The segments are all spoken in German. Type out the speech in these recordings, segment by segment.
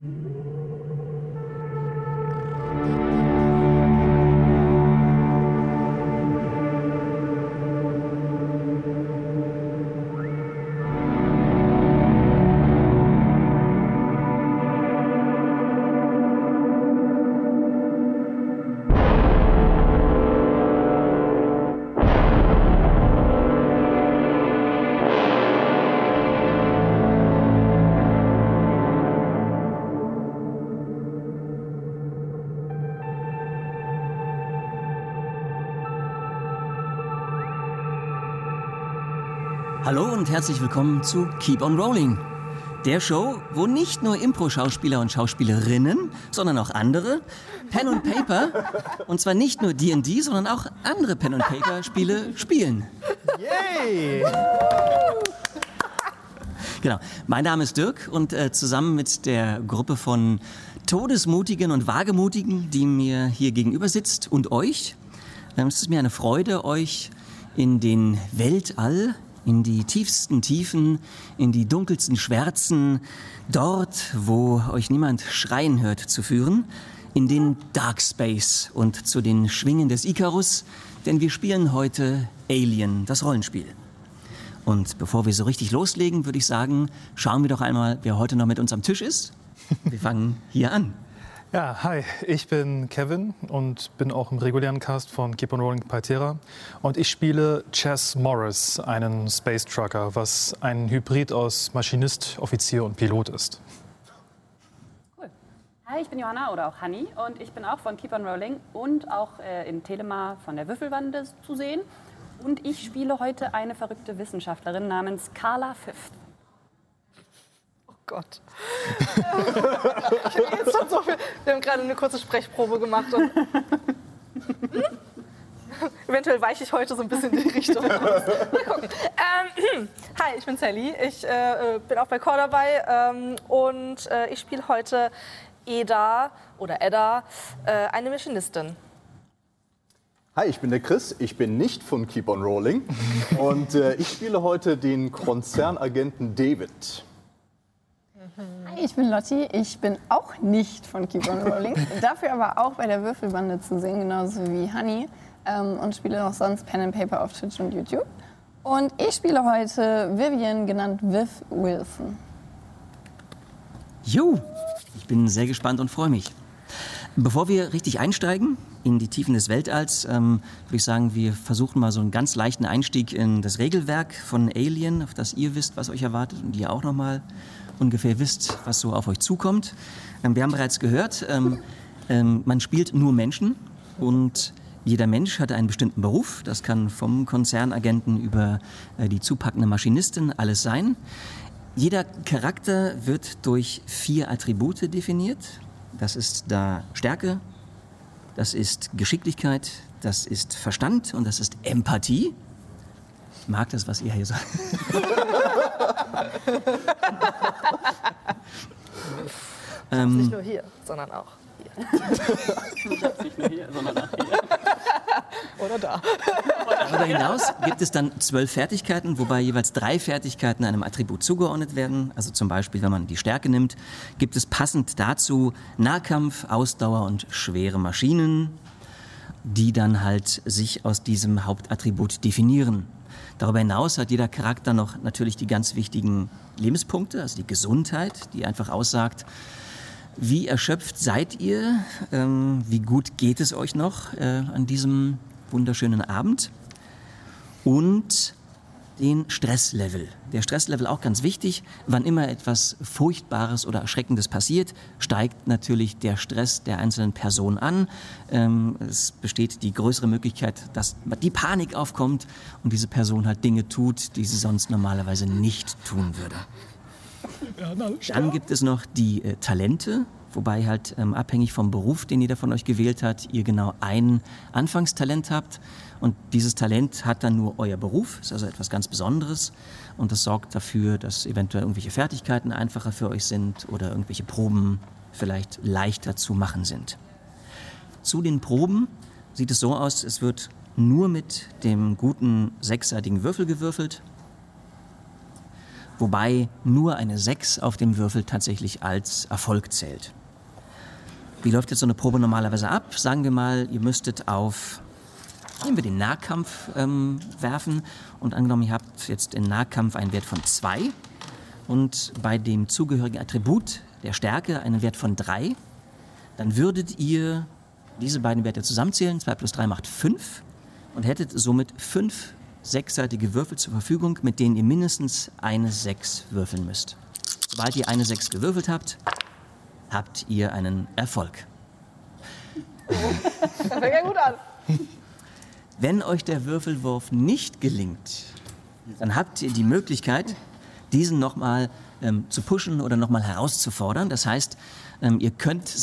Hallo herzlich willkommen zu Keep on Rolling. Der Show, wo nicht nur Impro-Schauspieler und Schauspielerinnen, sondern auch andere Pen und Paper, und zwar nicht nur D&D, sondern auch andere Pen und Paper Spiele spielen. Yay! Genau. Mein Name ist Dirk und äh, zusammen mit der Gruppe von Todesmutigen und Wagemutigen, die mir hier gegenüber sitzt und euch, äh, es ist mir eine Freude, euch in den Weltall in die tiefsten Tiefen, in die dunkelsten Schwärzen, dort, wo euch niemand schreien hört, zu führen, in den Dark Space und zu den Schwingen des Icarus, denn wir spielen heute Alien, das Rollenspiel. Und bevor wir so richtig loslegen, würde ich sagen, schauen wir doch einmal, wer heute noch mit uns am Tisch ist. Wir fangen hier an. Ja, hi, ich bin Kevin und bin auch im regulären Cast von Keep on Rolling Paltera. Und ich spiele Chess Morris, einen Space Trucker, was ein Hybrid aus Maschinist, Offizier und Pilot ist. Cool. Hi, ich bin Johanna oder auch Honey und ich bin auch von Keep on Rolling und auch äh, im Telema von der Würfelwande zu sehen. Und ich spiele heute eine verrückte Wissenschaftlerin namens Carla Fifth. Gott. jetzt schon so viel. Wir haben gerade eine kurze Sprechprobe gemacht. Und Eventuell weiche ich heute so ein bisschen in die Richtung. Mal gucken. Ähm, hi, ich bin Sally. Ich äh, bin auch bei Core dabei. Ähm, und äh, ich spiele heute Eda oder Edda, äh, eine Machinistin. Hi, ich bin der Chris. Ich bin nicht von Keep on Rolling. und äh, ich spiele heute den Konzernagenten David. Hi, ich bin Lotti. Ich bin auch nicht von Keep on Rolling, dafür aber auch bei der Würfelbande zu sehen, genauso wie Honey. Ähm, und spiele noch sonst Pen and Paper auf Twitch und YouTube. Und ich spiele heute Vivian, genannt Viv Wilson. Jo, ich bin sehr gespannt und freue mich. Bevor wir richtig einsteigen in die Tiefen des Weltalls, ähm, würde ich sagen, wir versuchen mal so einen ganz leichten Einstieg in das Regelwerk von Alien, auf das ihr wisst, was euch erwartet und ihr auch noch mal ungefähr wisst, was so auf euch zukommt. Ähm, wir haben bereits gehört, ähm, ähm, man spielt nur Menschen und jeder Mensch hat einen bestimmten Beruf. Das kann vom Konzernagenten über äh, die zupackende Maschinistin alles sein. Jeder Charakter wird durch vier Attribute definiert. Das ist da Stärke, das ist Geschicklichkeit, das ist Verstand und das ist Empathie. Ich mag das, was ihr hier sagt. ähm, nicht nur hier, sondern auch hier. nicht nur hier, sondern auch hier. Oder da. Darüber hinaus gibt es dann zwölf Fertigkeiten, wobei jeweils drei Fertigkeiten einem Attribut zugeordnet werden. Also zum Beispiel, wenn man die Stärke nimmt, gibt es passend dazu Nahkampf, Ausdauer und schwere Maschinen, die dann halt sich aus diesem Hauptattribut definieren. Darüber hinaus hat jeder Charakter noch natürlich die ganz wichtigen Lebenspunkte, also die Gesundheit, die einfach aussagt, wie erschöpft seid ihr, ähm, wie gut geht es euch noch äh, an diesem wunderschönen Abend? Und den Stresslevel. Der Stresslevel auch ganz wichtig. Wann immer etwas Furchtbares oder Erschreckendes passiert, steigt natürlich der Stress der einzelnen Person an. Ähm, es besteht die größere Möglichkeit, dass die Panik aufkommt und diese Person halt Dinge tut, die sie sonst normalerweise nicht tun würde. Dann gibt es noch die äh, Talente, wobei halt ähm, abhängig vom Beruf, den jeder von euch gewählt hat, ihr genau ein Anfangstalent habt. Und dieses Talent hat dann nur euer Beruf, ist also etwas ganz Besonderes. Und das sorgt dafür, dass eventuell irgendwelche Fertigkeiten einfacher für euch sind oder irgendwelche Proben vielleicht leichter zu machen sind. Zu den Proben sieht es so aus, es wird nur mit dem guten sechsseitigen Würfel gewürfelt. wobei nur eine 6 auf dem Würfel tatsächlich als Erfolg zählt. Wie läuft jetzt so eine Probe normalerweise ab? Sagen wir mal, ihr müsstet auf, nehmen wir den Nahkampf ähm, werfen und angenommen, ihr habt jetzt in Nahkampf einen Wert von 2 und bei dem zugehörigen Attribut der Stärke einen Wert von 3, dann würdet ihr diese beiden Werte zusammenzählen. 2 plus 3 macht 5 und hättet somit 5 sechsseitige Würfel zur Verfügung, mit denen ihr mindestens eine 6 würfeln müsst. Sobald ihr eine 6 gewürfelt habt, habt ihr einen Erfolg. Das fängt ja gut an. Wenn euch der Würfelwurf nicht gelingt, dann habt ihr die Möglichkeit, diesen nochmal ähm, zu pushen oder nochmal herauszufordern. Das heißt, ähm, ihr könnt,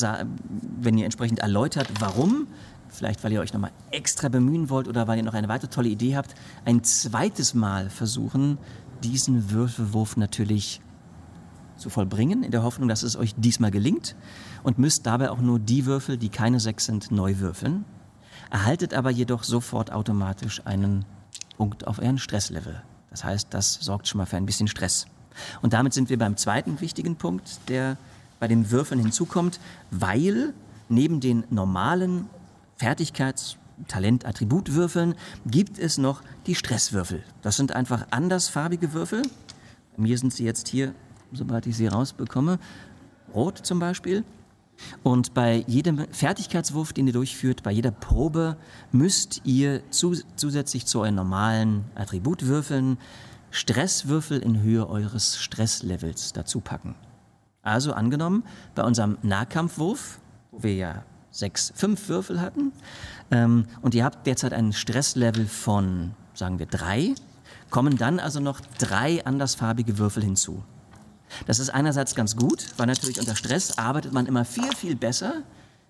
wenn ihr entsprechend erläutert, warum, vielleicht weil ihr euch nochmal extra bemühen wollt oder weil ihr noch eine weitere tolle Idee habt, ein zweites Mal versuchen, diesen Würfelwurf natürlich zu vollbringen, in der Hoffnung, dass es euch diesmal gelingt und müsst dabei auch nur die Würfel, die keine sechs sind, neu würfeln. Erhaltet aber jedoch sofort automatisch einen Punkt auf euren Stresslevel. Das heißt, das sorgt schon mal für ein bisschen Stress. Und damit sind wir beim zweiten wichtigen Punkt, der bei den Würfeln hinzukommt, weil neben den normalen Fertigkeits-, Talent-, Attributwürfeln gibt es noch die Stresswürfel. Das sind einfach andersfarbige Würfel. Bei mir sind sie jetzt hier, sobald ich sie rausbekomme, rot zum Beispiel. Und bei jedem Fertigkeitswurf, den ihr durchführt, bei jeder Probe, müsst ihr zu, zusätzlich zu euren normalen Attributwürfeln Stresswürfel in Höhe eures Stresslevels dazu packen. Also angenommen, bei unserem Nahkampfwurf, wo wir ja sechs, fünf Würfel hatten, ähm, und ihr habt derzeit ein Stresslevel von, sagen wir, drei, kommen dann also noch drei andersfarbige Würfel hinzu. Das ist einerseits ganz gut, weil natürlich unter Stress arbeitet man immer viel, viel besser,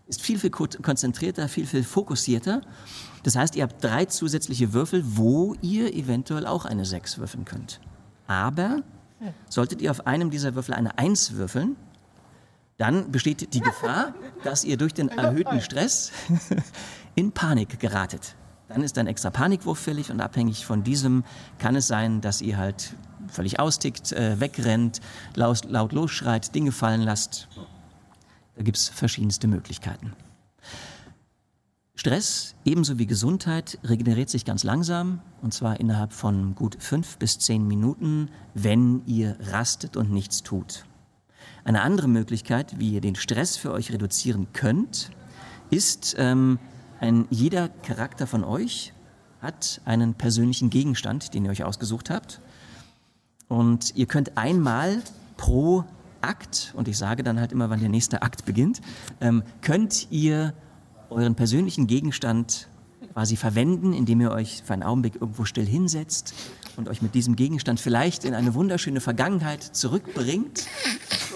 ist viel, viel ko- konzentrierter, viel, viel fokussierter. Das heißt, ihr habt drei zusätzliche Würfel, wo ihr eventuell auch eine 6 würfeln könnt. Aber solltet ihr auf einem dieser Würfel eine 1 würfeln, dann besteht die Gefahr, dass ihr durch den erhöhten Stress in Panik geratet. Dann ist ein extra Panikwurf fällig und abhängig von diesem kann es sein, dass ihr halt völlig austickt, äh, wegrennt, laut, laut losschreit, Dinge fallen lasst. Da gibt es verschiedenste Möglichkeiten. Stress, ebenso wie Gesundheit, regeneriert sich ganz langsam und zwar innerhalb von gut fünf bis zehn Minuten, wenn ihr rastet und nichts tut. Eine andere Möglichkeit, wie ihr den Stress für euch reduzieren könnt, ist, ähm, ein, jeder Charakter von euch hat einen persönlichen Gegenstand, den ihr euch ausgesucht habt. Und ihr könnt einmal pro Akt, und ich sage dann halt immer, wann der nächste Akt beginnt, ähm, könnt ihr euren persönlichen Gegenstand quasi verwenden, indem ihr euch für einen Augenblick irgendwo still hinsetzt und euch mit diesem Gegenstand vielleicht in eine wunderschöne Vergangenheit zurückbringt.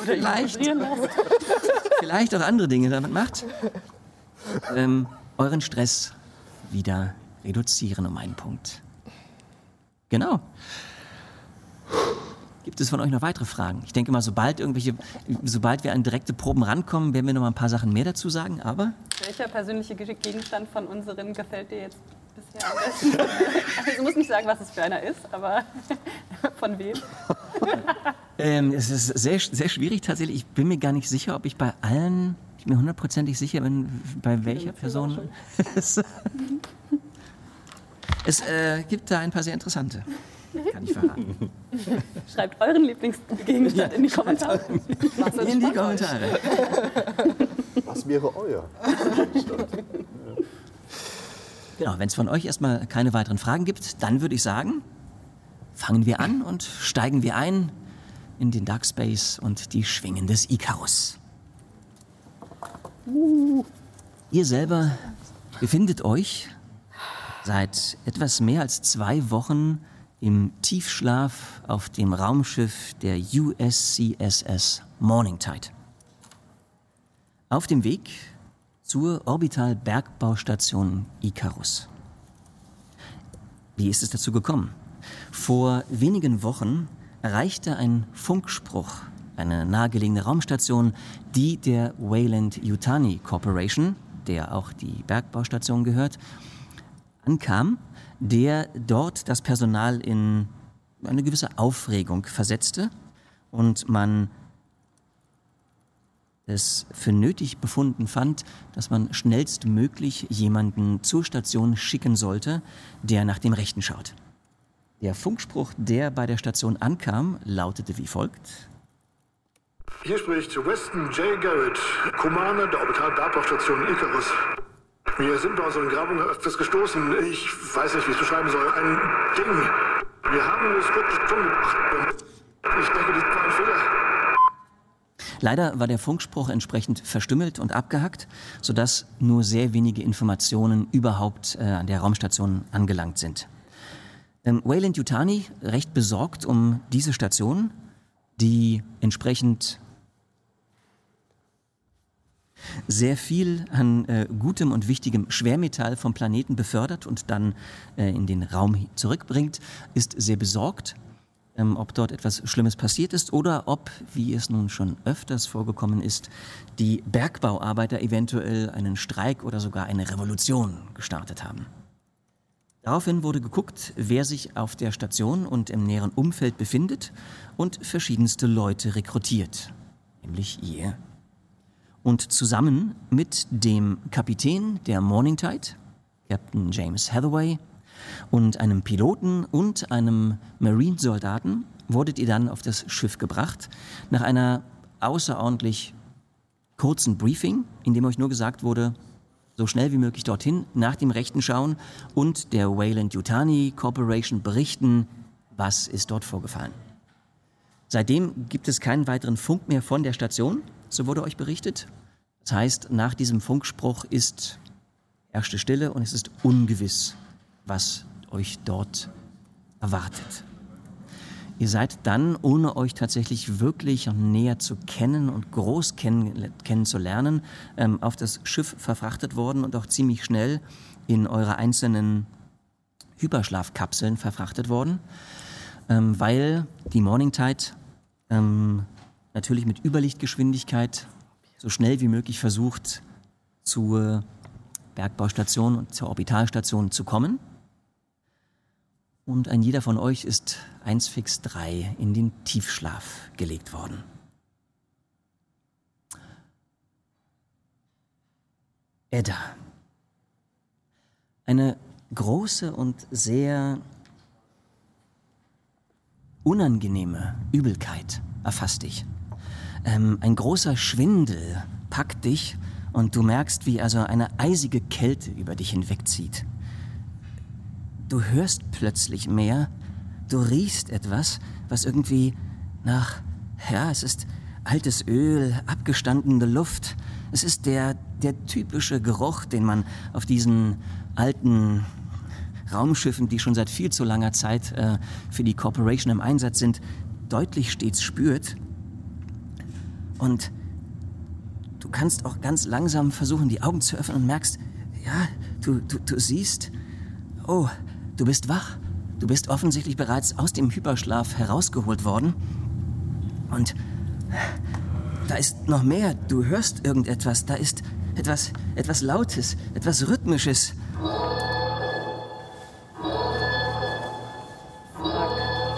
Oder vielleicht, vielleicht auch andere Dinge damit macht. Ähm, euren Stress wieder reduzieren um einen Punkt. Genau. Gibt es von euch noch weitere Fragen? Ich denke mal, sobald irgendwelche, sobald wir an direkte Proben rankommen, werden wir noch mal ein paar Sachen mehr dazu sagen. Aber Welcher persönliche Ge- Gegenstand von unseren gefällt dir jetzt bisher am besten? Also du musst nicht sagen, was es für einer ist, aber von wem? ähm, es ist sehr, sehr schwierig tatsächlich. Ich bin mir gar nicht sicher, ob ich bei allen, ich bin mir hundertprozentig sicher, wenn, bei welcher Person. es es äh, gibt da ein paar sehr interessante. Kann ich verraten. Schreibt euren Lieblingsgegenstand in die Kommentare. In die Kommentare. Was wäre euer? Genau, wenn es von euch erstmal keine weiteren Fragen gibt, dann würde ich sagen, fangen wir an und steigen wir ein in den Dark Space und die Schwingen des Icarus. Ihr selber befindet euch seit etwas mehr als zwei Wochen im Tiefschlaf auf dem Raumschiff der USCSS Morningtide. Auf dem Weg zur Orbital-Bergbaustation Icarus. Wie ist es dazu gekommen? Vor wenigen Wochen erreichte ein Funkspruch eine nahegelegene Raumstation, die der Wayland Yutani Corporation, der auch die Bergbaustation gehört, ankam, der dort das Personal in eine gewisse Aufregung versetzte und man es für nötig befunden fand, dass man schnellstmöglich jemanden zur Station schicken sollte, der nach dem Rechten schaut. Der Funkspruch, der bei der Station ankam, lautete wie folgt. Hier spricht Weston J. Garrett, Commander der Orbital-Bergbau-Station Icarus. Wir sind bei unseren Grabungen öfters gestoßen. Ich weiß nicht, wie ich es beschreiben soll. Ein Ding. Wir haben es wirklich gemacht. Ich denke, das war ein Fehler. Leider war der Funkspruch entsprechend verstümmelt und abgehackt, sodass nur sehr wenige Informationen überhaupt äh, an der Raumstation angelangt sind. Ähm, Wayland Yutani, recht besorgt um diese Station, die entsprechend sehr viel an äh, gutem und wichtigem Schwermetall vom Planeten befördert und dann äh, in den Raum zurückbringt, ist sehr besorgt, ähm, ob dort etwas Schlimmes passiert ist oder ob, wie es nun schon öfters vorgekommen ist, die Bergbauarbeiter eventuell einen Streik oder sogar eine Revolution gestartet haben. Daraufhin wurde geguckt, wer sich auf der Station und im näheren Umfeld befindet und verschiedenste Leute rekrutiert, nämlich ihr. Und zusammen mit dem Kapitän der Morning Tide, Captain James Hathaway, und einem Piloten und einem Marine-Soldaten wurdet ihr dann auf das Schiff gebracht, nach einer außerordentlich kurzen Briefing, in dem euch nur gesagt wurde, so schnell wie möglich dorthin, nach dem Rechten schauen und der Wayland Yutani Corporation berichten, was ist dort vorgefallen. Seitdem gibt es keinen weiteren Funk mehr von der Station, so wurde euch berichtet. Das heißt, nach diesem Funkspruch ist herrschte Stille und es ist ungewiss, was euch dort erwartet. Ihr seid dann, ohne euch tatsächlich wirklich näher zu kennen und groß kenn kennenzulernen, ähm, auf das Schiff verfrachtet worden und auch ziemlich schnell in eure einzelnen Hyperschlafkapseln verfrachtet worden, ähm, weil die Morning Tide ähm, natürlich mit Überlichtgeschwindigkeit so schnell wie möglich versucht, zur Bergbaustation und zur Orbitalstation zu kommen. Und ein jeder von euch ist 1 fix 3 in den Tiefschlaf gelegt worden. Edda. Eine große und sehr unangenehme Übelkeit erfasst dich. Ähm, ein großer Schwindel packt dich und du merkst, wie also eine eisige Kälte über dich hinwegzieht. Du hörst plötzlich mehr, du riechst etwas, was irgendwie nach, ja, es ist altes Öl, abgestandene Luft. Es ist der, der typische Geruch, den man auf diesen alten Raumschiffen, die schon seit viel zu langer Zeit äh, für die Corporation im Einsatz sind, deutlich stets spürt. Und du kannst auch ganz langsam versuchen, die Augen zu öffnen und merkst, ja, du, du, du siehst, oh, Du bist wach. Du bist offensichtlich bereits aus dem Hyperschlaf herausgeholt worden. Und da ist noch mehr. Du hörst irgendetwas. Da ist etwas, etwas Lautes, etwas Rhythmisches.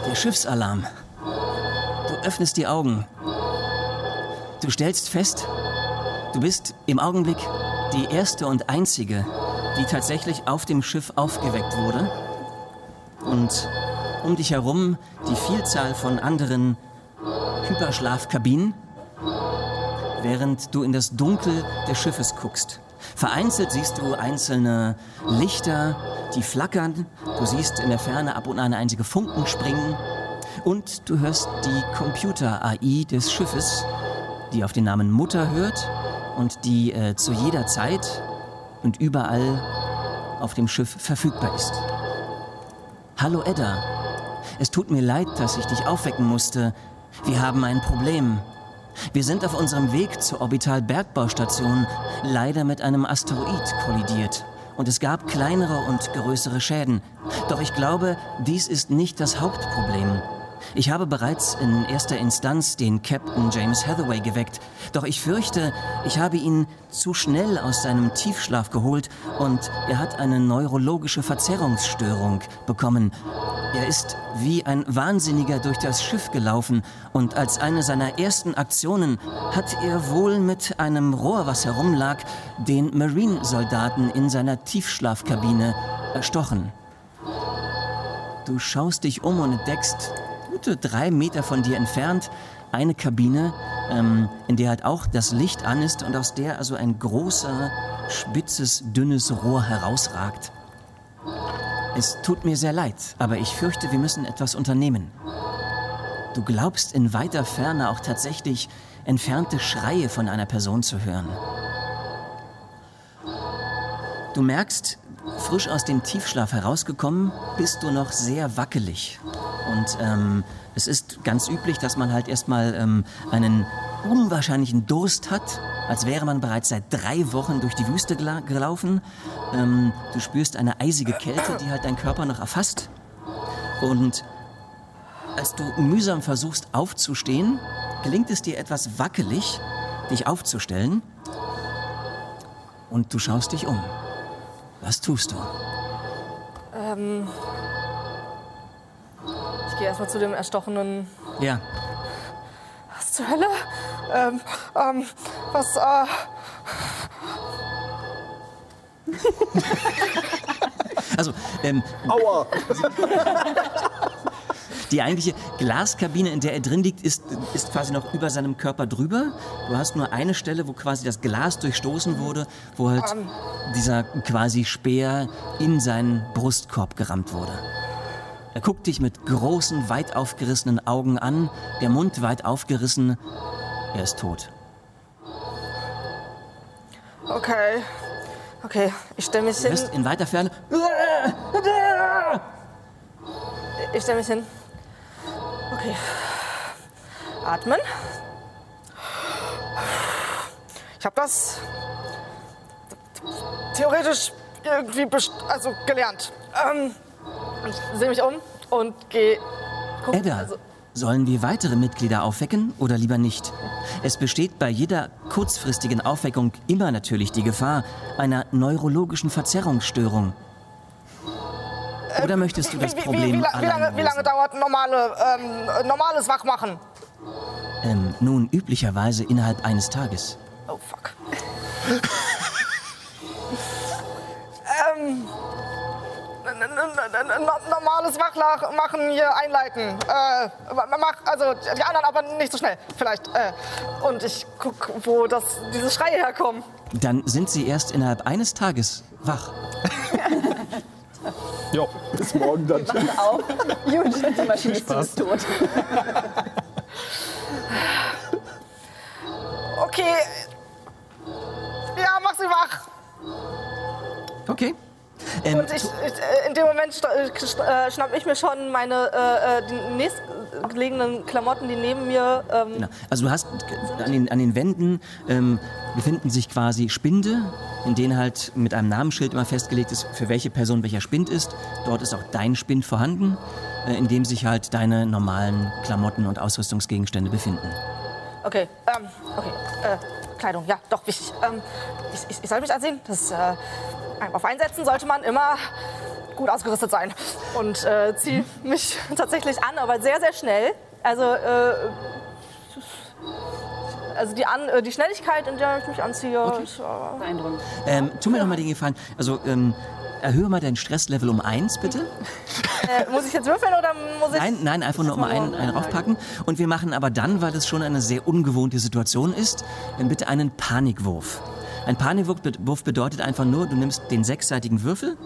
Der Schiffsalarm. Du öffnest die Augen. Du stellst fest, du bist im Augenblick die erste und einzige, die tatsächlich auf dem Schiff aufgeweckt wurde und um dich herum die Vielzahl von anderen Hyperschlafkabinen, während du in das Dunkel des Schiffes guckst. Vereinzelt siehst du einzelne Lichter, die flackern. Du siehst in der Ferne ab und an einzige Funken springen. Und du hörst die Computer-AI des Schiffes, die auf den Namen Mutter hört und die äh, zu jeder Zeit und überall auf dem Schiff verfügbar ist. Hallo Edda. Es tut mir leid, dass ich dich aufwecken musste. Wir haben ein Problem. Wir sind auf unserem Weg zur Orbital-Bergbaustation leider mit einem Asteroid kollidiert. Und es gab kleinere und größere Schäden. Doch ich glaube, dies ist nicht das Hauptproblem. Ich habe bereits in erster Instanz den Captain James Hathaway geweckt, doch ich fürchte, ich habe ihn zu schnell aus seinem Tiefschlaf geholt und er hat eine neurologische Verzerrungsstörung bekommen. Er ist wie ein Wahnsinniger durch das Schiff gelaufen und als eine seiner ersten Aktionen hat er wohl mit einem Rohr, was herumlag, den Marine-Soldaten in seiner Tiefschlafkabine erstochen. Du schaust dich um und entdeckst, gute drei Meter von dir entfernt, eine Kabine, ähm, in der halt auch das Licht an ist und aus der also ein großer, spitzes, dünnes Rohr herausragt. Es tut mir sehr leid, aber ich fürchte, wir müssen etwas unternehmen. Du glaubst in weiter Ferne auch tatsächlich entfernte Schreie von einer Person zu hören. Du merkst, frisch aus dem Tiefschlaf herausgekommen, bist du noch sehr wackelig. Und ähm, es ist ganz üblich, dass man halt erstmal ähm, einen unwahrscheinlichen Durst hat, als wäre man bereits seit drei Wochen durch die Wüste gelaufen. Ähm, du spürst eine eisige Kälte, die halt dein Körper noch erfasst. Und als du mühsam versuchst aufzustehen, gelingt es dir etwas wackelig, dich aufzustellen. Und du schaust dich um. Was tust du? Ähm, ich gehe erstmal zu dem erstochenen. Ja. Was zur Hölle? Ähm, ähm, was, äh. also, ähm. Aua! Die eigentliche Glaskabine, in der er drin liegt, ist, ist quasi noch über seinem Körper drüber. Du hast nur eine Stelle, wo quasi das Glas durchstoßen wurde, wo halt um. dieser quasi Speer in seinen Brustkorb gerammt wurde. Er guckt dich mit großen, weit aufgerissenen Augen an, der Mund weit aufgerissen. Er ist tot. Okay. Okay, ich stelle mich du hin. in weiter Ferne. Ich stelle mich hin. Okay. Atmen. Ich habe das theoretisch irgendwie also gelernt. Ähm, ich sehe mich um und gehe. Edda, also sollen wir weitere Mitglieder aufwecken oder lieber nicht? Es besteht bei jeder kurzfristigen Aufweckung immer natürlich die Gefahr einer neurologischen Verzerrungsstörung. Oder möchtest du das Problem wie, wie, wie, wie lange, wie lange dauert normale, ähm, normales Wachmachen? Ähm, nun, üblicherweise innerhalb eines Tages. Oh, fuck. ähm, normales Wachmachen hier einleiten. Äh, mach, also die anderen aber nicht so schnell, vielleicht. Äh, und ich guck, wo das, diese Schreie herkommen. Dann sind sie erst innerhalb eines Tages wach. Ja, bis morgen dann. Wacht auf. Gut, die Maschine ist tot. okay. Ja, mach sie wach. Okay. Ähm, und ich, ich, in dem Moment äh, schnapp ich mir schon meine äh, äh, die nächstgelegenen Klamotten, die neben mir. Ähm, genau. Also du hast an den, an den Wänden ähm, befinden sich quasi Spinde, in denen halt mit einem Namensschild immer festgelegt ist, für welche Person welcher Spind ist. Dort ist auch dein Spind vorhanden, äh, in dem sich halt deine normalen Klamotten und Ausrüstungsgegenstände befinden. Okay, ähm, okay, äh, Kleidung, ja, doch wichtig. Ähm, ich, ich, ich, soll mich ansehen. Das, äh, auf Einsätzen sollte man immer gut ausgerüstet sein. Und äh, ziehe mich tatsächlich an, aber sehr, sehr schnell. Also äh, also die, An äh, die Schnelligkeit, in der ich mich anziehe, okay. ist äh, beeindruckend. Ähm, tu mir noch mal den Gefallen. Also, ähm, erhöhe mal dein Stresslevel um eins, bitte. äh, muss ich jetzt würfeln oder muss ich... Nein, nein, einfach nur mal einen, einen raufpacken. Und wir machen aber dann, weil es schon eine sehr ungewohnte Situation ist, bitte einen Panikwurf. Ein Panikwurf bedeutet einfach nur, du nimmst den sechsseitigen Würfel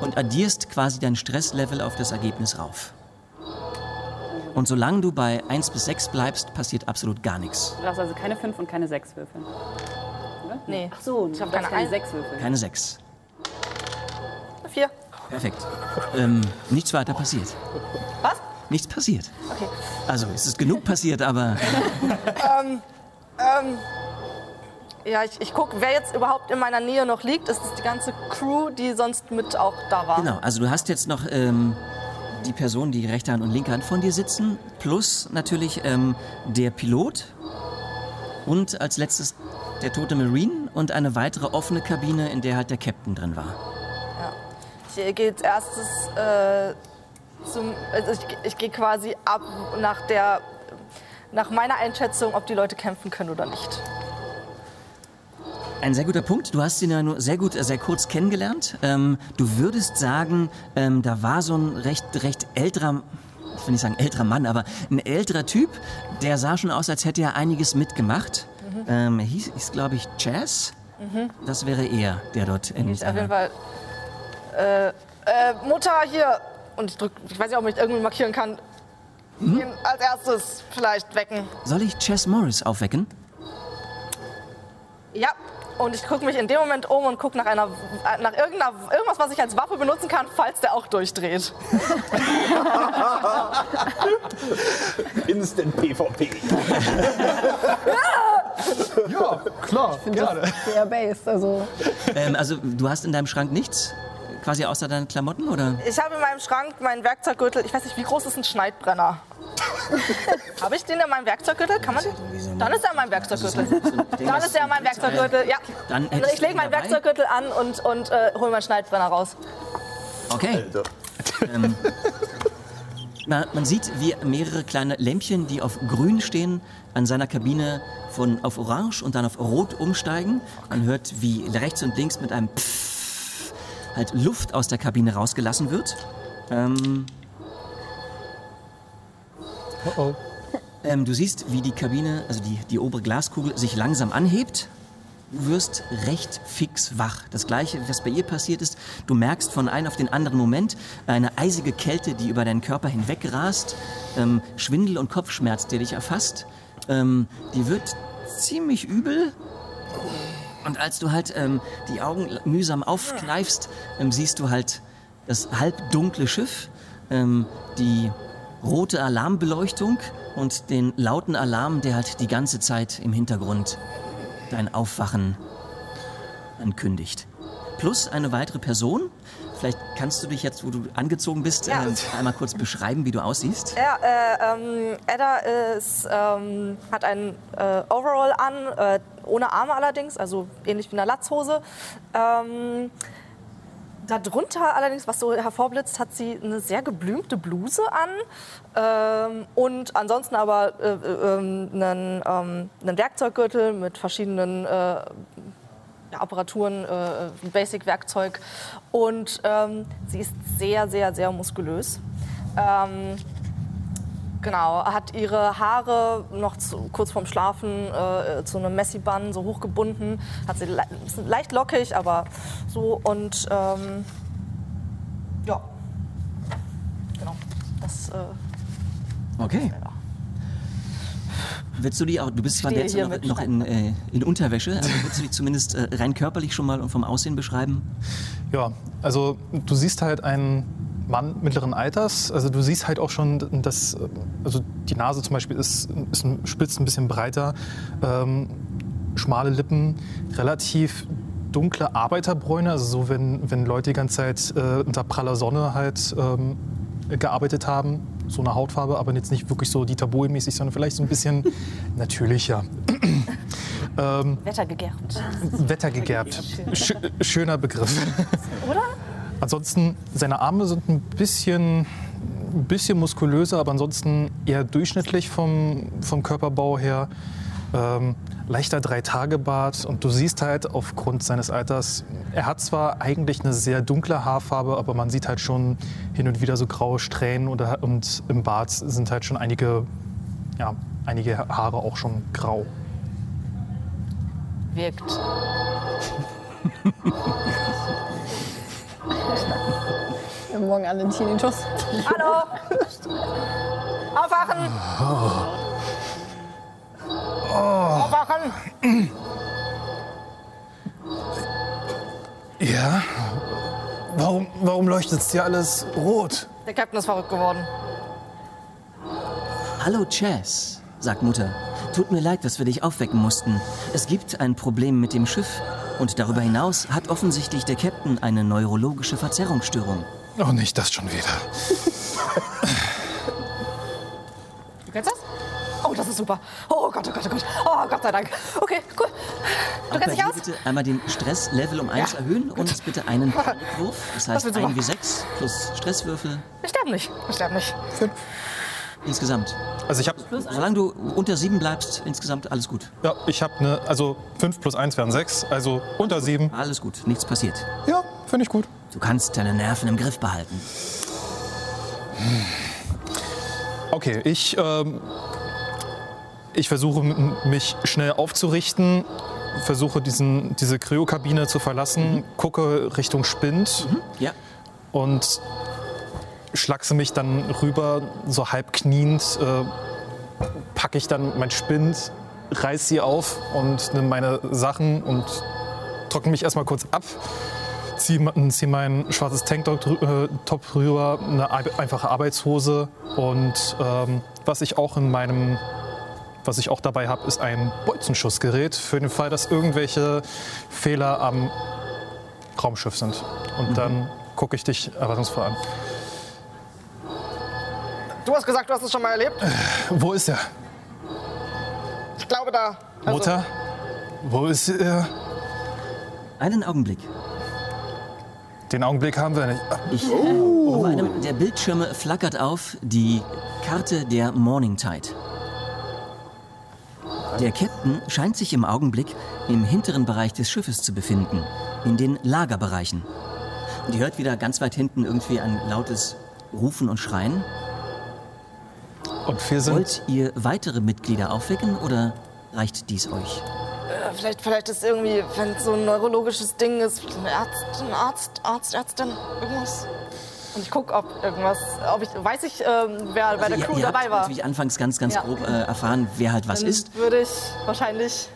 und addierst quasi dein Stresslevel auf das Ergebnis rauf. Und solange du bei 1 bis 6 bleibst, passiert absolut gar nichts. Du darfst also keine 5 und keine 6 würfeln. Oder? Nee. Ach so, ich habe keine, keine 6 würfeln. Keine 6. 4. Perfekt. Ähm, nichts weiter passiert. Was? Nichts passiert. Okay. Also, es ist genug passiert, aber. ähm, ähm. Ja, ich, ich gucke, wer jetzt überhaupt in meiner Nähe noch liegt. Ist das die ganze Crew, die sonst mit auch da war? Genau, also du hast jetzt noch ähm, die Person, die rechte Hand und linke Hand von dir sitzen, plus natürlich ähm, der Pilot und als letztes der tote Marine und eine weitere offene Kabine, in der halt der Captain drin war. Ich gehe als erstes äh, zum. Also ich, ich gehe quasi ab nach der. Nach meiner Einschätzung, ob die Leute kämpfen können oder nicht. Ein sehr guter Punkt. Du hast ihn ja nur sehr gut, äh, sehr kurz kennengelernt. Ähm, du würdest sagen, ähm, da war so ein recht, recht älterer, ich will nicht sagen älterer Mann, aber ein älterer Typ, der sah schon aus, als hätte er einiges mitgemacht. Ähm, er hieß, hieß glaube ich, Jazz. Das wäre er, der dort in Ich auf jeden Fall. Äh, äh, Mutter hier! Und ich drück, ich weiß nicht, ob ich irgendwie markieren kann. Ihn als erstes vielleicht wecken. Soll ich Chess Morris aufwecken? Ja. Und ich gucke mich in dem Moment um und gucke nach einer, nach irgendeiner, irgendwas, was ich als Waffe benutzen kann, falls der auch durchdreht. Instant PvP. Ja, klar, gerne. Sehr based, also Ähm, also du hast in deinem Schrank nichts, quasi außer deinen Klamotten, oder? Ich habe in meinem Schrank meinen Werkzeuggürtel. Ich weiß nicht, wie groß ist ein Schneidbrenner? habe ich den in meinem Werkzeuggürtel? Kann man den? Dann ist er in meinem Werkzeuggürtel. Dann ist er in meinem Werkzeuggürtel, ja. Dann ich lege meinen. Werkzeuggürtel an und, und äh, hole meinen Schneidbrenner raus. Okay. Ähm, na, man sieht, wie mehrere kleine Lämpchen, die auf grün stehen, an seiner Kabine von auf orange und dann auf rot umsteigen. Man hört, wie rechts und links mit einem Pfff halt Luft aus der Kabine rausgelassen wird. Ähm, Oh oh. ähm, du siehst, wie die Kabine, also die, die obere Glaskugel, sich langsam anhebt. Du wirst recht fix wach. Das gleiche, was bei ihr passiert ist. Du merkst von einem auf den anderen Moment eine eisige Kälte, die über deinen Körper hinweg rast. Ähm, Schwindel und Kopfschmerz, der dich erfasst. Ähm, die wird ziemlich übel. Und als du halt ähm, die Augen mühsam aufkneifst, ähm, siehst du halt das halbdunkle Schiff, ähm, die rote Alarmbeleuchtung und den lauten Alarm, der halt die ganze Zeit im Hintergrund dein Aufwachen ankündigt. Plus eine weitere Person. Vielleicht kannst du dich jetzt, wo du angezogen bist, Ja. äh, einmal kurz beschreiben, wie du aussiehst. Ja, äh, ähm, Edda ist, ähm, hat ein äh, Overall an, äh, ohne Arme allerdings, also ähnlich wie eine Latzhose. Ähm, darunter allerdings, was so hervorblitzt, hat sie eine sehr geblümte Bluse an ähm, und ansonsten aber äh, äh, ähm, einen, ähm, einen Werkzeuggürtel mit verschiedenen äh, Apparaturen, äh, Basic-Werkzeug. Und ähm, sie ist sehr, sehr, sehr muskulös. Ähm, genau, hat ihre Haare noch zu, kurz vorm Schlafen äh, zu einem Messi-Bun so hochgebunden. Hat sie le leicht lockig, aber so. Und ähm, ja, genau. Das, äh, Okay. ja. Willst du die auch, du bist zwar derzeit hier noch, noch in, äh, in Unterwäsche, aber willst du dich zumindest äh, rein körperlich schon mal und vom Aussehen beschreiben? Ja, also du siehst halt einen Mann mittleren Alters. Also du siehst halt auch schon, dass also die Nase zum Beispiel ist, ist ein- spitz ein bisschen breiter, ähm, schmale Lippen, relativ dunkle Arbeiterbräune. Also so, wenn, wenn Leute die ganze Zeit äh, unter praller Sonne halt ähm, gearbeitet haben. So eine Hautfarbe, aber jetzt nicht wirklich so Dieter Bohlen-mäßig, sondern vielleicht so ein bisschen natürlicher. ähm, Wettergegerbt. Wettergegerbt. Schö schöner Begriff. Oder? Ansonsten, seine Arme sind ein bisschen, ein bisschen muskulöser, aber ansonsten eher durchschnittlich vom, vom Körperbau her. Ähm, leichter Drei-Tage-Bart und du siehst halt aufgrund seines Alters, er hat zwar eigentlich eine sehr dunkle Haarfarbe, aber man sieht halt schon hin und wieder so graue Strähnen oder, und im Bart sind halt schon einige, ja, einige Haare auch schon grau. Wirkt. wir haben morgen alle einen Tinnitus. Hallo! Aufwachen! Aufwachen! Ja? Warum, warum leuchtet es dir alles rot? Der Captain ist verrückt geworden. Hallo Chess, sagt Mutter. Tut mir leid, dass wir dich aufwecken mussten. Es gibt ein Problem mit dem Schiff und darüber hinaus hat offensichtlich der Captain eine neurologische Verzerrungsstörung. Oh, nicht das schon wieder. Du kennst das? Oh, das ist super. Oh Gott, oh Gott, oh Gott. Oh, Gott sei Dank. Okay, cool. Du kennst dich aus? bitte einmal den Stresslevel um 1 Ja, erhöhen und bitte einen Panikwurf. Das heißt super. 1 wie 6 plus Stresswürfel Wir sterben nicht. Wir sterben nicht. Insgesamt. Also ich habe Solange du unter 7 bleibst, insgesamt alles gut. ja, ich hab eine, also 5 plus 1 wären 6, also unter 7. Alles gut, nichts passiert. Ja, finde ich gut. Du kannst deine Nerven im Griff behalten. Okay, ich, ähm, ich versuche mich schnell aufzurichten, versuche diesen, diese Kryokabine zu verlassen, gucke Richtung Spind Ja, und schlachse mich dann rüber, so halb kniend, äh, packe ich dann mein Spind, reiß sie auf und nehme meine Sachen und trockne mich erstmal kurz ab, ziehe zieh mein schwarzes Tanktop äh, rüber, eine einfache Arbeitshose und ähm, was ich auch in meinem was ich auch dabei habe, ist ein Bolzenschussgerät für den Fall, dass irgendwelche Fehler am Raumschiff sind. Und dann gucke ich dich erwartungsvoll an. Du hast gesagt, du hast es schon mal erlebt. Wo ist er? Ich glaube da. Also, Mutter? Wo ist er? einen Augenblick. Den Augenblick haben wir nicht. Ich, äh, auf einem der Bildschirme flackert auf die Karte der Morning Tide. Der Captain scheint sich im Augenblick im hinteren Bereich des Schiffes zu befinden, in den Lagerbereichen. Und ihr hört wieder ganz weit hinten irgendwie ein lautes Rufen und Schreien. Und wir sind. Wollt ihr weitere Mitglieder aufwecken oder reicht dies euch? äh, vielleicht, vielleicht ist irgendwie, wenn es so ein neurologisches Ding ist, ein Arzt, ein Arzt, Arzt, Ärztin, irgendwas. Und ich gucke, ob irgendwas, ob ich, weiß ich, ähm, wer bei der ihr, Crew ihr habt dabei war. natürlich anfangs ganz, ganz Ja. grob äh, erfahren, wer halt was Dann ist. würde ich wahrscheinlich.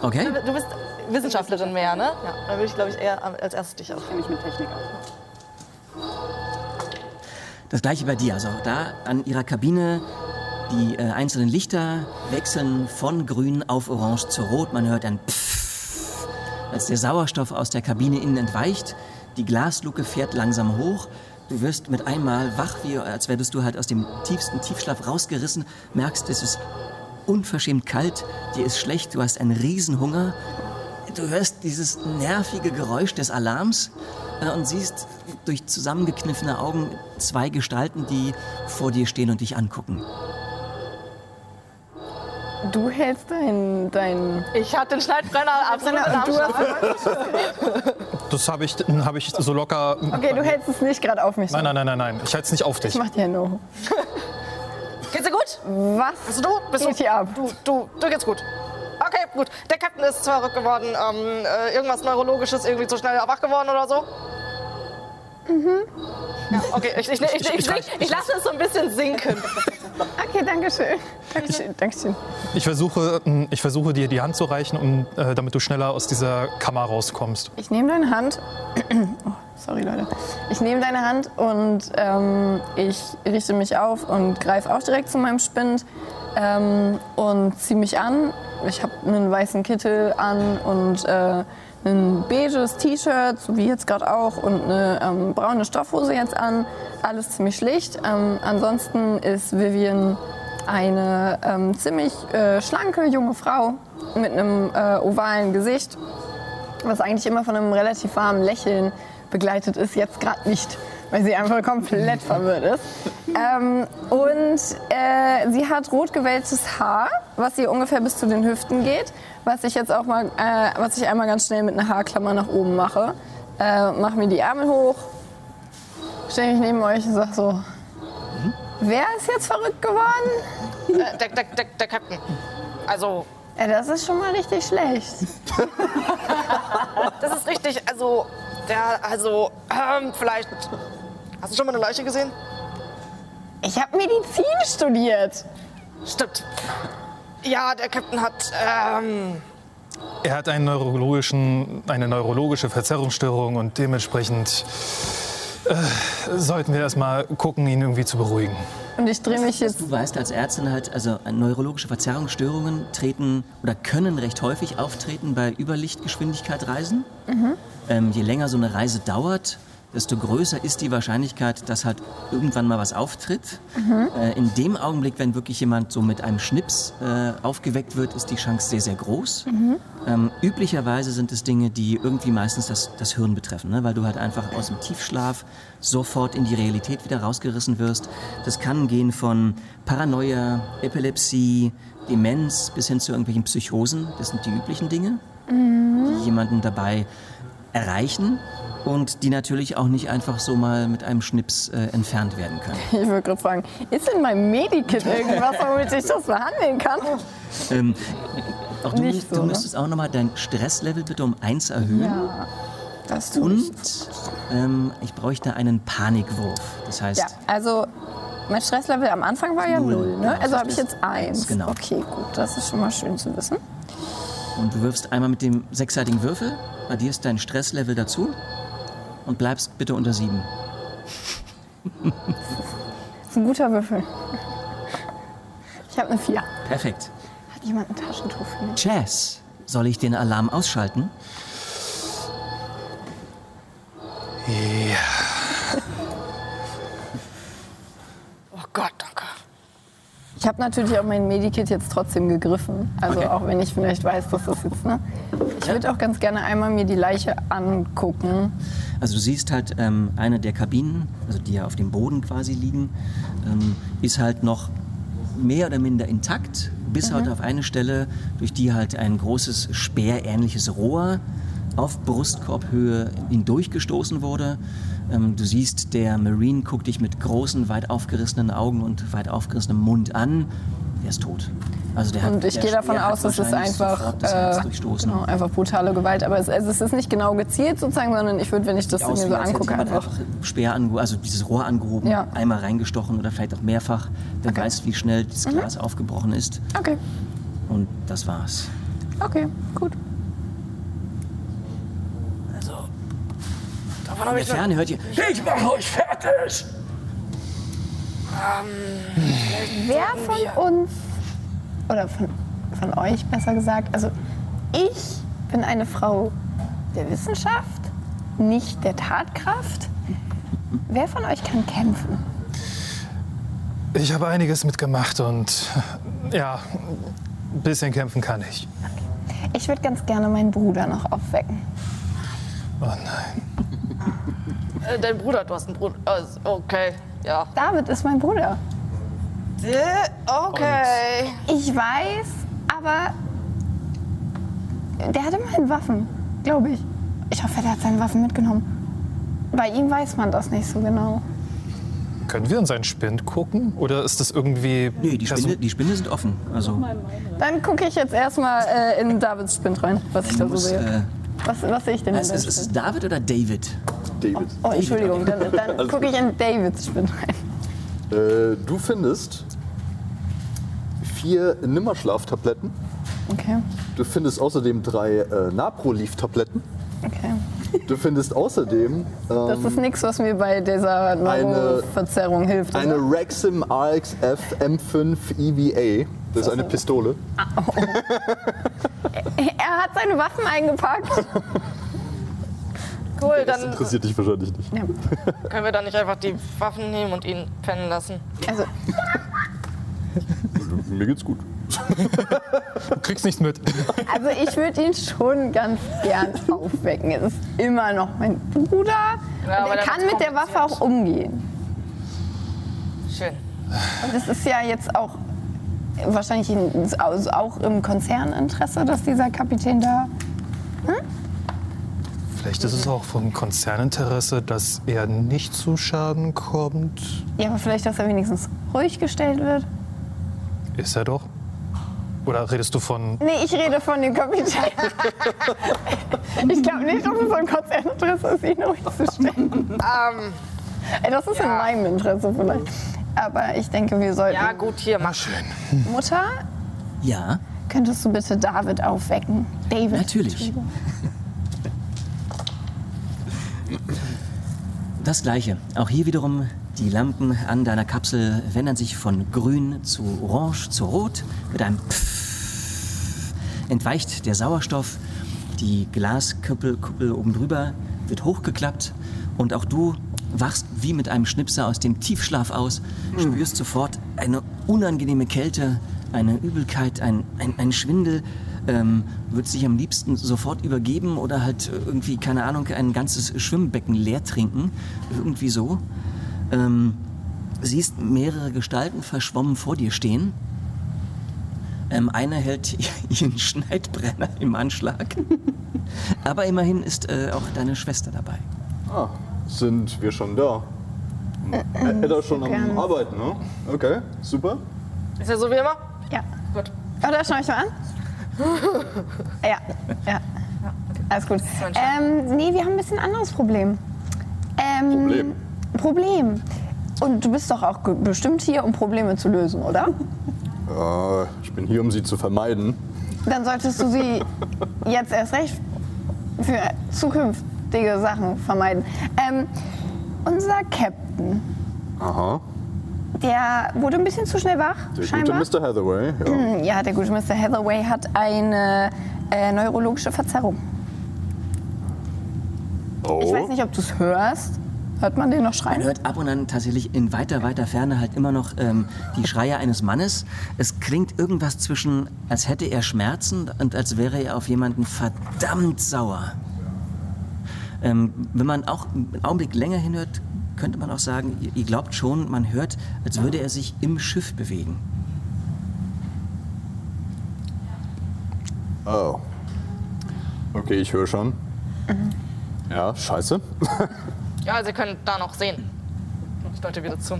Okay? Du bist Wissenschaftlerin mehr, ne? Ja. Dann würde ich, glaube ich, eher als erstes dich auf. kenne mich mit Technik aus. Das gleiche bei dir. Also da an ihrer Kabine die äh, einzelnen Lichter wechseln von grün auf orange zu rot. Man hört ein Pfff, als der Sauerstoff aus der Kabine innen entweicht. Die Glasluke fährt langsam hoch. Du wirst mit einmal wach, wie als wärst du halt aus dem tiefsten Tiefschlaf rausgerissen. Merkst, es ist unverschämt kalt, dir ist schlecht, du hast einen Riesenhunger. Du hörst dieses nervige Geräusch des Alarms äh, und siehst durch zusammengekniffene Augen zwei Gestalten, die vor dir stehen und dich angucken. Du hältst dein, dein Ich hatte den Schneidbrenner absolut hast, Das habe ich, hab ich so locker. Okay, du hältst es nicht gerade auf mich. Nein, nein, nein, nein, nein. Ich halte es nicht auf dich. Ich mach dir no. Geht's dir gut? Was? Also du? Bist geht du, hier ab? Du, du, du geht's gut. Okay, gut. Der Captain ist verrückt geworden. Ähm, äh, irgendwas Neurologisches, irgendwie zu schnell wach geworden oder so? Mhm. Ja, okay, ich, ich, ich, ich, ich, ich, ich lasse es so ein bisschen sinken. Okay, danke schön. Dankeschön, Dankeschön. Ich versuche, mm, ich versuche dir die Hand zu reichen, um, äh, damit du schneller aus dieser Kammer rauskommst. Ich nehme deine Hand. Oh, sorry, Leute. Ich nehme deine Hand und ähm, ich richte mich auf und greife auch direkt zu meinem Spind ähm, und ziehe mich an. Ich habe einen weißen Kittel an und äh, ein beiges T-Shirt, so wie jetzt gerade auch, und eine ähm, braune Stoffhose jetzt an. Alles ziemlich schlicht. Ähm, ansonsten ist Vivian eine ähm, ziemlich äh, schlanke junge Frau mit einem äh, ovalen Gesicht was eigentlich immer von einem relativ warmen Lächeln begleitet ist, jetzt gerade nicht, weil sie einfach komplett verwirrt ist. Ähm, und äh, sie hat rot gewelltes Haar, was ihr ungefähr bis zu den Hüften geht, was ich jetzt auch mal, äh, was ich einmal ganz schnell mit einer Haarklammer nach oben mache. Äh, mach mir die Ärmel hoch, stelle mich neben euch und sag so, wer ist jetzt verrückt geworden? Äh, der, der, der, der Captain. Also, Ja, das ist schon mal richtig schlecht. das ist richtig. Also, der, also, ähm, vielleicht. Hast du schon mal eine Leiche gesehen? Ich habe Medizin studiert. Stimmt. Ja, der Captain hat, ähm, Er hat einen neurologischen, eine neurologische Verzerrungsstörung und dementsprechend äh, sollten wir erstmal gucken, ihn irgendwie zu beruhigen. Und ich drehe mich jetzt Du weißt als Ärztin halt, also neurologische Verzerrungsstörungen treten oder können recht häufig auftreten bei Überlichtgeschwindigkeit Reisen. Ähm, je länger so eine Reise dauert, desto größer ist die Wahrscheinlichkeit, dass halt irgendwann mal was auftritt. Äh, in dem Augenblick, wenn wirklich jemand so mit einem Schnips äh, aufgeweckt wird, ist die Chance sehr, sehr groß. Ähm, üblicherweise sind es Dinge, die irgendwie meistens das, das Hirn betreffen, ne? weil du halt einfach aus dem Tiefschlaf sofort in die Realität wieder rausgerissen wirst. Das kann gehen von Paranoia, Epilepsie, Demenz bis hin zu irgendwelchen Psychosen. Das sind die üblichen Dinge, die jemanden dabei erreichen und die natürlich auch nicht einfach so mal mit einem Schnips äh, entfernt werden können. Ich würde gerade fragen, ist in meinem Medikit irgendwas, womit ich das behandeln kann? Ähm, auch du, Nicht so, du ne? müsstest auch nochmal dein Stresslevel bitte um eins erhöhen. Ja, das tue ich. Und ähm, ich bräuchte einen Panikwurf. Das heißt, Ja, also mein Stresslevel am Anfang war ja Null, ne? Also habe ich jetzt eins. Genau. Okay, gut, das ist schon mal schön zu wissen. und du wirfst einmal mit dem sechsseitigen Würfel, addierst dein Stresslevel dazu und bleibst bitte unter sieben. Das ist ein guter Würfel. Ich habe eine 4. Hat Perfekt. jemand ein Taschentuch für mich? Jazz, soll ich den Alarm ausschalten? Oh Gott, danke. Ich habe natürlich auch mein Medikit jetzt trotzdem gegriffen. Also Okay. auch wenn ich vielleicht weiß, dass das jetzt, ne? Ich würde auch ganz gerne einmal mir die Leiche angucken. Also du siehst halt ähm, eine der Kabinen, also die ja auf dem Boden quasi liegen, ähm, ist halt noch mehr oder minder intakt, bis halt auf eine Stelle, durch die halt ein großes speerähnliches Rohr auf Brustkorbhöhe hindurchgestoßen wurde. Ähm, du siehst, der Marine guckt dich mit großen, weit aufgerissenen Augen und weit aufgerissenem Mund an. Der ist tot. Also der hat, Und ich der gehe davon hat aus, es ist wahrscheinlich einfach, das äh, genau, einfach brutale Gewalt. Aber es, also es ist nicht genau gezielt sozusagen, sondern ich würde, wenn ich das mir so angucke, einfach. einfach Speer angehoben, also dieses Rohr angehoben, Ja. einmal reingestochen oder vielleicht auch mehrfach. Wer Okay. Mhm. weiß, wie schnell das Glas aufgebrochen ist. Okay, Und das war's. okay, gut. Davon In habe der ich noch... Ferne hört ihr, ich mach euch fertig! Wer von uns, oder von, von euch besser gesagt, also ich bin eine Frau der Wissenschaft, nicht der Tatkraft. Wer von euch kann kämpfen? Ich habe einiges mitgemacht und ja, ein bisschen kämpfen kann ich. Ich würde ganz gerne meinen Bruder noch aufwecken. Oh nein. Äh, dein Bruder, du hast einen Bruder. Äh, okay, ja. David ist mein Bruder. Äh, Okay. Ich weiß, aber der hatte immerhin Waffen, glaube ich. Ich hoffe, der hat seine Waffen mitgenommen. Bei ihm weiß man das nicht so genau. Können wir in seinen Spind gucken? Oder ist das irgendwie. Nee, die Spinde, die Spinde sind offen. Also Dann gucke ich jetzt erstmal äh, in Davids Spind rein, was ich da so sehe. Was, was sehe ich denn ist, ist, ist es? David oder David? David. Oh, Entschuldigung, dann, dann gucke ich in Davids Spind rein. Äh, du findest vier Nimmerschlaftabletten. Okay, Du findest außerdem drei äh, Naproleaf-Tabletten. okay. Du findest außerdem Das ähm, ist nichts, was mir bei dieser Neuroverzerrung hilft. eine oder? Rexim RXF M5 EVA. Das ist eine Pistole. Er hat seine Waffen eingepackt. Cool, Das dann interessiert dich wahrscheinlich nicht. können wir dann nicht einfach die Waffen nehmen und ihn pennen lassen. Also, Mir geht's gut. Du kriegst nichts mit. also ich würde ihn schon ganz gern aufwecken. Es ist immer noch mein Bruder. Ja, aber und er der kann mit der Waffe auch umgehen. Schön. Und es ist ja jetzt auch wahrscheinlich in, also auch im Konzerninteresse, dass dieser Kapitän da. Vielleicht ist es auch von Konzerninteresse, dass er nicht zu Schaden kommt. Ja, aber vielleicht, dass er wenigstens ruhig gestellt wird. Ist er doch. Oder redest du von. Nee, ich rede von dem Kapitän. ich glaube nicht, dass es ein Konzerninteresse ist, ihn ruhig zu stellen. Ähm, Ey, Das ist in meinem Interesse vielleicht. Aber ich denke, wir sollten. ja, gut, hier, mach. Schön. Mutter, Ja, könntest du bitte David aufwecken? David. Natürlich. Entschuldigung. das gleiche. Auch hier wiederum die Lampen an deiner Kapsel verändern sich von grün zu orange zu rot. Mit einem Pfff entweicht der Sauerstoff. Die Glaskuppel Kuppel oben drüber wird hochgeklappt Und auch du wachst wie mit einem Schnipser aus dem Tiefschlaf aus, spürst sofort eine unangenehme Kälte, eine Übelkeit, ein, ein, ein Schwindel. Ähm, würdest dich am liebsten sofort übergeben oder halt irgendwie, keine Ahnung, ein ganzes Schwimmbecken leer trinken. Irgendwie so. Ähm, siehst mehrere Gestalten verschwommen vor dir stehen. Ähm, einer hält ihren Schneidbrenner im Anschlag. Aber immerhin ist äh, auch deine Schwester dabei. Ah, sind wir schon da? Edda schon am. Arbeiten, ne? Okay, super. Ist ja so wie immer? Ja. Gut. Da schau ich mal an. Ja, ja. Alles gut. Ähm, nee, wir haben ein bisschen anderes Problem. Ähm, Problem? Problem. Und du bist doch auch bestimmt hier, um Probleme zu lösen, oder? Äh, ich bin hier, um sie zu vermeiden. Dann solltest du sie jetzt erst recht für zukünftige Sachen vermeiden. Ähm, unser Captain, Aha. der wurde ein bisschen zu schnell wach, Der scheinbar. gute Mr. Hathaway. Ja. Ja, der gute Mr. Hathaway hat eine äh, neurologische Verzerrung. Oh. Ich weiß nicht, ob du es hörst. Hört man den noch Man schreien? hört ab und an tatsächlich in weiter, weiter Ferne halt immer noch ähm, die Schreie eines Mannes. Es klingt irgendwas zwischen, als hätte er Schmerzen und als wäre er auf jemanden verdammt sauer. Ähm, wenn man auch einen Augenblick länger hinhört, könnte man auch sagen, ihr, glaubt schon, man hört, als würde er sich im Schiff bewegen. Oh. Okay, ich höre schon. Ja, scheiße. Ja, Sie können da noch sehen. Ich deute wieder zu.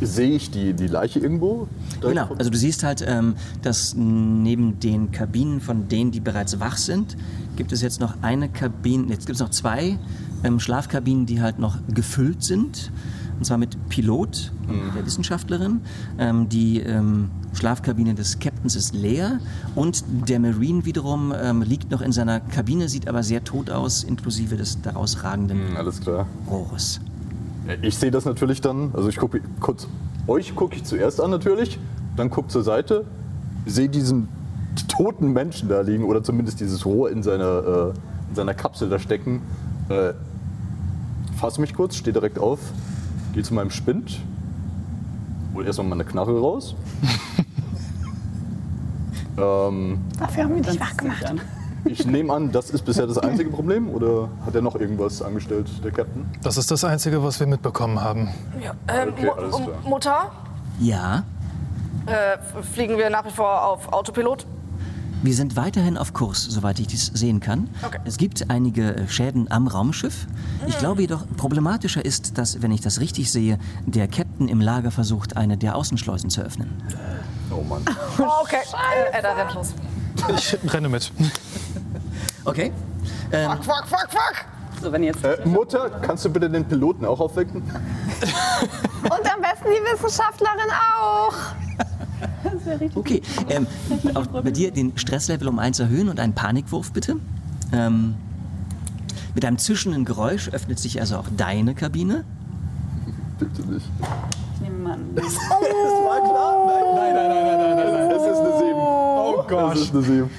Sehe ich die, die Leiche irgendwo? Genau, also du siehst halt, ähm, dass neben den Kabinen von denen, die bereits wach sind, gibt es jetzt noch eine Kabine, jetzt gibt es noch zwei ähm, Schlafkabinen, die halt noch gefüllt sind. Und zwar mit Pilot, und der Wissenschaftlerin. Ähm, die ähm, Schlafkabine des Captains ist leer und der Marine wiederum ähm, liegt noch in seiner Kabine, sieht aber sehr tot aus, inklusive des daraus ragenden Hm, Alles klar. Rohres. Ich sehe das natürlich dann. Also ich gucke kurz. Euch gucke ich zuerst an natürlich. Dann gucke zur Seite. Sehe diesen toten Menschen da liegen oder zumindest dieses Rohr in seiner, äh, in seiner Kapsel da stecken. Äh, fasse mich kurz, stehe direkt auf, gehe zu meinem Spind, hol erstmal meine Knarre raus. ähm, Dafür haben wir dich wach gemacht. Ich nehme an, das ist bisher das einzige Problem oder hat er noch irgendwas angestellt, der Captain? Das ist das Einzige, was wir mitbekommen haben. Ja, ähm, Okay, alles klar. Mutter, Ja, äh, fliegen wir nach wie vor auf Autopilot? Wir sind weiterhin auf Kurs, soweit ich dies sehen kann. Okay. Es gibt einige äh, Schäden am Raumschiff. Ich glaube jedoch, problematischer ist, dass, wenn ich das richtig sehe, der Captain im Lager versucht, eine der Außenschleusen zu öffnen. Oh Mann. Oh, okay. Äh, Edda rennt los. Ich renne mit. Okay. Fuck, fuck, fuck, fuck! So, wenn jetzt Äh, Mutter, kannst du bitte den Piloten auch aufwecken? Und am besten die Wissenschaftlerin auch. Okay. Ähm, auch bei dir den Stresslevel um eins erhöhen und einen Panikwurf bitte. Ähm, mit einem zischenden Geräusch öffnet sich also auch deine Kabine. Bitte nicht. ich nehme mal an. Das war klar? Nein, nein, nein, nein, nein, nein. Es ist eine 7. Oh Gott. Es ist eine 7.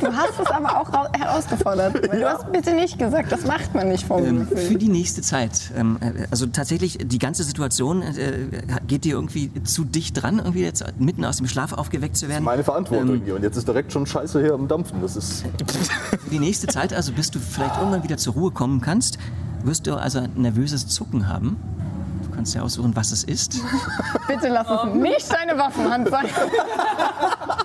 Du hast es aber auch rau- herausgefordert. Weil Du hast bitte nicht gesagt, das macht man nicht vom Ähm, für die nächste Zeit. Ähm, äh, also tatsächlich, die ganze Situation äh, geht dir irgendwie zu dicht dran, irgendwie jetzt mitten aus dem Schlaf aufgeweckt zu werden. Meine Verantwortung Ähm, hier. Und jetzt ist direkt schon Scheiße hier am Dampfen. Das ist. Für die nächste Zeit, also bis du vielleicht irgendwann wieder zur Ruhe kommen kannst, wirst du also ein nervöses Zucken haben. Du kannst ja aussuchen, was es ist. Bitte lass es nicht deine Waffenhand sein.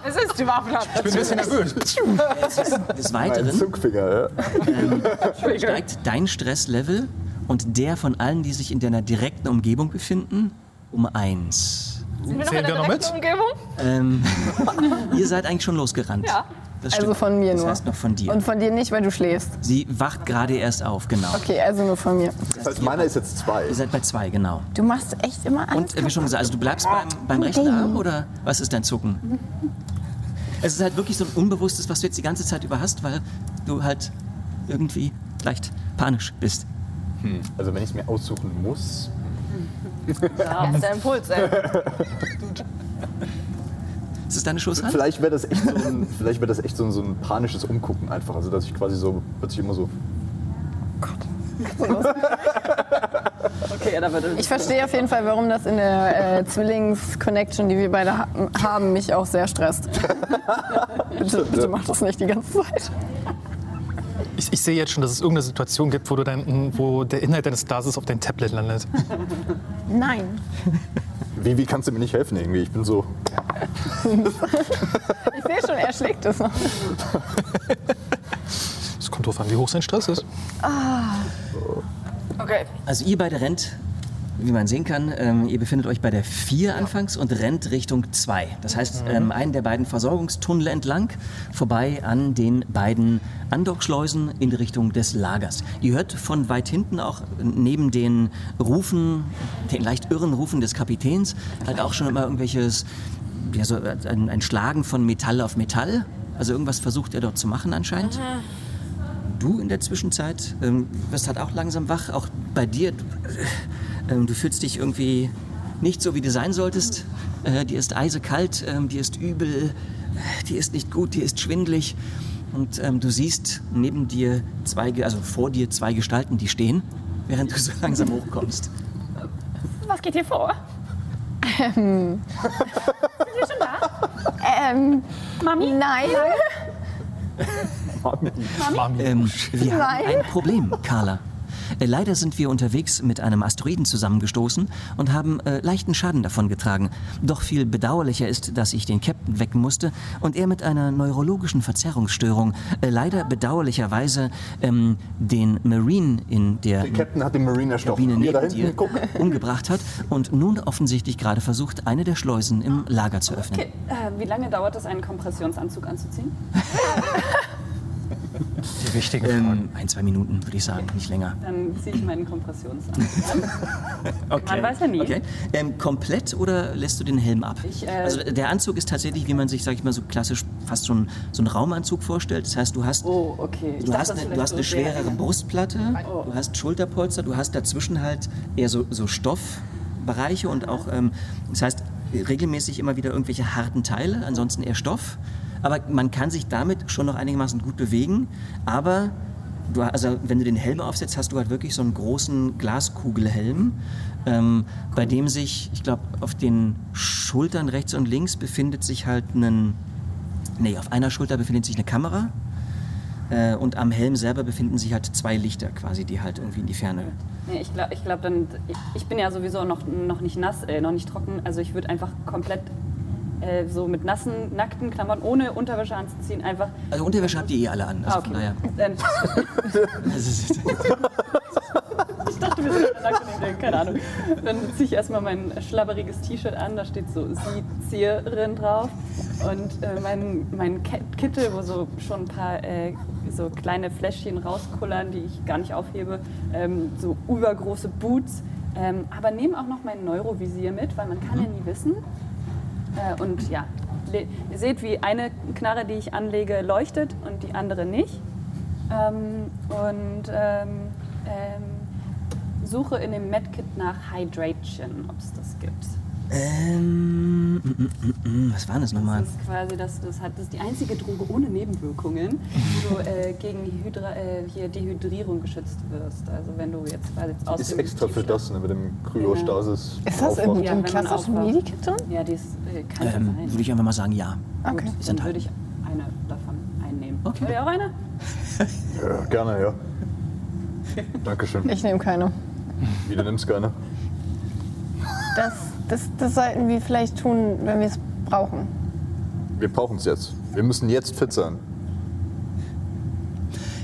Es ist die Waffenhand. Ich bin ein bisschen nervös. Des Ein Weiteren Zuckfinger, ja. steigt dein Stresslevel und der von allen, die sich in deiner direkten Umgebung befinden, um eins. Sind wir noch Zählen in der wir noch mit? Umgebung? Ähm, ihr seid eigentlich schon losgerannt. Ja. Das Also stimmt. von mir das nur. heißt noch von dir. Und von dir nicht, weil du schläfst. Sie wacht gerade erst auf, genau. Okay, also nur von mir. Das heißt, meiner ist jetzt zwei. Ihr seid bei zwei, genau. Du machst echt immer alles Und äh, wie schon gesagt, also du bleibst beim, beim rechten Arm oder was ist dein Zucken? Es ist halt wirklich so ein Unbewusstes, was du jetzt die ganze Zeit über hast, weil du halt irgendwie leicht panisch bist. Also, wenn ich es mir aussuchen muss. Ja, ist der Impuls, ey. Ist es deine Schusshand? Vielleicht wäre das echt, so ein, vielleicht wär das echt so, ein, so ein panisches Umgucken einfach. Also, dass ich quasi so plötzlich immer so. Okay, ja, da würde Ich verstehe auf jeden Fall, warum das in der äh, Zwillings-Connection, die wir beide ha haben, mich auch sehr stresst. bitte, bitte mach das nicht die ganze Zeit. Ich, ich sehe jetzt schon, dass es irgendeine Situation gibt, wo, du dein, wo der Inhalt deines Glases auf dein Tablet landet. Nein. Wie, wie kannst du mir nicht helfen irgendwie? Ich bin so. Ich sehe schon, er schlägt es noch. Es kommt drauf an, wie hoch sein Stress ist. Okay. Also ihr beide rennt, wie man sehen kann, ähm, ihr befindet euch bei der 4 anfangs und rennt Richtung 2. Das heißt, ähm, einen der beiden Versorgungstunnel entlang, vorbei an den beiden Andockschleusen in Richtung des Lagers. Ihr hört von weit hinten auch neben den Rufen, den leicht irren Rufen des Kapitäns, halt auch schon immer irgendwelches, ja, so ein, ein Schlagen von Metall auf Metall. Also irgendwas versucht er dort zu machen anscheinend. Du in der Zwischenzeit ähm, wirst halt auch langsam wach. Auch bei dir, du, ähm, du fühlst dich irgendwie nicht so, wie du sein solltest. Äh, dir ist eisekalt, ähm, dir ist übel, äh, dir ist nicht gut, dir ist schwindlig. Und ähm, du siehst neben dir zwei, also vor dir zwei Gestalten, die stehen, während du so langsam hochkommst. Was geht hier vor? Ähm, Mami? nein. Ähm, wir haben Nein. ein Problem, Carla. Äh, Leider sind wir unterwegs mit einem Asteroiden zusammengestoßen und haben äh, leichten Schaden davongetragen. Doch viel bedauerlicher ist, dass ich den Captain wecken musste und er mit einer neurologischen Verzerrungsstörung äh, leider bedauerlicherweise ähm, den Marine in der Der Captain hat den Marine erstochen. Kabine neben dir umgebracht hat und nun offensichtlich gerade versucht, eine der Schleusen im Lager zu öffnen. Okay, äh, wie lange dauert es, einen Kompressionsanzug anzuziehen? Die wichtigen Fragen. Ähm, ein, zwei Minuten, würde ich sagen, nicht länger. Dann ziehe ich meinen Kompressionsanzug an. Man weiß ja nie. Okay. Ähm, komplett oder lässt du den Helm ab? Ich, äh, also der Anzug ist tatsächlich, wie man sich, sag ich mal, so klassisch fast so einen Raumanzug vorstellt. Das heißt, du hast, Oh, okay. Du dachte, hast, vielleicht du hast so eine schwerere Brustplatte, du hast Schulterpolster, du hast dazwischen halt eher so, so Stoffbereiche und auch, ähm, das heißt, regelmäßig immer wieder irgendwelche harten Teile, ansonsten eher Stoff. Aber man kann sich damit schon noch einigermaßen gut bewegen. Aber du, also wenn du den Helm aufsetzt, hast du halt wirklich so einen großen Glaskugelhelm, ähm, bei dem sich, ich glaube, auf den Schultern rechts und links befindet sich halt ein, nee, auf einer Schulter befindet sich eine Kamera. Äh, und am Helm selber befinden sich halt zwei Lichter quasi, die halt irgendwie in die Ferne. Nee, ich glaube, ich glaub dann, ich bin ja sowieso noch, noch nicht nass, äh, noch nicht trocken. Also ich würde einfach komplett äh, so mit nassen, nackten Klamotten, ohne Unterwäsche anzuziehen, einfach. Also Unterwäsche habt ihr eh alle an. Also Ah, okay. ist, ich dachte, wir sind nackt denke, keine Ahnung. Dann ziehe ich erstmal mein schlabberiges T-Shirt an, da steht so Sie-Zierin drauf. Und äh, mein, mein Kittel, wo so schon ein paar äh, so kleine Fläschchen rauskullern, die ich gar nicht aufhebe. Ähm, so übergroße Boots. Ähm, aber nehme auch noch mein Neurovisier mit, weil man kann ja nie wissen. Äh, und ja, ihr seht, wie eine Knarre, die ich anlege, leuchtet und die andere nicht. Ähm, und ähm, ähm, suche in dem Medkit nach Hydration, ob es das gibt. Ähm, mm, mm, mm, was war das nochmal? Das ist quasi das, das hat das ist die einzige Droge ohne Nebenwirkungen, wo du äh, gegen die Hydra, äh, hier Dehydrierung geschützt wirst. Also wenn du jetzt quasi jetzt aus Ist dem extra für das, ne, mit dem Kryostasis. Ist das im, aufwacht. Ja, aufwacht. Medikit drin? Ja, die ist, äh, kann Ähm, sein. würde ich einfach mal sagen, ja. Okay. Ist Dann würde ich eine davon einnehmen. Okay. Wollt ihr auch eine? Ja, gerne, ja. Dankeschön. Ich nehme keine. Wie, du nimmst keine? Das, das, das sollten wir vielleicht tun, wenn wir es brauchen. Wir brauchen es jetzt. Wir müssen jetzt fit sein.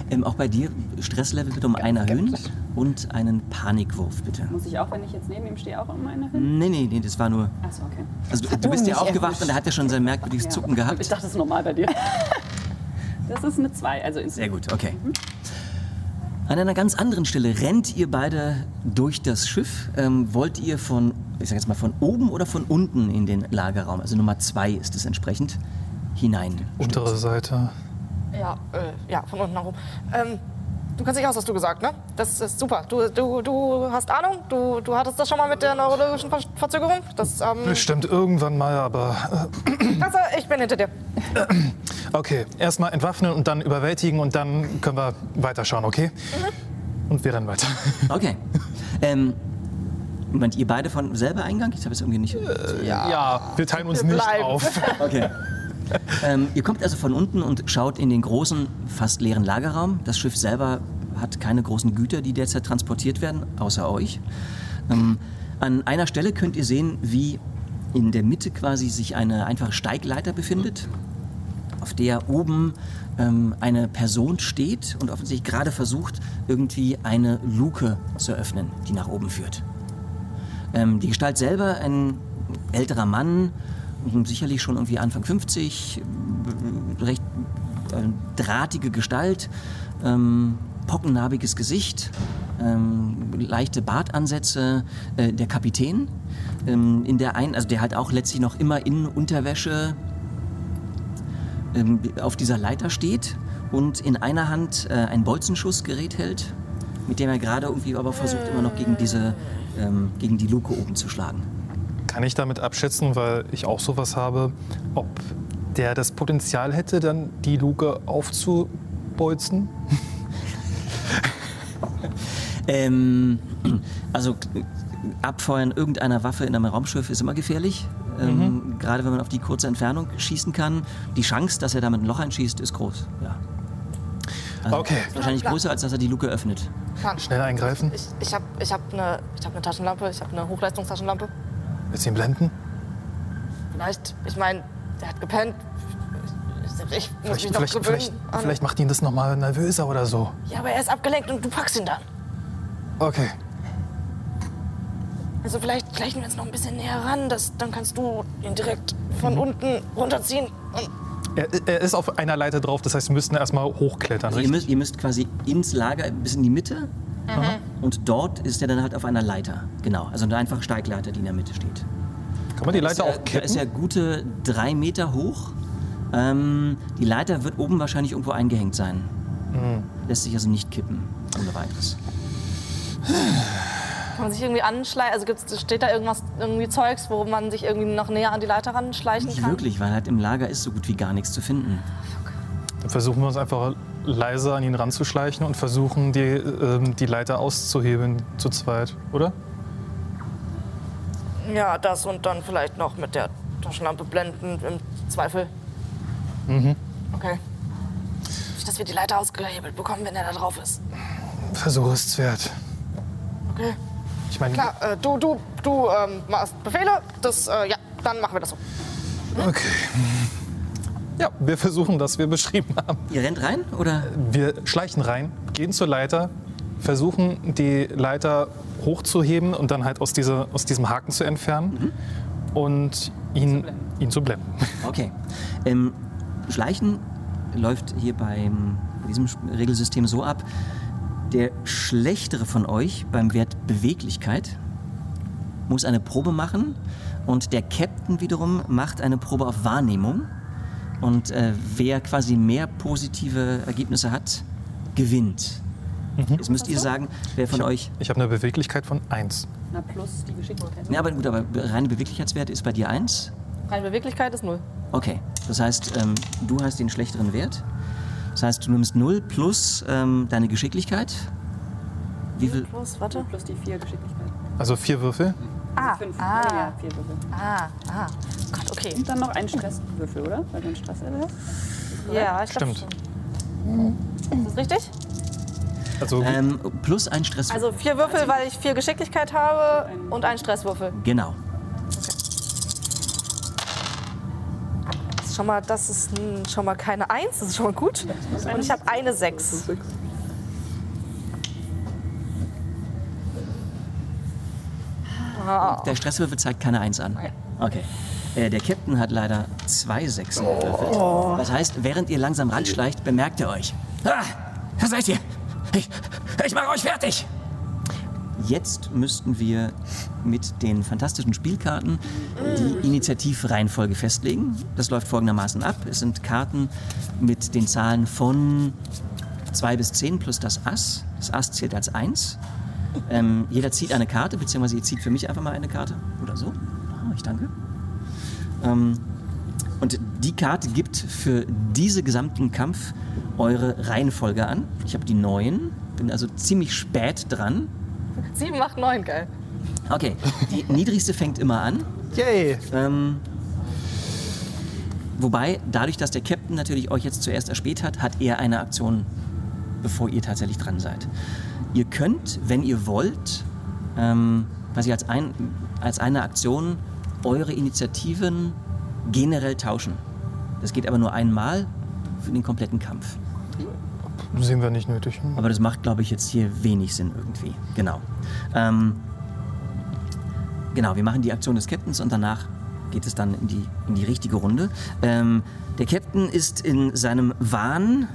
Ähm, auch bei dir Stresslevel bitte um einen erhöhen und einen Panikwurf bitte. Muss ich auch, wenn ich jetzt neben ihm stehe, auch um eine hin? Nee, nee, nee, das war nur. Achso, okay. Also du, du bist ja aufgewacht erwischt. und er hat ja schon sein merkwürdiges Ja. Zucken Ich gehabt. dachte, das ist normal bei dir. Das ist eine 2, also Sehr insgesamt. gut, okay. An einer ganz anderen Stelle rennt ihr beide durch das Schiff. Ähm, wollt ihr von, ich sag jetzt mal, von oben oder von unten in den Lagerraum, also Nummer zwei ist es entsprechend, hinein? Untere Seite. Ja, äh, ja, von unten nach oben. Ähm, du kannst dich aus, hast du gesagt, ne? Das ist super. Du, du, du hast Ahnung? Du, du hattest das schon mal mit der neurologischen Ver Verzögerung? Das, ähm, Bestimmt irgendwann mal, aber. also, ich bin hinter dir. Äh, okay, erstmal entwaffnen und dann überwältigen und dann können wir weiterschauen, okay? Und wir rennen weiter. Okay. Ähm, Moment, ihr beide von selber Eingang? Ich habe es irgendwie nicht. Ja, wir teilen uns Wir nicht bleiben. auf. Okay. ähm, ihr kommt also von unten und schaut in den großen, fast leeren Lagerraum. Das Schiff selber hat keine großen Güter, die derzeit transportiert werden, außer euch. Ähm, an einer Stelle könnt ihr sehen, wie in der Mitte quasi sich eine einfache Steigleiter befindet, auf der oben ähm, eine Person steht und offensichtlich gerade versucht, irgendwie eine Luke zu öffnen, die nach oben führt. Ähm, die Gestalt selber, ein älterer Mann, ähm, sicherlich schon irgendwie Anfang 50, äh, recht äh, drahtige Gestalt, ähm, pockennarbiges Gesicht, ähm, leichte Bartansätze, äh, der Kapitän, ähm, in der ein, also der halt auch letztlich noch immer in Unterwäsche auf dieser Leiter steht und in einer Hand äh, ein Bolzenschussgerät hält, mit dem er gerade irgendwie aber versucht immer noch gegen diese ähm, gegen die Luke oben zu schlagen. Kann ich damit abschätzen, weil ich auch sowas habe, ob der das Potenzial hätte, dann die Luke aufzubolzen? Ähm, also Abfeuern irgendeiner Waffe in einem Raumschiff ist immer gefährlich. Ähm, Gerade wenn man auf die kurze Entfernung schießen kann. Die Chance, dass er damit ein Loch einschießt, ist groß. Ja. Also Okay. ist wahrscheinlich größer, als dass er die Luke öffnet. Plan. Schnell eingreifen? Ich, ich habe ich hab eine ich hab ne Taschenlampe, ich habe eine Hochleistungstaschenlampe. Willst du ihn blenden? Vielleicht, ich meine, der hat gepennt. Ich, ich muss Vielleicht, mich noch vielleicht, gewöhnen. vielleicht, vielleicht macht ihn das noch mal nervöser oder so. Ja, aber er ist abgelenkt und du packst ihn dann. Okay. Also vielleicht gleichen wir uns noch ein bisschen näher ran, das, dann kannst du ihn direkt von unten runterziehen. Und Er, er ist auf einer Leiter drauf, das heißt, wir müssten erstmal hochklettern, Also ihr, müsst, ihr müsst quasi ins Lager bis in die Mitte. Und dort ist er dann halt auf einer Leiter. Genau, also eine einfache Steigleiter, die in der Mitte steht. Kann man die Leiter ja, auch Da ist ja kippen? gute drei Meter hoch. Ähm, die Leiter wird oben wahrscheinlich irgendwo eingehängt sein. Mhm. Lässt sich also nicht kippen, ohne weiteres. kann man sich irgendwie anschleichen? Also gibt's, steht da irgendwas, irgendwie Zeugs, wo man sich irgendwie noch näher an die Leiter ranschleichen Nicht kann? wirklich, weil halt im Lager ist so gut wie gar nichts zu finden. Dann versuchen wir uns einfach leise an ihn ranzuschleichen und versuchen, die, ähm, die Leiter auszuhebeln zu zweit, oder? Ja, das und dann vielleicht noch mit der Taschenlampe blenden, im Zweifel. Mhm. Okay. Nicht, dass wir die Leiter ausgehebelt bekommen, wenn er da drauf ist. Versuch es wert. Okay. Ich meine, Klar, äh, du, du, du ähm, machst Befehle. Das, äh, ja, dann machen wir das so. okay. Ja, wir versuchen das, wir beschrieben haben. Ihr rennt rein oder? Wir schleichen rein, gehen zur Leiter, versuchen die Leiter hochzuheben und dann halt aus, dieser, aus diesem Haken zu entfernen und ihn, ihn zu blenden. Okay. Ähm, Schleichen läuft hier beim, bei diesem Regelsystem so ab. Der schlechtere von euch beim Wert Beweglichkeit muss eine Probe machen und der Captain wiederum macht eine Probe auf Wahrnehmung. Und äh, wer quasi mehr positive Ergebnisse hat, gewinnt. Jetzt müsst ihr sagen, wer von euch. Ich habe eine Beweglichkeit von 1. Na, plus die Geschicklichkeit. Ja, aber gut, aber reine Beweglichkeitswert ist bei dir 1. Reine Beweglichkeit ist null. Okay, das heißt, ähm, du hast den schlechteren Wert. Das heißt, du nimmst 0 plus ähm, deine Geschicklichkeit. Wie viel? Plus, warte. Plus die vier Geschicklichkeit. Also vier Würfel. Ah, Fünf. ah, Ja, vier Würfel. ah, ah. Gott, okay. Und dann noch ein Stresswürfel, oder? Weil du einen Stress erhältst. Ja, ich glaube Stimmt. Ist das richtig? Also Ähm, plus ein Stress. Also vier Würfel, weil ich vier Geschicklichkeit habe und einen Stresswürfel. genau. Schon mal, das ist schon mal keine Eins, das ist schon mal gut. Und ich habe eine Sechs. Der Stresswürfel zeigt keine 1 an. Okay. Äh, der Captain hat leider zwei Sechsen gewürfelt. Das heißt, während ihr langsam ranschleicht, bemerkt er euch. Ah, da seid ihr. Ich, ich mache euch fertig. Jetzt müssten wir mit den fantastischen Spielkarten die Initiativreihenfolge festlegen. Das läuft folgendermaßen ab. Es sind Karten mit den Zahlen von 2 bis 10 plus das Ass. Das Ass zählt als 1. Ähm, jeder zieht eine Karte, beziehungsweise ihr zieht für mich einfach mal eine Karte. Oder so. Ah, ich danke. Ähm, und die Karte gibt für diesen gesamten Kampf eure Reihenfolge an. Ich habe die 9, bin also ziemlich spät dran. 7 macht 9, geil. Okay, die niedrigste fängt immer an. Yay! Ähm, wobei, dadurch, dass der Captain natürlich euch jetzt zuerst erspäht hat, hat er eine Aktion, bevor ihr tatsächlich dran seid. Ihr könnt, wenn ihr wollt, ähm, was ich als, ein, als eine Aktion eure Initiativen generell tauschen. Das geht aber nur einmal für den kompletten Kampf. Sehen wir nicht nötig. Aber das macht, glaube ich, jetzt hier wenig Sinn irgendwie. Genau. Ähm, genau, wir machen die Aktion des Captains und danach geht es dann in die, in die richtige Runde. Ähm, der Captain ist in seinem Wahn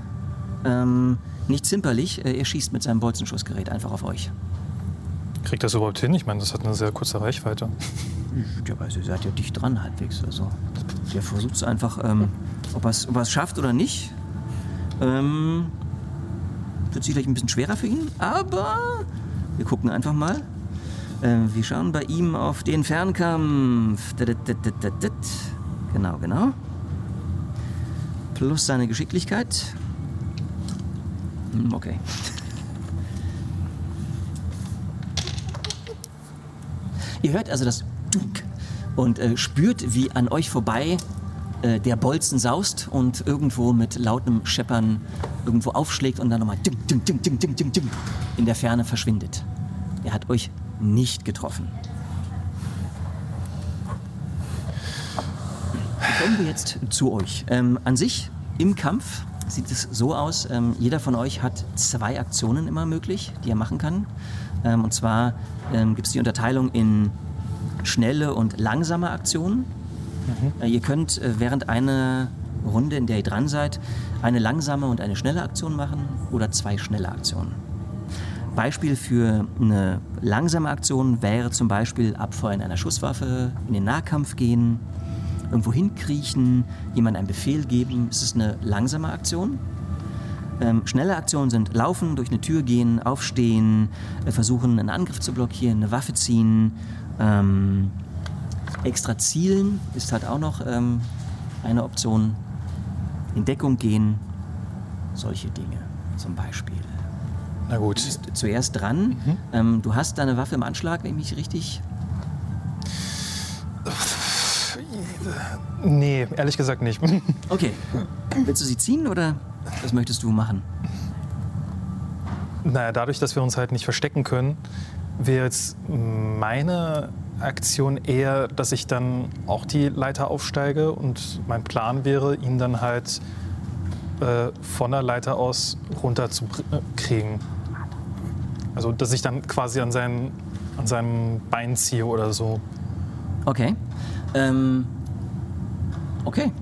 ähm, nicht zimperlich. Äh, Er schießt mit seinem Bolzenschussgerät einfach auf euch. Kriegt das überhaupt hin? Ich meine, das hat eine sehr kurze Reichweite. Ja, aber ihr seid ja dicht dran halbwegs. Also der versucht es einfach, ähm, ob er es schafft oder nicht. Ähm, wird sicherlich ein bisschen schwerer für ihn, aber wir gucken einfach mal. Ähm, wir schauen bei ihm auf den Fernkampf. Genau, genau. Plus seine Geschicklichkeit. Hm, Okay. Ihr hört also das Dunk und äh, spürt, wie an euch vorbei äh, der Bolzen saust und irgendwo mit lautem Scheppern irgendwo aufschlägt und dann nochmal ding, ding, ding, ding, ding, ding, ding in der Ferne verschwindet. Er hat euch nicht getroffen. Kommen wir jetzt zu euch. Ähm, an sich im Kampf sieht es so aus, ähm, jeder von euch hat zwei Aktionen immer möglich, die er machen kann. Ähm, und zwar ähm, gibt es die Unterteilung in schnelle und langsame Aktionen. Äh, ihr könnt äh, während einer Runde, in der ihr dran seid, eine langsame und eine schnelle Aktion machen oder zwei schnelle Aktionen. Beispiel für eine langsame Aktion wäre zum Beispiel Abfeuern einer Schusswaffe, in den Nahkampf gehen, irgendwo hinkriechen, jemand einen Befehl geben. Es ist eine langsame Aktion. Ähm, schnelle Aktionen sind Laufen, durch eine Tür gehen, aufstehen, äh, versuchen einen Angriff zu blockieren, eine Waffe ziehen. Ähm, extra zielen ist halt auch noch ähm, eine Option. In Deckung gehen, solche Dinge zum Beispiel. Na gut. Du bist zuerst dran. Ähm, du hast deine Waffe im Anschlag, wenn ich mich richtig. Nee, ehrlich gesagt nicht. Okay. Willst du sie ziehen oder was möchtest du machen? Naja, dadurch, dass wir uns halt nicht verstecken können, wäre jetzt meine Aktion eher, dass ich dann auch die Leiter aufsteige und mein Plan wäre, ihn dann halt äh, von der Leiter aus runter zu kriegen. Also, dass ich dann quasi an, seinen, an seinem Bein ziehe oder so. Okay. Ähm, okay.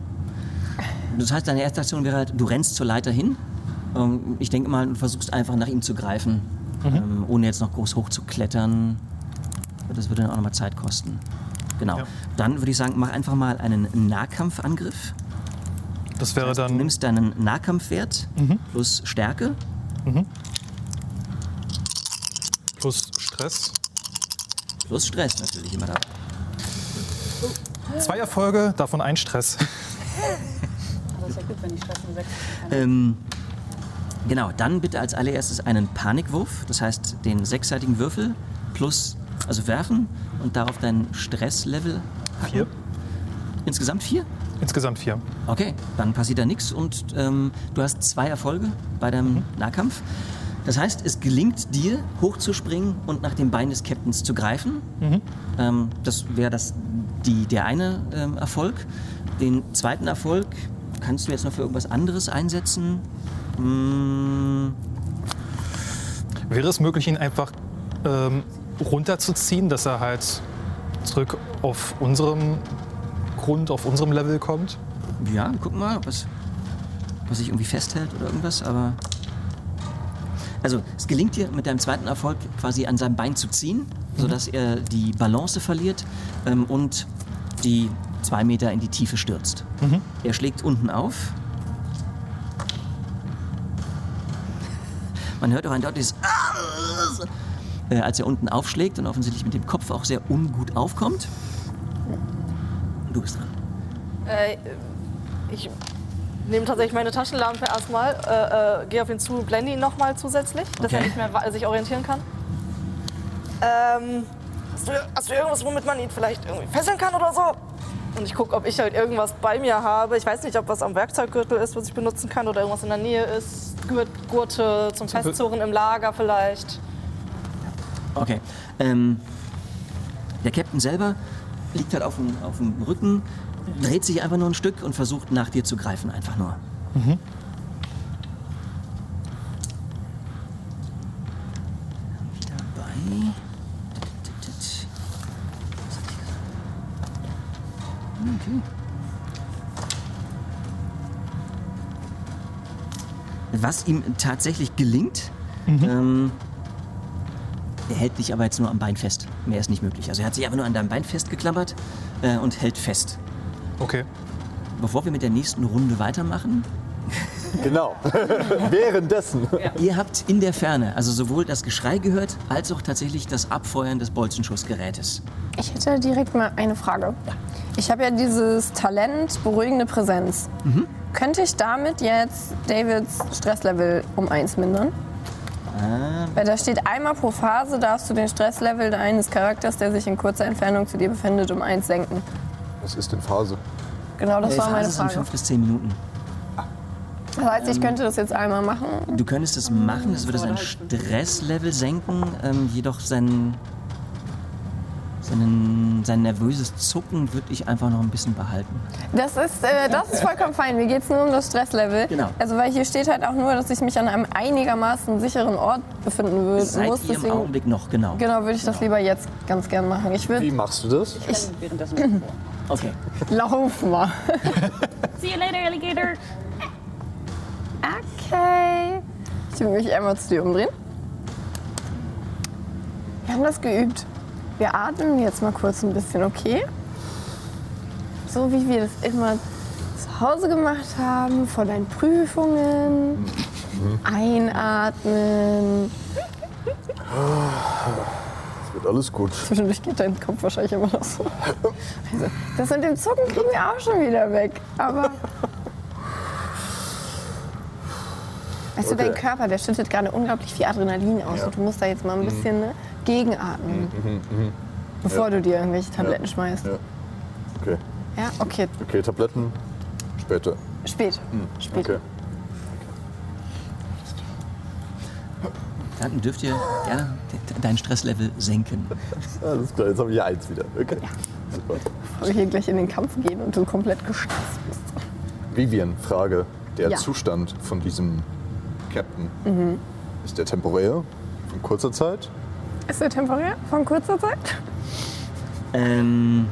Das heißt, deine erste Aktion wäre halt, du rennst zur Leiter hin. Ähm, ich denke mal, du versuchst einfach nach ihm zu greifen, ähm, ohne jetzt noch groß hoch zu klettern. Das würde dann auch nochmal Zeit kosten. Genau. Ja. Dann würde ich sagen, mach einfach mal einen Nahkampfangriff. Das wäre Also, du dann. nimmst deinen Nahkampfwert plus Stärke. plus Stress. Plus Stress natürlich immer dabei. Zwei Erfolge, davon ein Stress. Das ist ja gut, wenn die Stress nur sechs. Ähm, genau, dann bitte als allererstes einen Panikwurf. Das heißt, den sechsseitigen Würfel plus, also werfen und darauf dein Stresslevel. Vier. Insgesamt vier? Insgesamt vier. Okay, dann passiert da nichts und ähm, du hast zwei Erfolge bei deinem Nahkampf. Das heißt, es gelingt dir, hochzuspringen und nach dem Bein des Captains zu greifen. Ähm, das wäre das, die, der eine ähm, Erfolg. Den zweiten Erfolg kannst du jetzt noch für irgendwas anderes einsetzen. Mm, Wäre es möglich, ihn einfach ähm, runterzuziehen, dass er halt zurück auf unserem Grund, auf unserem Level kommt? ja, gucken mal, ob es, was sich irgendwie festhält oder irgendwas, aber. Also, es gelingt dir mit deinem zweiten Erfolg quasi an seinem Bein zu ziehen, sodass er die Balance verliert ähm, und die zwei Meter in die Tiefe stürzt. Er schlägt unten auf. Man hört auch ein deutliches! Äh, als er unten aufschlägt und offensichtlich mit dem Kopf auch sehr ungut aufkommt. Du bist dran. Äh, ich nehme tatsächlich meine Taschenlampe erstmal, äh, äh, gehe auf ihn zu, blende ihn nochmal zusätzlich, dass Okay. er nicht mehr sich orientieren kann. Ähm, hast, du, hast du irgendwas, womit man ihn vielleicht irgendwie fesseln kann oder so? Und ich gucke, ob ich halt irgendwas bei mir habe. Ich weiß nicht, ob was am Werkzeuggürtel ist, was ich benutzen kann oder irgendwas in der Nähe ist. Gurt, Gurte zum Festzurren im Lager vielleicht. Okay. Ähm, der Captain selber liegt halt auf dem, auf dem Rücken, dreht sich einfach nur ein Stück und versucht nach dir zu greifen, einfach nur. Bei. Okay. Was ihm tatsächlich gelingt, ähm, er hält dich aber jetzt nur am Bein fest. Mehr ist nicht möglich. Also er hat sich einfach nur an deinem Bein festgeklammert äh, und hält fest. Okay. Bevor wir mit der nächsten Runde weitermachen, Genau. Währenddessen. ihr habt in der Ferne also sowohl das Geschrei gehört, als auch tatsächlich das Abfeuern des Bolzenschussgerätes. Ich hätte direkt mal eine Frage. Ich habe ja dieses Talent beruhigende Präsenz. Könnte ich damit jetzt Davids Stresslevel um eins mindern? Weil da steht einmal pro Phase darfst du den Stresslevel deines Charakters, der sich in kurzer Entfernung zu dir befindet, um eins senken. Was ist denn Phase? Genau, das Äh, war meine Phase sind Frage. fünf bis zehn Minuten. Das heißt, ich könnte das jetzt einmal machen. Du könntest es machen, es würde sein Stresslevel senken, ähm, jedoch sein, seinen, sein nervöses Zucken würde ich einfach noch ein bisschen behalten. Das ist, äh, das ist vollkommen fein. Mir geht es nur um das Stresslevel. Genau. Also weil hier steht halt auch nur, dass ich mich an einem einigermaßen sicheren Ort befinden wür- Seid muss. ihr im Deswegen, Augenblick noch, genau. genau, würde ich das lieber jetzt ganz gern machen. Ich Wie würde machst du das? Währenddessen vor. Okay. laufen mal. See you later, Alligator. Okay. Ich will mich einmal zu dir umdrehen. Wir haben das geübt. Wir atmen jetzt mal kurz ein bisschen, okay? So wie wir das immer zu Hause gemacht haben, vor deinen Prüfungen. Einatmen. Es wird alles gut. Zwischendurch geht dein Kopf wahrscheinlich immer noch so. Also, das mit dem Zucken kriegen wir auch schon wieder weg. Aber. Weißt du, dein Okay. Körper, der schüttet gerade unglaublich viel Adrenalin aus. Und du musst da jetzt mal ein bisschen ne, gegenatmen. Bevor du dir irgendwelche Tabletten schmeißt. Ja. Okay. Ja, okay. Okay, Tabletten später. Spät. Spät. Okay. Dann dürft ihr gerne de- dein Stresslevel senken. Alles klar, jetzt habe ich hier eins wieder. Okay. Super. Bevor wir hier gleich in den Kampf gehen und du komplett gestresst bist. Vivian, Frage. Der Ja. Zustand von diesem Captain, Mhm. ist der temporär? Von kurzer Zeit? Ist der temporär von kurzer Zeit? Ähm,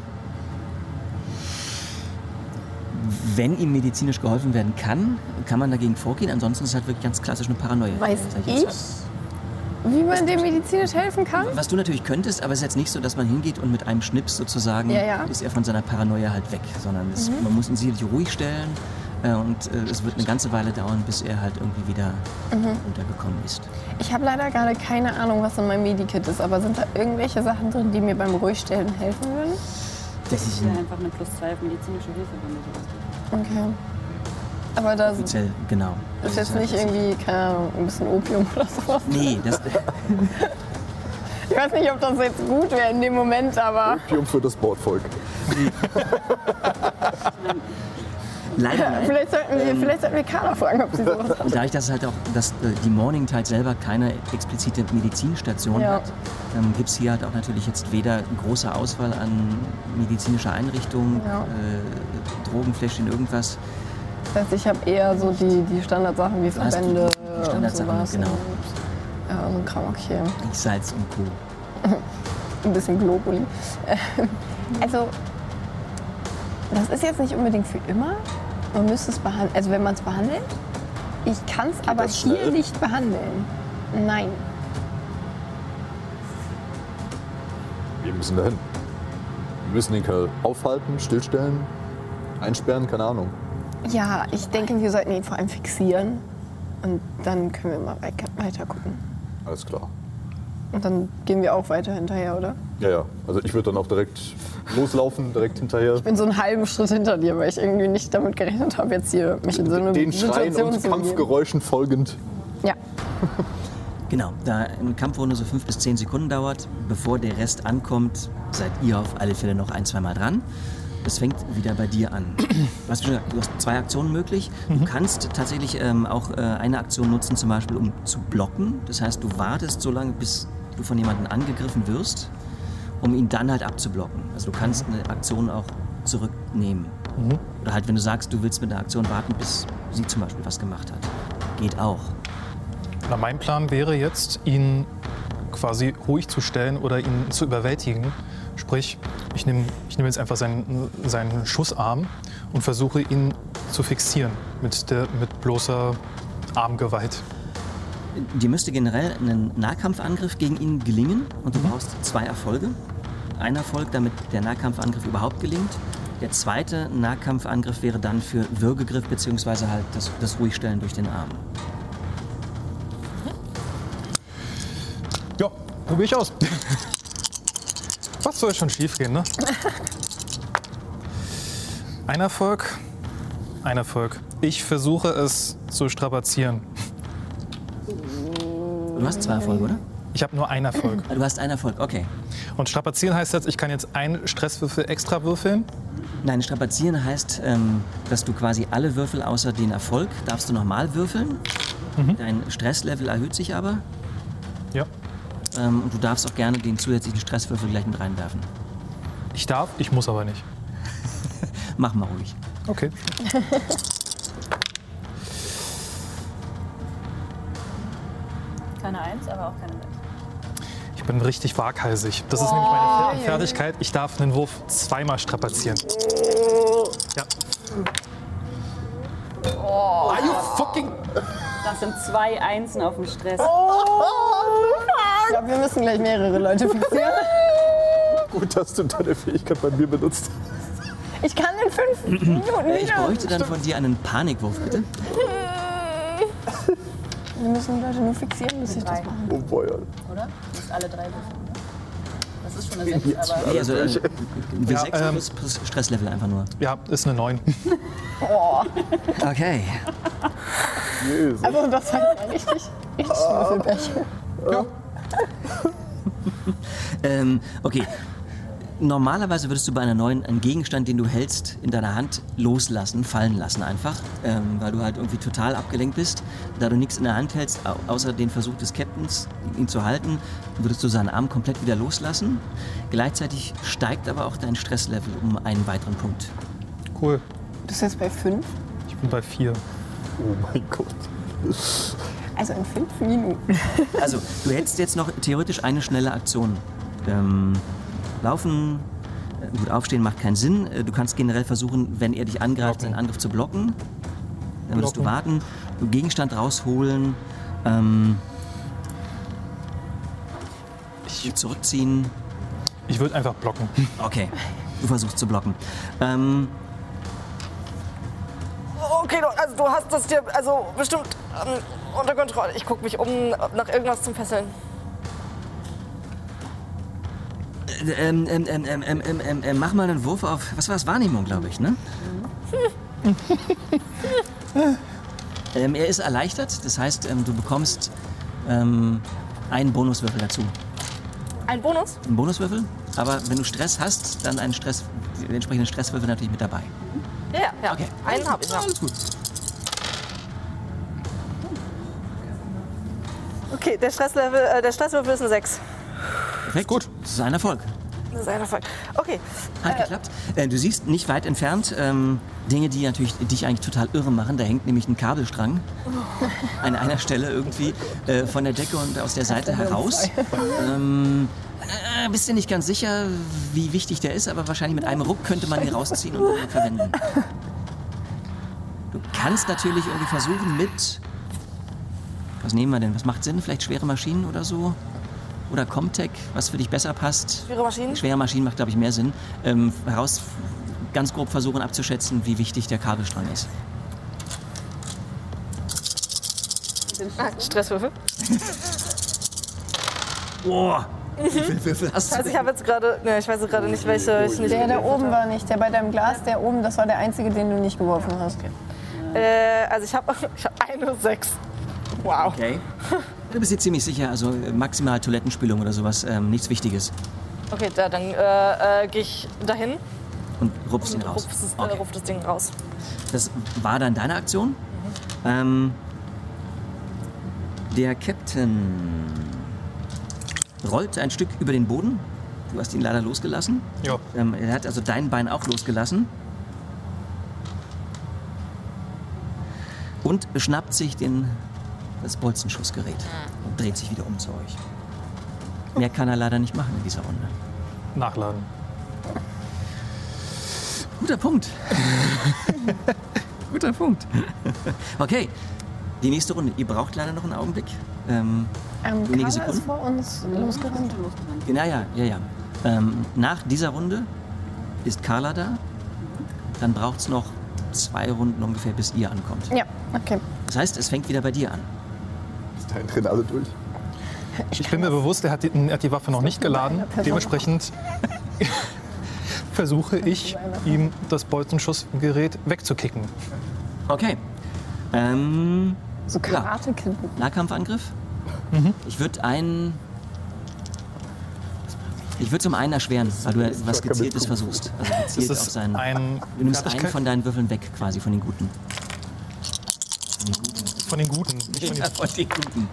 wenn ihm medizinisch geholfen werden kann, kann man dagegen vorgehen. Ansonsten ist es halt wirklich ganz klassisch eine Paranoia. Weiß ich, jetzt wie man dem medizinisch helfen kann? Was du natürlich könntest, aber es ist jetzt nicht so, dass man hingeht und mit einem Schnips sozusagen Ja, ja. ist er von seiner Paranoia halt weg, sondern es, man muss ihn sicherlich ruhig stellen und äh, es wird eine ganze Weile dauern, bis er halt irgendwie wieder runtergekommen ist. Ich habe leider gerade keine Ahnung, was in meinem Medikit ist, aber sind da irgendwelche Sachen drin, die mir beim Ruhigstellen helfen würden? Das ist Ja, einfach eine plus 2 auf medizinische Hilfe, wenn du sowas. Okay. Aber da ist offiziell, genau. Das jetzt halt nicht jetzt- irgendwie, keine Ahnung, ein bisschen Opium oder sowas. Nee, das, Ich weiß nicht, ob das jetzt gut wäre in dem Moment, aber Opium für das Bordvolk. leider nein. vielleicht sollten wir, vielleicht sollten wir Carla fragen, ob sie sowas hat. Dadurch, dass halt auch dass, äh, die Morning Tide selber keine explizite Medizinstation Ja. hat, ähm, gibt es hier halt auch natürlich jetzt weder eine große Auswahl an medizinischer Einrichtungen, Ja. äh, Drogenfläschchen, irgendwas. Das heißt, ich habe eher so die, die Standardsachen wie Verbände die Standardsachen, und sowas. genau. Und, ja, so ein Kram, okay. Salz und Co. Ein bisschen Globuli. Ähm, Also, das ist jetzt nicht unbedingt für immer. Man müsste es behandeln. Also, wenn man es behandelt. Ich kann es aber hier nicht behandeln. Nein. Wir müssen dahin. Wir müssen den Kerl aufhalten, stillstellen, einsperren, keine Ahnung. Ja, ich denke, wir sollten ihn vor allem fixieren. Und dann können wir mal weiter gucken. Alles klar. Und dann gehen wir auch weiter hinterher, oder? Ja, ja. Also ich würde dann auch direkt loslaufen, direkt hinterher. Ich bin so einen halben Schritt hinter dir, weil ich irgendwie nicht damit gerechnet habe, jetzt hier mich in so eine Den Schreien Situation und zu. Kampfgeräuschen folgend. Ja. Genau, da ein Kampf nur so fünf bis zehn Sekunden dauert, bevor der Rest ankommt, seid ihr auf alle Fälle noch ein, zweimal dran. Es fängt wieder bei dir an. Du hast, schon gesagt, du hast zwei Aktionen möglich. Du kannst tatsächlich ähm, auch äh, eine Aktion nutzen, zum Beispiel um zu blocken. Das heißt, du wartest so lange, bis du von jemandem angegriffen wirst, um ihn dann halt abzublocken. Also du kannst eine Aktion auch zurücknehmen. Oder halt, wenn du sagst, du willst mit einer Aktion warten, bis sie zum Beispiel was gemacht hat. Geht auch. Na, mein Plan wäre jetzt, ihn quasi ruhig zu stellen oder ihn zu überwältigen. Sprich, ich nehme ich nehm jetzt einfach seinen, seinen Schussarm und versuche ihn zu fixieren mit, der, mit bloßer Armgewalt. Dir müsste generell ein Nahkampfangriff gegen ihn gelingen und du brauchst zwei Erfolge. Ein Erfolg, damit der Nahkampfangriff überhaupt gelingt. Der zweite Nahkampfangriff wäre dann für Würgegriff bzw. halt das, das Ruhigstellen durch den Arm. Ja, probiere ich aus. Was soll schon schief gehen, ne? Ein Erfolg, ein Erfolg. Ich versuche es zu strapazieren. Du hast zwei Erfolge, oder? Ich habe nur einen Erfolg. Ah, Du hast einen Erfolg, okay. Und strapazieren heißt jetzt, ich kann jetzt einen Stresswürfel extra würfeln. Nein, strapazieren heißt, ähm, dass du quasi alle Würfel außer den Erfolg darfst du nochmal würfeln. Dein Stresslevel erhöht sich aber Ja. ähm, und du darfst auch gerne den zusätzlichen Stresswürfel gleich mit reinwerfen. Ich darf, ich muss aber nicht. Mach mal ruhig. Okay. Keine Eins, aber auch keine. Ich bin richtig waghalsig. Das ist nämlich meine Fer- Fertigkeit. Ich darf einen Wurf zweimal strapazieren. Ja. Are you fucking... Das sind zwei Einsen auf dem Stress. Ich glaube, wir müssen gleich mehrere Leute fixieren. Gut, dass du deine Fähigkeit bei mir benutzt. Ich kann in fünf Minuten Ich bräuchte dann von dir einen Panikwurf, bitte. Wir müssen die Leute nur fixieren, bis ich das Drei. mache. Oh boy. Alter. Oder? Du musst alle drei würfeln, oder? Das ist schon eine Sechs, aber... Nee, also äh, W6 Ja, ähm, plus, plus Stresslevel einfach nur. Ja, ist eine 9. Okay. Jesus. Also das war richtig, richtig Würfelpech. Ja. Ähm, okay. Normalerweise würdest du bei einer neuen einen Gegenstand, den du hältst, in deiner Hand loslassen, fallen lassen einfach, ähm, weil du halt irgendwie total abgelenkt bist. Da du nichts in der Hand hältst, au- außer den Versuch des Captains, ihn zu halten, würdest du seinen Arm komplett wieder loslassen. Gleichzeitig steigt aber auch dein Stresslevel um einen weiteren Punkt. Cool. Du bist jetzt bei fünf? Ich bin bei 4. Oh mein Gott. Also in fünf Minuten. Also, du hättest jetzt noch theoretisch eine schnelle Aktion. Ähm, laufen, gut, aufstehen macht keinen Sinn. Äh, Du kannst generell versuchen, wenn er dich angreift, seinen Angriff zu blocken. Dann würdest du warten, Gegenstand rausholen, ähm, dich zurückziehen. Ich würde einfach blocken. Okay, du versuchst zu blocken. Ähm, Okay, du, also du hast das dir also bestimmt ähm, unter Kontrolle. Ich gucke mich um nach irgendwas zum Fesseln. Ähm ähm ähm, ähm, ähm, ähm, ähm, ähm, mach mal einen Wurf auf, was war es, Wahrnehmung, glaube ich, ne? ähm, er ist erleichtert, das heißt, ähm, du bekommst ähm, einen Bonuswürfel dazu. Ein Bonus? Einen Bonuswürfel, aber wenn du Stress hast, dann einen Stress, den entsprechenden Stresswürfel natürlich mit dabei. Ja, ja, ja. Okay. Einen habe ich, ja. Alles gut. Okay, der Stresslevel, äh, der Stresswürfel ist eine 6. Perfekt. Gut. Das ist ein Erfolg. Das ist ein Erfolg. Okay. Hat geklappt. Äh, du siehst nicht weit entfernt ähm, Dinge, die natürlich dich eigentlich total irre machen. Da hängt nämlich ein Kabelstrang an einer Stelle irgendwie äh, von der Decke und aus der Seite heraus. Ähm, äh, bist dir nicht ganz sicher, wie wichtig der ist, aber wahrscheinlich mit einem Ruck könnte man ihn rausziehen und verwenden. Du kannst natürlich irgendwie versuchen mit. Was nehmen wir denn? Was macht Sinn? Vielleicht schwere Maschinen oder so? Oder Comtech, was für dich besser passt? Schwere Maschinen? Schwere Maschinen macht, glaube ich, mehr Sinn. Ähm, heraus ganz grob versuchen abzuschätzen, wie wichtig der Kabelstrang ist. Ah, Stresswürfel. Boah, wie viele Würfel hast du? Also ich habe jetzt gerade, ne, ich weiß jetzt gerade nicht, welche ich nicht Der da oben war nicht. Der bei deinem Glas, der oben, das war der einzige, den du nicht geworfen hast. Äh, also ich habe ich hab eine sechs. Wow. Okay. Du bist dir ziemlich sicher, also äh, maximal Toilettenspülung oder sowas, ähm, nichts Wichtiges. Okay, da, dann äh, äh, gehe ich dahin Und rupfst ihn und raus. rupf das, Okay. äh, rupf das Ding raus. Das war dann deine Aktion. Ähm, der Captain rollt ein Stück über den Boden. Du hast ihn leider losgelassen. Ja. Ähm, er hat also dein Bein auch losgelassen. Und schnappt sich den, das Bolzenschussgerät und dreht sich wieder um zu euch. Mehr kann er leider nicht machen in dieser Runde. Nachladen. Guter Punkt. Guter Punkt. okay, die nächste Runde. Ihr braucht leider noch einen Augenblick. Ähm, Ähm, Wenige Sekunden? ist vor uns losgerannt. ja, ja, ja, ja. Ähm, nach dieser Runde ist Carla da. Dann braucht es noch zwei Runden ungefähr, bis ihr ankommt. Ja, okay. Das heißt, es fängt wieder bei dir an. Dahin drin alle durch. Ich bin mir bewusst, er hat die, er hat die Waffe noch nicht geladen. Dementsprechend versuche ich, ihm das Bolzenschussgerät wegzukicken. Okay. Ähm, So Karate-Kid. Nahkampfangriff. Ich würde einen. Ich würde zum einen erschweren, weil du was Gezieltes versuchst. Also gezielt auf seinen. ein Du nimmst einen von deinen Würfeln weg, quasi von den guten. Von den Guten. Von den Guten. Nicht von den von den Guten.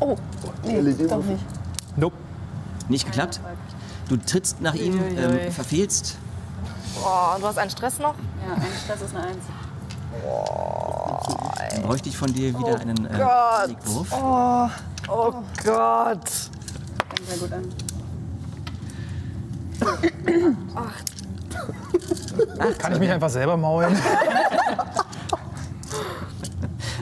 Oh, nee, doch nicht. nope. Nicht geklappt? Du trittst nach ihm, ähm, verfehlst. Oh, und du hast einen Stress noch? Ja, ein Stress ist eine Eins. Dann bräuchte ich von dir wieder einen äh, Gott. Legwurf. Oh Gott. Fängt sehr gut an. Kann ich mich einfach selber maulen?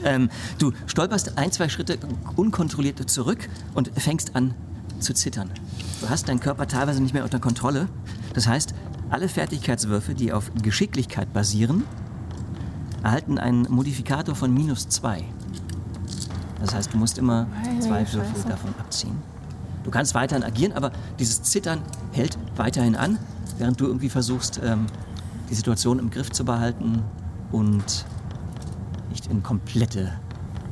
Ähm, du stolperst ein, zwei Schritte unkontrolliert zurück und fängst an zu zittern. Du hast deinen Körper teilweise nicht mehr unter Kontrolle. Das heißt, alle Fertigkeitswürfe, die auf Geschicklichkeit basieren, erhalten einen Modifikator von minus zwei. Das heißt, du musst immer zwei Würfel davon abziehen. Du kannst weiterhin agieren, aber dieses Zittern hält weiterhin an, während du irgendwie versuchst, ähm, die Situation im Griff zu behalten und nicht in komplette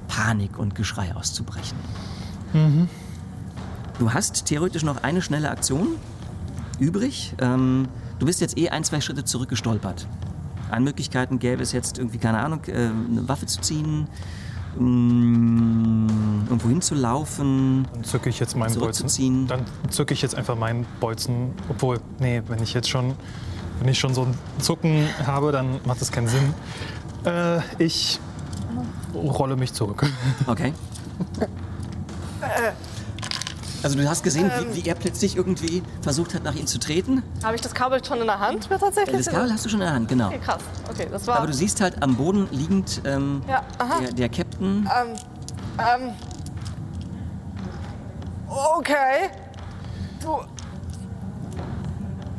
Panik und Geschrei auszubrechen. Du hast theoretisch noch eine schnelle Aktion übrig. Ähm, du bist jetzt eh ein, zwei Schritte zurückgestolpert. An Möglichkeiten gäbe es jetzt irgendwie, keine Ahnung, äh, eine Waffe zu ziehen, mh, irgendwo hinzulaufen. Dann zücke ich jetzt meinen Bolzen. Zurückzuziehen. Dann zücke ich jetzt einfach meinen Bolzen. Obwohl, nee, wenn ich jetzt schon, wenn ich schon so ein Zucken habe, dann macht das keinen Sinn. Äh, ich rolle mich zurück. Okay. Also du hast gesehen, wie, wie er plötzlich irgendwie versucht hat, nach ihm zu treten. Habe ich das Kabel schon in der Hand? Ja, tatsächlich. Das Kabel hast du schon in der Hand, genau. Okay, krass. Okay, das war. Aber du siehst halt am Boden liegend ähm, Ja, aha. der, der Captain. Ähm, ähm. Okay. Du.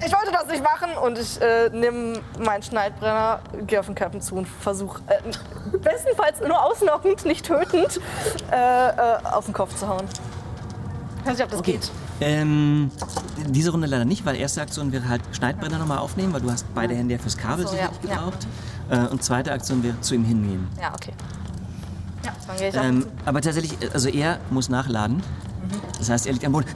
Ich wollte das nicht machen und ich äh, nehme meinen Schneidbrenner, gehe auf den Captain zu und versuche, äh, bestenfalls nur ausnockend, nicht tötend, äh, äh, auf den Kopf zu hauen. Ich weiß nicht, ob das Okay. geht. Ähm, diese Runde leider nicht, weil erste Aktion wäre halt Schneidbrenner nochmal aufnehmen, weil du hast beide Hände ja fürs Kabel so, sicherlich ja, ja. gebraucht. Äh, und zweite Aktion wäre zu ihm hingehen. Ja, okay. Ja, dann gehe ich Ähm, aber tatsächlich, äh, also er muss nachladen. Das heißt, er liegt am Boden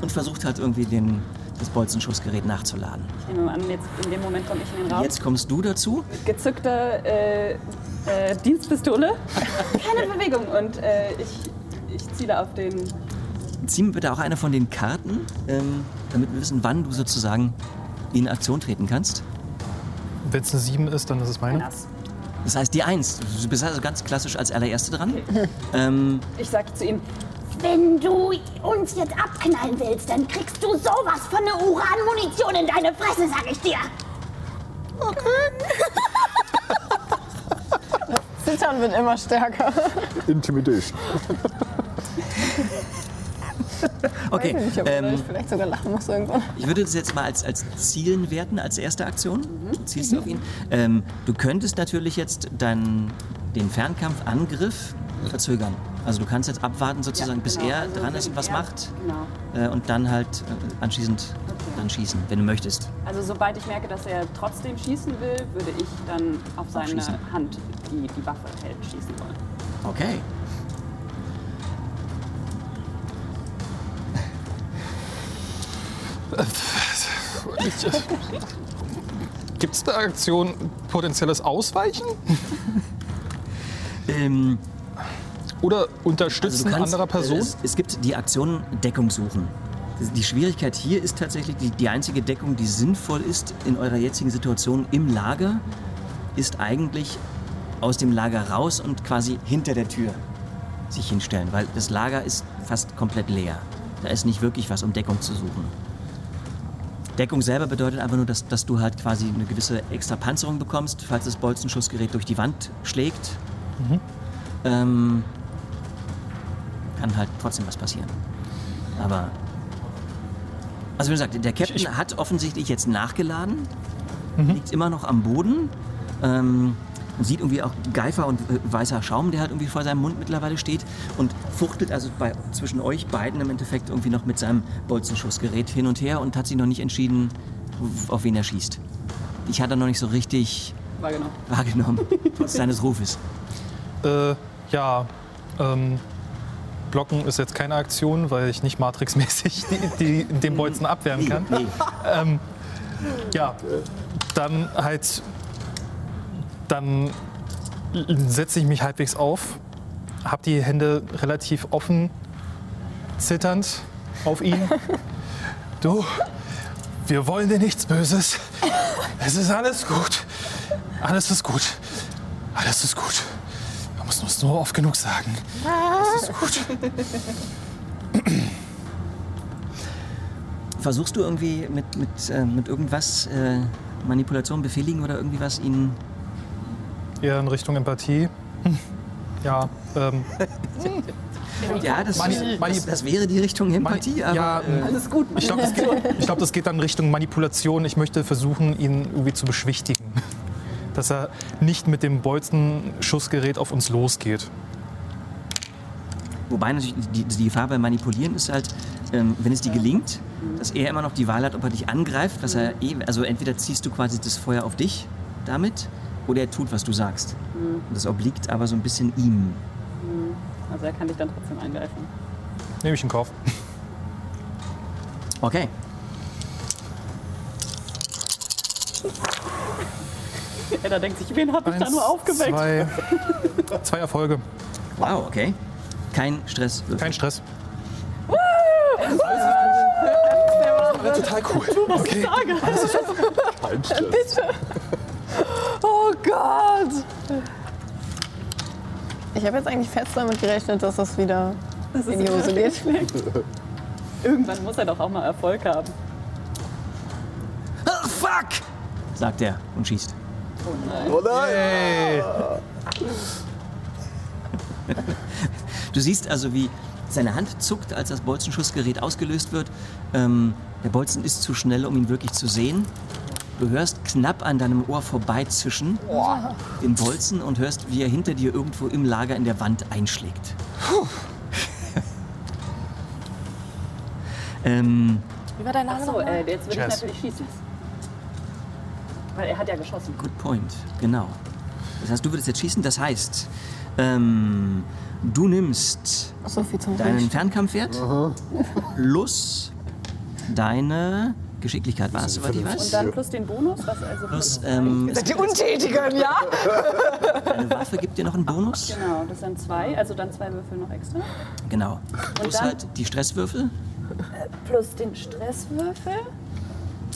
und versucht halt irgendwie den, das Bolzenschussgerät nachzuladen. Ich nehme an, jetzt in dem Moment komme ich in den Raum. Jetzt kommst du dazu. Gezückte äh, äh, Dienstpistole. Keine Bewegung. Und äh, ich, ich ziele auf den. Zieh mir bitte auch eine von den Karten, ähm, damit wir wissen, wann du sozusagen in Aktion treten kannst. Wenn es eine 7 ist, dann ist es meine. Ass. Das heißt die Eins. Du bist also ganz klassisch als allererste dran. Ähm, Ich sage zu ihm, Wenn du uns jetzt abknallen willst, dann kriegst du sowas von eine Uranmunition in deine Fresse, sag ich dir. Zittern wird immer stärker. Intimidation. okay. Weiß nicht, ob ähm, ich vielleicht sogar lachen muss irgendwann. Ich würde das jetzt mal als, als Zielen werten, als erste Aktion. Du zielst auf ihn. Ähm, du könntest natürlich jetzt deinen, den Fernkampfangriff verzögern. Also du kannst jetzt abwarten sozusagen, Ja, bis genau. er Also dran ist und was er- macht Genau. äh, und dann halt äh, anschließend dann schießen, wenn du möchtest. Also sobald ich merke, dass er trotzdem schießen will, würde ich dann auf seine. Hand, die die Waffe hält, schießen wollen. Okay. Gibt es eine Aktion potenzielles Ausweichen? Ähm, Oder also Unterstützen du kannst, anderer Person? Es, es gibt die Aktion Deckung suchen. Die Schwierigkeit hier ist tatsächlich, die, die einzige Deckung, die sinnvoll ist in eurer jetzigen Situation im Lager, ist eigentlich aus dem Lager raus und quasi hinter der Tür sich hinstellen, weil das Lager ist fast komplett leer. Da ist nicht wirklich was, um Deckung zu suchen. Deckung selber bedeutet einfach nur, dass, dass du halt quasi eine gewisse extra Panzerung bekommst, falls das Bolzenschussgerät durch die Wand schlägt. Ähm, kann halt trotzdem was passieren. Aber. Also wie gesagt, der Captain hat offensichtlich jetzt nachgeladen, liegt immer noch am Boden. Ähm, man sieht irgendwie auch Geifer und äh, weißer Schaum, der halt irgendwie vor seinem Mund mittlerweile steht und fuchtelt also bei, zwischen euch beiden im Endeffekt irgendwie noch mit seinem Bolzenschussgerät hin und her und hat sich noch nicht entschieden, auf wen er schießt. Ich hatte noch nicht so richtig War genau. wahrgenommen, trotz seines Rufes. Äh, ja, ähm, Blocken ist jetzt keine Aktion, weil ich nicht Matrix-mäßig die, die, den Bolzen abwehren kann. Nee. Ähm, ja, dann halt. Dann setze ich mich halbwegs auf, habe die Hände relativ offen, zitternd auf ihn. Du, wir wollen dir nichts Böses. Es ist alles gut. Alles ist gut. Alles ist gut. Man muss es nur oft genug sagen. Es ist gut. Versuchst du irgendwie mit, mit, äh, mit irgendwas, äh, Manipulation, befehligen oder irgendwie was, ihn. Eher in Richtung Empathie. Ja, ähm, Ja, das, Mani- Mani- das, das wäre die Richtung Empathie, aber. ja, äh, Alles gut. ich glaube, das, glaub, das geht dann Richtung Manipulation. Ich möchte versuchen, ihn irgendwie zu beschwichtigen. Dass er nicht mit dem Bolzenschussgerät auf uns losgeht. Wobei natürlich die, die Gefahr beim Manipulieren ist halt, ähm, wenn es dir gelingt, dass er immer noch die Wahl hat, ob er dich angreift, was er eh, also entweder ziehst du quasi das Feuer auf dich damit oder er tut, was du sagst. Und das obliegt aber so ein bisschen ihm. Also er kann dich dann trotzdem eingreifen. Nehme ich in Kauf. Okay. Er denkt sich, wen hab ich da nur aufgeweckt? Zwei, zwei Erfolge. Wow, okay. Kein Stress. Kein Stress. Total cool. Okay. Kein Stress. Oh Gott! Ich habe jetzt eigentlich fest damit gerechnet, dass das wieder in die Hose geht. Irgendwann muss er doch auch mal Erfolg haben. Ah, fuck! Sagt er und schießt. Oh nein! Hey. Du siehst also, wie seine Hand zuckt, als das Bolzenschussgerät ausgelöst wird. Ähm, der Bolzen ist zu schnell, um ihn wirklich zu sehen. Du hörst knapp an deinem Ohr vorbeizischen den Bolzen und hörst, wie er hinter dir irgendwo im Lager in der Wand einschlägt. ähm, Wie war dein Name Achso, nochmal? äh, jetzt will Jazz. ich natürlich schießen. Weil er hat ja geschossen. good point, genau. Das heißt, du würdest jetzt schießen. Das heißt, ähm, du nimmst So viel zum deinen. Fernkampfwert plus deine Geschicklichkeit war es, soweit ich Und weiß. dann plus den Bonus, was also Plus, ähm, Die Untätigen, ja? Eine Waffe gibt dir noch einen Bonus. Genau, das sind zwei, also dann zwei Würfel noch extra. Genau. Plus dann? halt die Stresswürfel. Plus den Stresswürfel.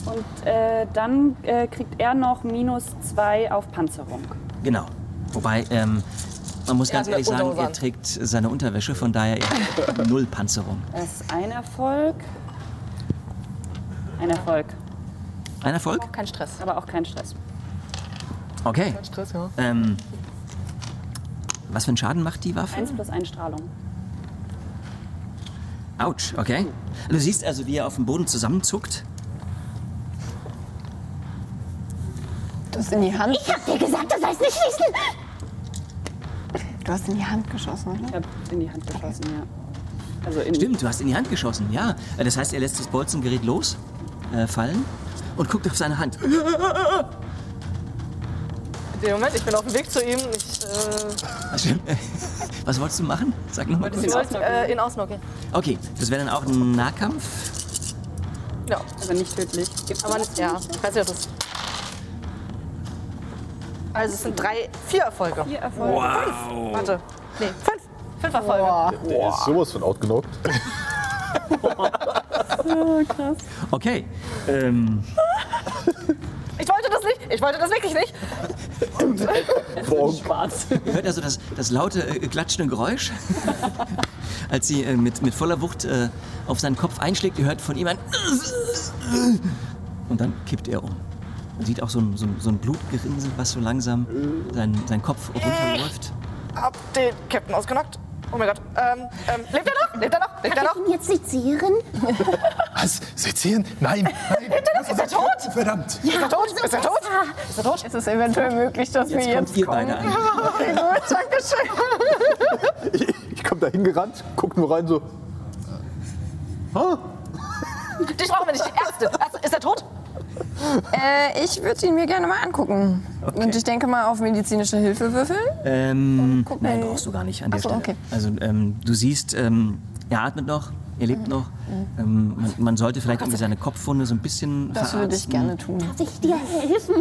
Und äh, dann äh, kriegt er noch minus zwei auf Panzerung. Genau. Wobei, ähm, man muss ganz hat ehrlich sagen, er trägt seine Unterwäsche, von daher er null Panzerung. Das ist ein Erfolg. Ein Erfolg, Ein Erfolg? Kein Stress. aber auch kein Stress. Okay. Kein Stress, ja. Ähm, was für einen Schaden macht die Waffe? Eins plus ein Strahlung. Autsch, okay. Du siehst also, wie er auf dem Boden zusammenzuckt. Das in die Hand. Ich hab dir gesagt, du sollst nicht schießen. Du hast in die Hand geschossen, oder? Ich habe in die Hand geschossen, ja. Also in Stimmt, du hast in die Hand geschossen, ja. Das heißt, er lässt das Bolzengerät los, äh, fallen und guckt auf seine Hand. Moment, ich bin auf dem Weg zu ihm. Ich, äh, Was, wolltest du machen? Sag nochmal. ich wollte äh, ihn ausnocken. Okay, das wäre dann auch ein Nahkampf. Ja, aber nicht tödlich. Gibt's aber das? ja, ich weiß nicht, ob das. Also es sind drei, vier Erfolge. Vier Erfolge. Wow. Warte, nee, fünf. Fünf Erfolge. Der ist sowas von outgenockt. Okay. Ähm, Ich wollte das nicht. Ich wollte das wirklich nicht. Schwarz. ihr hört also das, das laute, äh, klatschende Geräusch, als sie äh, mit, mit voller Wucht äh, auf seinen Kopf einschlägt. Ihr hört von ihm ein und dann kippt er um. Man sieht auch so ein, so ein, so ein Blutgerinnsel, was so langsam seinen, seinen Kopf runterläuft. Hab den Captain ausgenockt. Oh mein Gott. Ähm, ähm, lebt er noch? Lebt er noch? Lebt er noch? Kann ich ihn jetzt sezieren? Was? Sezieren? Nein, nein. Ist er tot? Verdammt. Ist er tot? Ist er tot? Ist er tot? Ist es eventuell möglich, dass wir Jetzt jetzt kommt ihr kommen? beide an. Okay, gut, danke schön. Ich, ich komme da hingerannt, guck nur rein so. Ah, Dich brauchen wir nicht. Ärzte. Ist er tot? Äh, ich würde ihn mir gerne mal angucken. Und ich denke mal auf medizinische Hilfe würfeln. Ähm, nein, brauchst du gar nicht an der Ach so, Stelle. okay. Also ähm, du siehst, ähm, er atmet noch, er lebt noch. Ähm, man, man sollte vielleicht irgendwie seine Kopfwunde so ein bisschen Das würde ich verarzten. gerne tun. Darf ich dir helfen?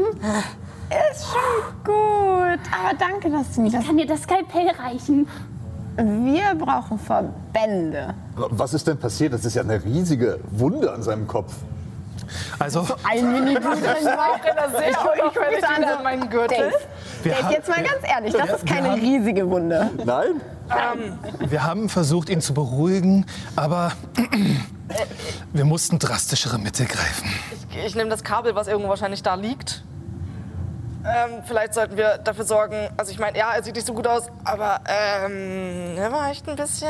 Ist schon gut. Aber danke, dass du mir das. Kann dir das Skalpell reichen? Wir brauchen Verbände. was ist denn passiert? Das ist ja eine riesige Wunde an seinem Kopf. Also, Ein Miniblut. Ich sehr Ich gucke wieder an an so, meinen Gürtel. Dave, Dave, jetzt mal ganz ehrlich, das ist keine riesige Wunde. Nein? wir haben versucht, ihn zu beruhigen, aber wir mussten drastischere Mittel greifen. Ich, ich nehme das Kabel, was irgendwo wahrscheinlich da liegt. Ähm, vielleicht sollten wir dafür sorgen. Also ich meine, ja, er sieht nicht so gut aus, aber ähm, er war echt ein bisschen.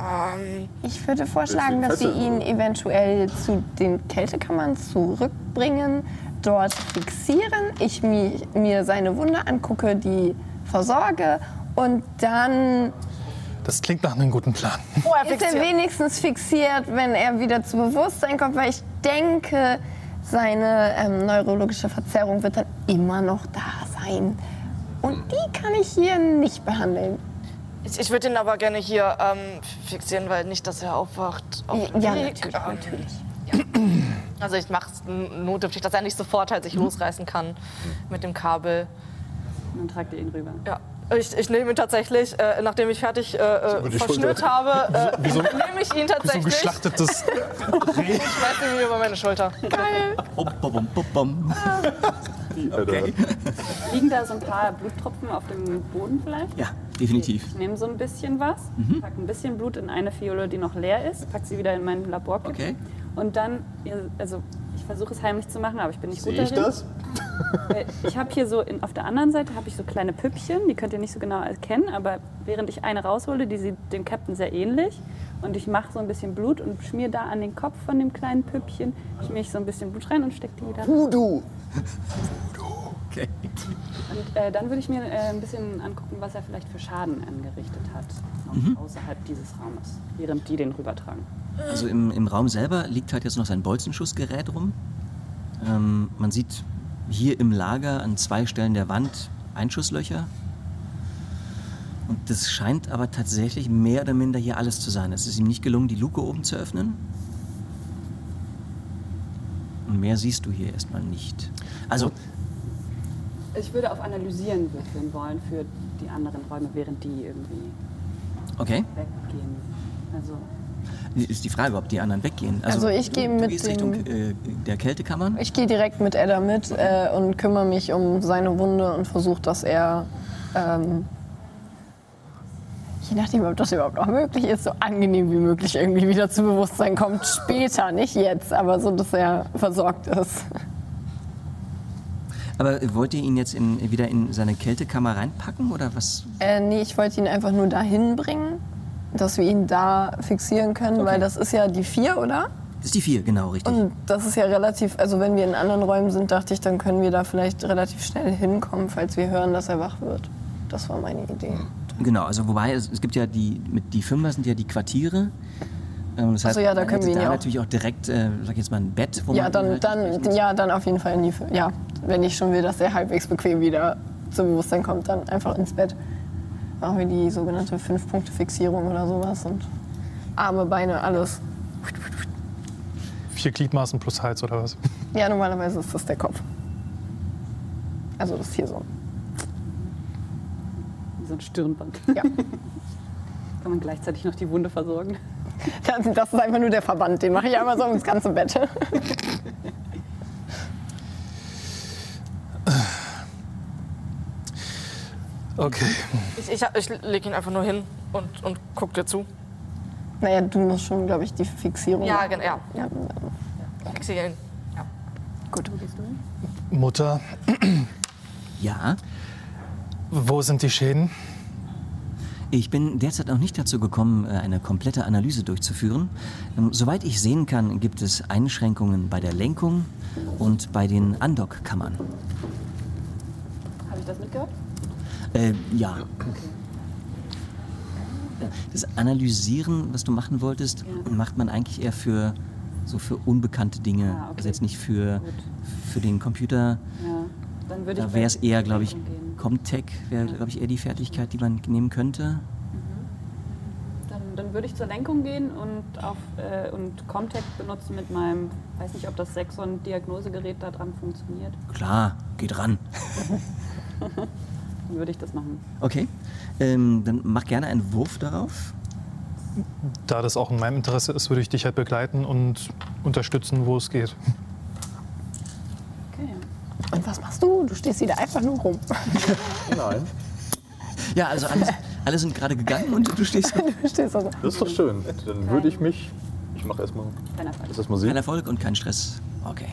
Ähm, Ich würde vorschlagen, dass wir ihn eventuell zu den Kältekammern zurückbringen, dort fixieren, ich mi mir seine Wunde angucke, die versorge und dann Das klingt nach einem guten Plan. vorher ist er wenigstens fixiert, wenn er wieder zu Bewusstsein kommt, weil ich denke, seine ähm, neurologische Verzerrung wird dann immer noch da sein. Und die kann ich hier nicht behandeln. Ich, ich würde ihn aber gerne hier ähm, fixieren, weil nicht, dass er aufwacht. Auf Ja, Weg. natürlich, Ähm, natürlich. Also ich mache es notdürftig, dass er nicht sofort halt sich losreißen kann mit dem Kabel. Dann tragt ihr ihn rüber. Ja. Ich, ich nehme ihn tatsächlich, äh, nachdem ich fertig äh, äh, verschnürt habe, äh, Wie so- nehme ich ihn So ein tatsächlich. geschlachtetes Reh. Ich schmeiß ihn mir über meine Schulter. Bum, bum, bum, bum, bum. Okay. Liegen da so ein paar Bluttropfen auf dem Boden vielleicht? Ja, definitiv. Ich nehme so ein bisschen was, Mhm. packe ein bisschen Blut in eine Fiole, die noch leer ist, packe sie wieder in mein Labor. Okay. Und dann, also versuche es heimlich zu machen, aber ich bin nicht Sehe gut ich darin. das? Weil Ich habe hier so, in, auf der anderen Seite habe ich so kleine Püppchen, die könnt ihr nicht so genau erkennen, aber während ich eine raushole, die sieht dem Captain sehr ähnlich. Und ich mache so ein bisschen Blut und schmier da an den Kopf von dem kleinen Püppchen, schmier ich so ein bisschen Blut rein und stecke die wieder. Voodoo. Okay. Und äh, dann würde ich mir äh, ein bisschen angucken, was er vielleicht für Schaden angerichtet hat, Mhm. außerhalb dieses Raumes, während die den rübertragen. Also im, im Raum selber liegt halt jetzt noch sein Bolzenschussgerät rum. Ähm, man sieht hier im Lager an zwei Stellen der Wand Einschusslöcher. Und das scheint aber tatsächlich mehr oder minder hier alles zu sein. Es ist ihm nicht gelungen, die Luke oben zu öffnen. Und mehr siehst du hier erstmal nicht. Also, Ich würde auf Analysieren würfeln wollen für die anderen Räume, während die irgendwie okay. weggehen. Also Ist die Frage, ob die anderen weggehen. Also ich gehe mit gehst dem- Richtung äh, der Kältekammern. Ich gehe direkt mit Edda mit äh, und kümmere mich um seine Wunde und versuche, dass er, ähm, je nachdem, ob das überhaupt auch möglich ist, so angenehm wie möglich irgendwie wieder zu Bewusstsein kommt. Später, nicht jetzt, aber so, dass er versorgt ist. Aber wollt ihr ihn jetzt in, wieder in seine Kältekammer reinpacken oder was? Äh, nee, ich wollte ihn einfach nur dahin bringen, dass wir ihn da fixieren können, weil das ist ja die vier, oder? Das ist die vier, genau, richtig. Und das ist ja relativ, also wenn wir in anderen Räumen sind, dachte ich, dann können wir da vielleicht relativ schnell hinkommen, falls wir hören, dass er wach wird. Das war meine Idee. Genau, also wobei es, es gibt ja die, mit die Fünfer sind ja die Quartiere. Ähm, Das heißt, so, ja, da man können hätte wir ihn da auch- natürlich auch direkt, äh, sag ich jetzt mal, ein Bett, wo Ja, man dann, halt dann, ja, dann auf jeden Fall in die. F- Ja, wenn ich schon will, dass der halbwegs bequem wieder zum Bewusstsein kommt, dann einfach ins Bett. Machen wir die sogenannte Fünf-Punkte-Fixierung oder sowas und Arme, Beine, alles. Vier Gliedmaßen plus Hals oder was? Ja, normalerweise ist das der Kopf. Also das ist hier so. Wie so ein Stirnband. Ja. Kann man gleichzeitig noch die Wunde versorgen? Das, ist einfach nur der Verband, den mache ich einmal so ums ganze Bett. Okay. Ich, ich, ich leg ihn einfach nur hin und, und guck dir zu. Naja, du musst schon, glaube ich, die Fixierung Ja, genau. Ja. Ja, Fixiere ihn. gut. Mutter, Ja, wo sind die Schäden? Ich bin derzeit noch nicht dazu gekommen, äh, eine komplette Analyse durchzuführen. Ähm, Soweit ich sehen kann, gibt es Einschränkungen bei der Lenkung und bei den Andockkammern. Habe ich das mitgehört? Äh, ja. Das Analysieren, was du machen wolltest, Ja. macht man eigentlich eher für so für unbekannte Dinge. Ah, okay. Also jetzt nicht für, Gut. für den Computer. Ja. Dann würde ich Da wäre es eher, glaube ich, gehen. Comtech wäre, glaube ich, eher die Fertigkeit, die man nehmen könnte. Dann, dann würde ich zur Lenkung gehen und, auf, äh, und Comtech benutzen mit meinem, weiß nicht, ob das Sexon-Diagnosegerät da dran funktioniert. Klar, geht ran. Dann würde ich das machen. Okay, ähm, dann mach gerne einen Wurf darauf. Da das auch in meinem Interesse ist, würde ich dich halt begleiten und unterstützen, wo es geht. Und was machst du? Du stehst wieder einfach nur rum. Nein. Ja, also alle, alle sind gerade gegangen und du stehst. Du stehst also. Das ist doch schön. Dann würde ich mich. Ich mache erstmal. Kein Erfolg. Das erstmal Kein. Erfolg und kein Stress. Okay.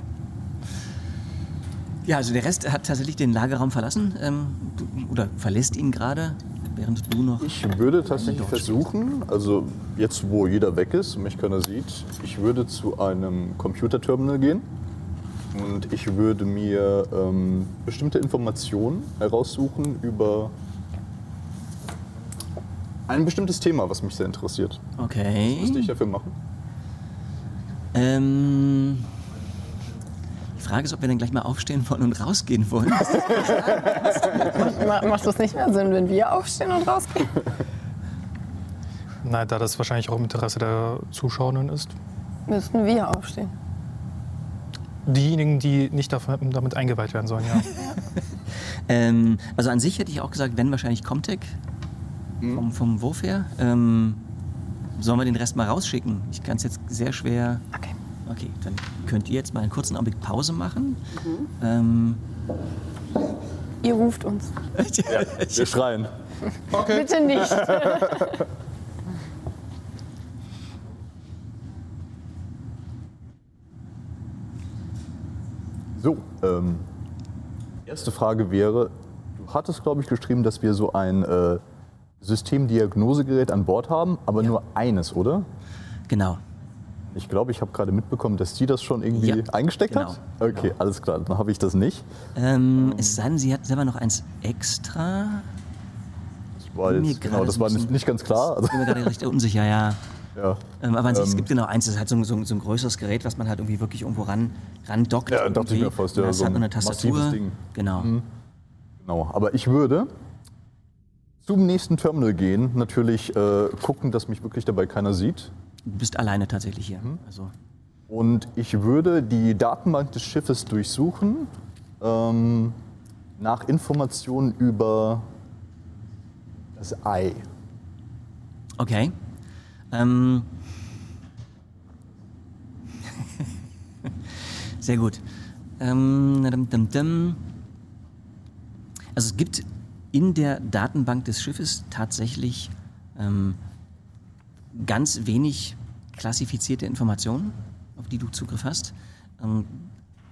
Ja, also der Rest hat tatsächlich den Lagerraum verlassen ähm, oder verlässt ihn gerade, während du noch. Ich würde tatsächlich versuchen, also jetzt wo jeder weg ist und mich keiner sieht, ich würde zu einem Computerterminal gehen und ich würde mir ähm, bestimmte Informationen heraussuchen über ein bestimmtes Thema, was mich sehr interessiert. Was müsste Okay. ich dafür machen? Ähm, die Frage ist, ob wir dann gleich mal aufstehen wollen und rausgehen wollen. Ma- Macht das nicht mehr Sinn, wenn wir aufstehen und rausgehen? Nein, da das wahrscheinlich auch im Interesse der Zuschauenden ist. Müssten wir aufstehen. Diejenigen, die nicht davon, damit eingeweiht werden sollen, ja. ähm, also an sich hätte ich auch gesagt, wenn wahrscheinlich Comtech vom, vom Wurf her. Ähm, sollen wir den Rest mal rausschicken? Ich kann es jetzt sehr schwer. Okay. Okay, dann könnt ihr jetzt mal einen kurzen Augenblick Pause machen. Ähm, Ihr ruft uns. Wir schreien. Bitte nicht. So, ähm, erste Frage wäre, du hattest, glaube ich, geschrieben, dass wir so ein äh, Systemdiagnosegerät an Bord haben, aber nur eines, oder? genau. Ich glaube, ich habe gerade mitbekommen, dass die das schon irgendwie Ja, eingesteckt genau, hat. Okay, alles klar, dann habe ich das nicht. Ähm, es sei denn, sie hat selber noch eins extra. Das war jetzt, genau, das war nicht, nicht ganz klar. Ich bin mir gerade recht unsicher, ja. Ja. Ähm, aber an sich, es Ähm, gibt genau eins, das ist halt so, ein- so, so ein größeres Gerät, was man halt irgendwie wirklich irgendwo ran, ran dockt. Ja, dachte ich irgendwie. mir fast, ja, das so hat ein eine Tastatur. Ding. Genau. Genau, aber ich würde zum nächsten Terminal gehen, natürlich äh, gucken, dass mich wirklich dabei keiner sieht. Du bist alleine tatsächlich hier. Mhm. Also, Und ich würde die Datenbank des Schiffes durchsuchen ähm, nach Informationen über das Ei. okay. Ähm, sehr gut. Ähm. Also es gibt in der Datenbank des Schiffes tatsächlich ähm, ganz wenig klassifizierte Informationen, auf die du Zugriff hast, ähm,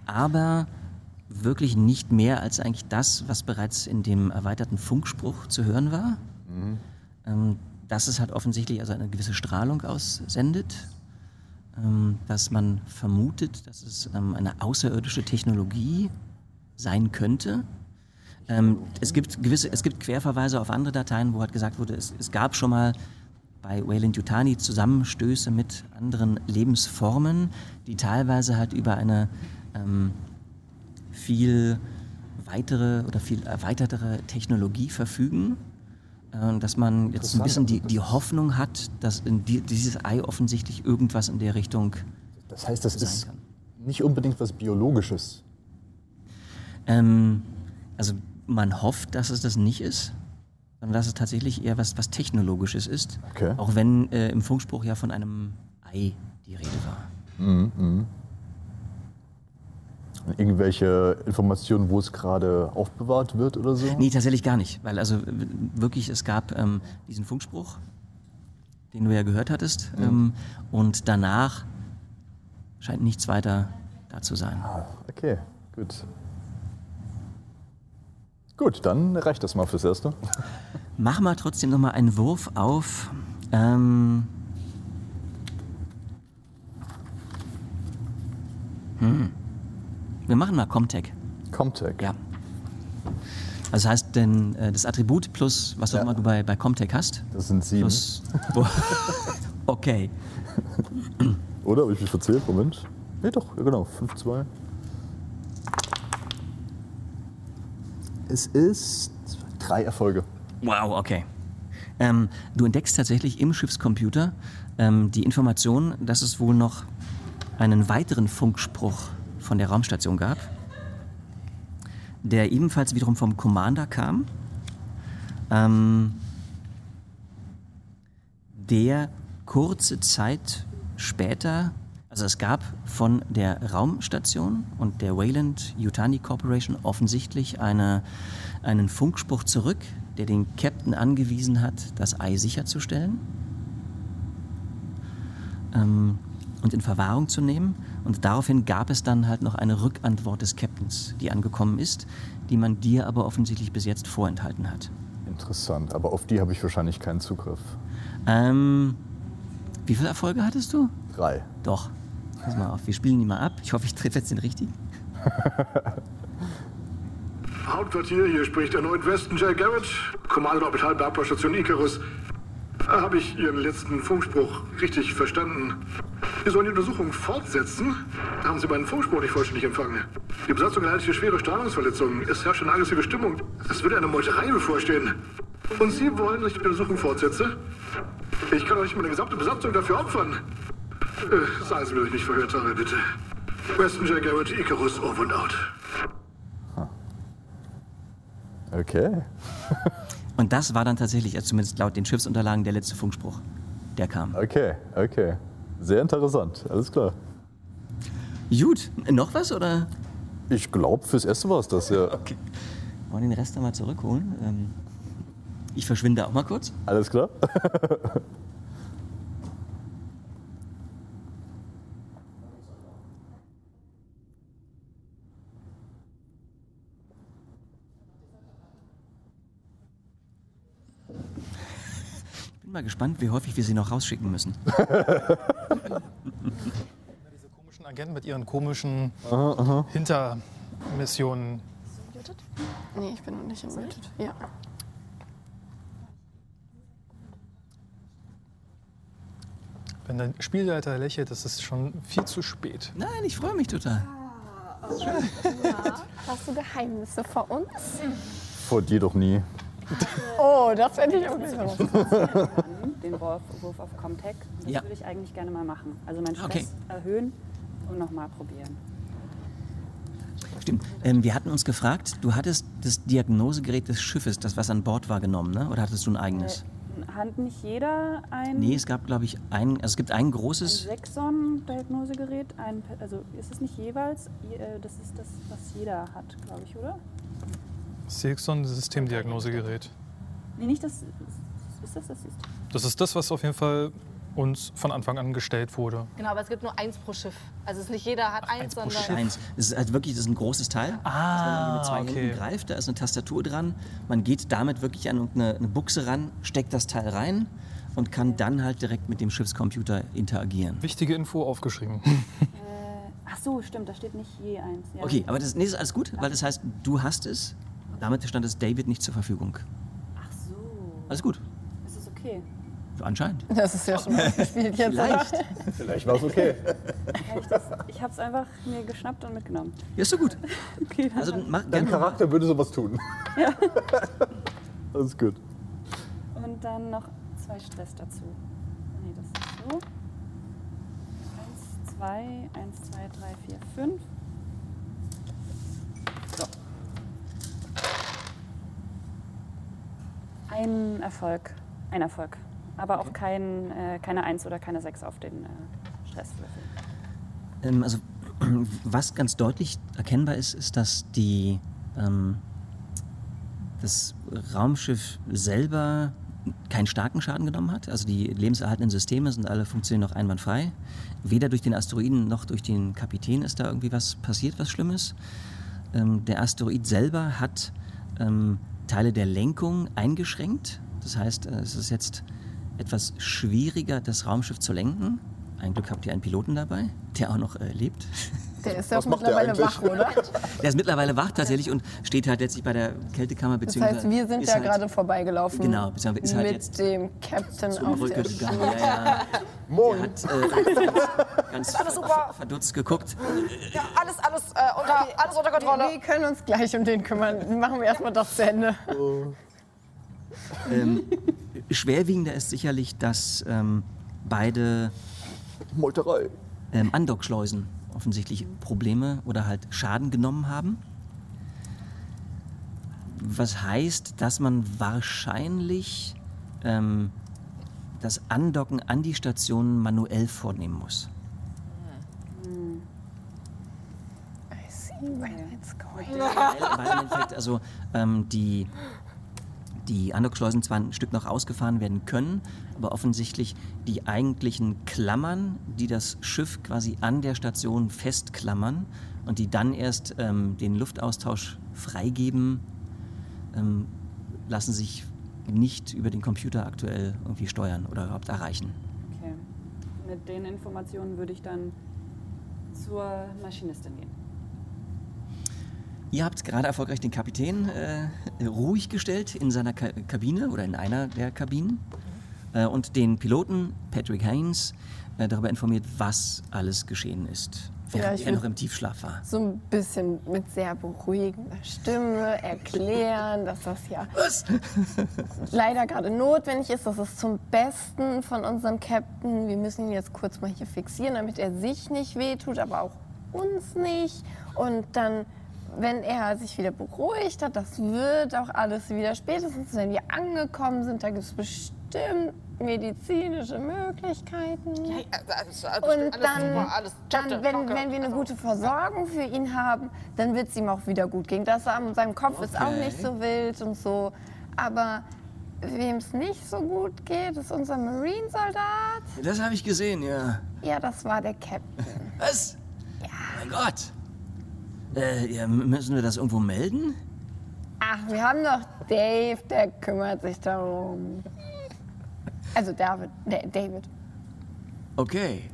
aber wirklich nicht mehr als eigentlich das, was bereits in dem erweiterten Funkspruch zu hören war. Ähm, dass es halt offensichtlich also eine gewisse Strahlung aussendet, ähm, dass man vermutet, dass es ähm, eine außerirdische Technologie sein könnte. Ähm, es, gibt gewisse, es gibt Querverweise auf andere Dateien, wo halt gesagt wurde, es, es gab schon mal bei Wayland Yutani Zusammenstöße mit anderen Lebensformen, die teilweise halt über eine ähm, viel weitere oder viel erweitertere Technologie verfügen, dass man jetzt ein bisschen die, die Hoffnung hat, dass in die, dieses Ei offensichtlich irgendwas in der Richtung Das heißt, das sein ist kann. nicht unbedingt was Biologisches. Ähm, also man hofft, dass es das nicht ist, sondern dass es tatsächlich eher was, was Technologisches ist. Okay. Auch wenn äh, im Funkspruch ja von einem Ei die Rede war. Irgendwelche Informationen, wo es gerade aufbewahrt wird oder so? Nee, tatsächlich gar nicht. Weil also wirklich, es gab ähm, diesen Funkspruch, den du ja gehört hattest. Ähm, und danach scheint nichts weiter da zu sein. Okay, gut. Gut, dann reicht das mal fürs Erste. Mach mal trotzdem nochmal einen Wurf auf. Ähm, hm. Wir machen mal Comtech. Comtech. Ja. Also das heißt, denn, äh, das Attribut plus was auch Ja. immer du bei, bei Comtech hast. Das sind sieben. Plus, okay. Oder? Habe ich mich verzählt? Moment. Nee, doch, ja, genau. 5, 2. Es ist drei Erfolge. Wow, okay. Ähm, du entdeckst tatsächlich im Schiffscomputer ähm, die Information, dass es wohl noch einen weiteren Funkspruch von der Raumstation gab, der ebenfalls wiederum vom Commander kam, ähm, der kurze Zeit später, also es gab von der Raumstation und der Wayland Yutani Corporation offensichtlich eine, einen Funkspruch zurück, der den Captain angewiesen hat, das Ei sicherzustellen ähm, und in Verwahrung zu nehmen. Und daraufhin gab es dann halt noch eine Rückantwort des Captains, die angekommen ist, die man dir aber offensichtlich bis jetzt vorenthalten hat. Interessant, aber auf die habe ich wahrscheinlich keinen Zugriff. Ähm, wie viele Erfolge hattest du? Drei. Doch. Pass mal auf, wir spielen die mal ab. Ich hoffe, ich treffe jetzt den richtigen. Hauptquartier, hier spricht erneut Weston J. Garrett, Kommando der Orbitalbergbahnstation Icarus. Habe ich Ihren letzten Funkspruch richtig verstanden? Wir sollen die Untersuchung fortsetzen? Haben Sie meinen Funkspruch nicht vollständig empfangen? Die Besatzung erleidet hier schwere Strahlungsverletzungen. Es herrscht eine aggressive Stimmung. Es würde eine Meuterei bevorstehen. Und Sie wollen, dass ich die Untersuchung fortsetze? Ich kann doch nicht meine gesamte Besatzung dafür opfern. Äh, sagen Sie mir, ich mich verhört habe, bitte. J. Garrett, Icarus, over and out. Okay. Und das war dann tatsächlich, also zumindest laut den Schiffsunterlagen, der letzte Funkspruch. Der kam. Okay, okay. Sehr interessant, alles klar. Gut, noch was oder? Ich glaube, fürs Erste war es das, ja. Okay. Wollen wir den Rest dann mal zurückholen? Ähm, ich verschwinde auch mal kurz. Alles klar? bin mal gespannt, wie häufig wir sie noch rausschicken müssen. Diese komischen Agenten mit ihren komischen Hintermissionen. Nee, ich bin noch nicht invited. Ja. Wenn der Spielleiter lächelt, das ist schon viel zu spät. Nein, ich freue mich total. Hast du Geheimnisse vor uns? Vor dir doch nie. Oh, das hätte ich auch nicht erwartet. Den Wurf, Wurf auf Comtech. Das Ja. würde ich eigentlich gerne mal machen. Also meinen Stress Okay. erhöhen und nochmal probieren. Stimmt. Ähm, wir hatten uns gefragt, du hattest das Diagnosegerät des Schiffes, das was an Bord war, genommen, ne? oder hattest du ein eigenes? Hat nicht jeder ein, Nee, es gab, glaube ich, ein, also es gibt ein ein großes, Sexon-Diagnosegerät? Ein, also ist es nicht jeweils? Je- äh, Das ist das, was jeder hat, glaube ich, oder? Sexton Systemdiagnosegerät. Nee, nicht das. Ist das das System? Das ist das, was auf jeden Fall uns von Anfang an gestellt wurde. Genau, aber es gibt nur eins pro Schiff. Also es ist nicht jeder hat eins, eins pro sondern Schiff. eins. Es ist halt wirklich, das ist ein großes Teil. Ah, das man mit zwei okay. Händen greift, da ist eine Tastatur dran. Man geht damit wirklich an eine, eine Buchse ran, steckt das Teil rein und kann dann halt direkt mit dem Schiffscomputer interagieren. Wichtige Info aufgeschrieben. Ach so, stimmt, da steht nicht je eins. Ja. Okay, aber das nee, ist alles gut, weil das heißt, du hast es Damit stand es David nicht zur Verfügung. Ach so. Alles gut. Ist es okay? Anscheinend. Das ist ja schon mal gespielt jetzt. oder? Vielleicht. Vielleicht war es okay. Ich habe es einfach mir geschnappt und mitgenommen. Ja, ist doch gut. Okay, dann Also mach Dein gerne noch mal. Charakter würde sowas tun. Ja. Das ist gut. Und dann noch zwei Stress dazu. Nee, das ist so. Eins, zwei, eins, zwei, drei, vier, fünf. Ein Erfolg. Ein Erfolg. Aber auch kein, äh, keine Eins oder keine Sechs auf den äh, Stresswürfel. Ähm, also, was ganz deutlich erkennbar ist, ist, dass die, ähm, das Raumschiff selber keinen starken Schaden genommen hat. Also die lebenserhaltenden Systeme sind alle funktionieren noch einwandfrei. Weder durch den Asteroiden noch durch den Kapitän ist da irgendwie was passiert, was Schlimmes. Ähm, der Asteroid selber hat ähm, Teile der Lenkung eingeschränkt. Das heißt, äh, es ist jetzt etwas schwieriger, das Raumschiff zu lenken. Ein Glück habt ihr einen Piloten dabei, der auch noch äh, lebt. Der ist ja auch mittlerweile wach, oder? Der ist mittlerweile wach tatsächlich und steht halt letztlich bei der Kältekammer. Das beziehungsweise heißt, wir sind ja halt gerade vorbeigelaufen. Genau, beziehungsweise ist halt mit jetzt dem Captain auf Brücke der gegangen. Ja, ja. Moin. Hat äh, ganz Alles super. verdutzt geguckt. Ja, alles, alles, äh, unter, alles unter Kontrolle. Wir können uns gleich um den kümmern. Machen wir erstmal das zu Ende. Ähm, schwerwiegender ist sicherlich, dass ähm, beide Meuterei. ähm, Andockschleusen offensichtlich Probleme oder halt Schaden genommen haben. Was heißt, dass man wahrscheinlich ähm, das Andocken an die Station manuell vornehmen muss. I see where it's going. Weil, weil im Endeffekt also ähm, die, die Andockschleusen zwar ein Stück noch ausgefahren werden können, aber offensichtlich die eigentlichen Klammern, die das Schiff quasi an der Station festklammern und die dann erst ähm, den Luftaustausch freigeben, ähm, lassen sich nicht über den Computer aktuell irgendwie steuern oder überhaupt erreichen. Okay. Mit den Informationen würde ich dann zur Maschinistin gehen. Ihr habt gerade erfolgreich den Kapitän äh, ruhig gestellt in seiner Ka Kabine oder in einer der Kabinen äh, und den Piloten Patrick Haynes äh, darüber informiert, was alles geschehen ist, Ja, während ich er noch im Tiefschlaf war. So ein bisschen mit sehr beruhigender Stimme erklären, dass das ja leider gerade notwendig ist. Das ist zum Besten von unserem Captain. Wir müssen ihn jetzt kurz mal hier fixieren, damit er sich nicht wehtut, aber auch uns nicht. Und dann, wenn er sich wieder beruhigt hat, das wird auch alles wieder spätestens, wenn wir angekommen sind, da gibt es bestimmt medizinische Möglichkeiten. Äh, alles, alles, Und alles dann, super, alles dann wenn, wenn wir eine Also, gute Versorgung für ihn haben, dann wird es ihm auch wieder gut gehen. Das an seinem Kopf ist auch nicht so wild und so. Aber wem es nicht so gut geht, ist unser Marine-Soldat. Das habe ich gesehen, ja. Ja, das war der Captain. Was? Ja. Mein Gott. Äh, ja, müssen wir das irgendwo melden? Ach, wir haben doch Dave, der kümmert sich darum. Also David, Da- David. Okay.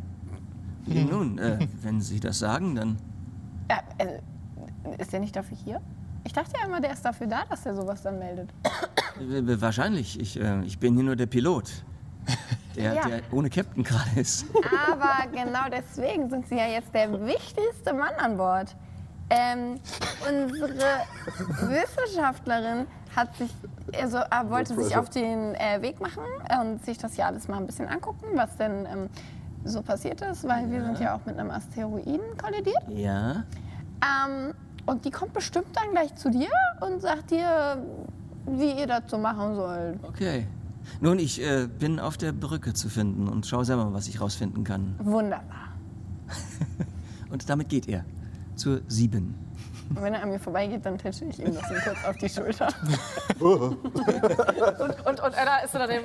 Nun, äh, wenn Sie das sagen, dann. Ja, also, ist der nicht dafür hier? Ich dachte ja immer, der ist dafür da, dass er sowas dann meldet. Äh, Wahrscheinlich. Ich, äh, ich bin hier nur der Pilot. Der, Ja. der ohne Captain gerade ist. Aber genau deswegen sind Sie ja jetzt der wichtigste Mann an Bord. Ähm, unsere Wissenschaftlerin hat sich, also, äh, wollte sich auf den äh, Weg machen und sich das hier alles mal ein bisschen angucken, was denn ähm, so passiert ist, weil wir sind ja auch mit einem Asteroiden kollidiert. Ja. Ähm, und die kommt bestimmt dann gleich zu dir und sagt dir, wie ihr das so machen sollt. Okay. Nun, ich äh, bin auf der Brücke zu finden und schaue selber mal, was ich rausfinden kann. Wunderbar. Und damit geht er zur sieben. Und wenn er an mir vorbeigeht, dann tätsche ich ihm das ihm kurz auf die Schulter. Und, und, und Anna ist unter dem.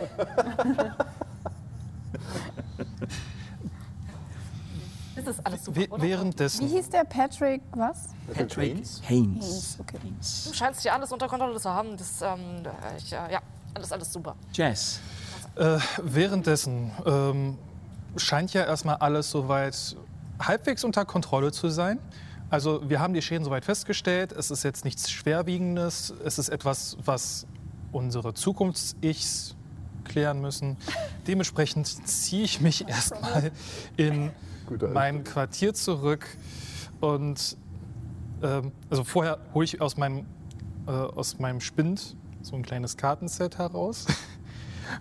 ist das alles super, oder? Wie währenddessen, hieß der Patrick was? Patrick Haynes? Haynes. Okay. Du scheinst hier alles unter Kontrolle zu haben. Das, ähm, ich, äh, ja, alles, alles super. Jazz. äh, währenddessen ähm, scheint ja erstmal alles soweit halbwegs unter Kontrolle zu sein. Also wir haben die Schäden soweit festgestellt. Es ist jetzt nichts Schwerwiegendes. Es ist etwas, was unsere Zukunfts-Ichs klären müssen. Dementsprechend ziehe ich mich erstmal in mein Quartier zurück. Und ähm, also vorher hole ich aus meinem, äh, aus meinem Spind so ein kleines Kartenset heraus,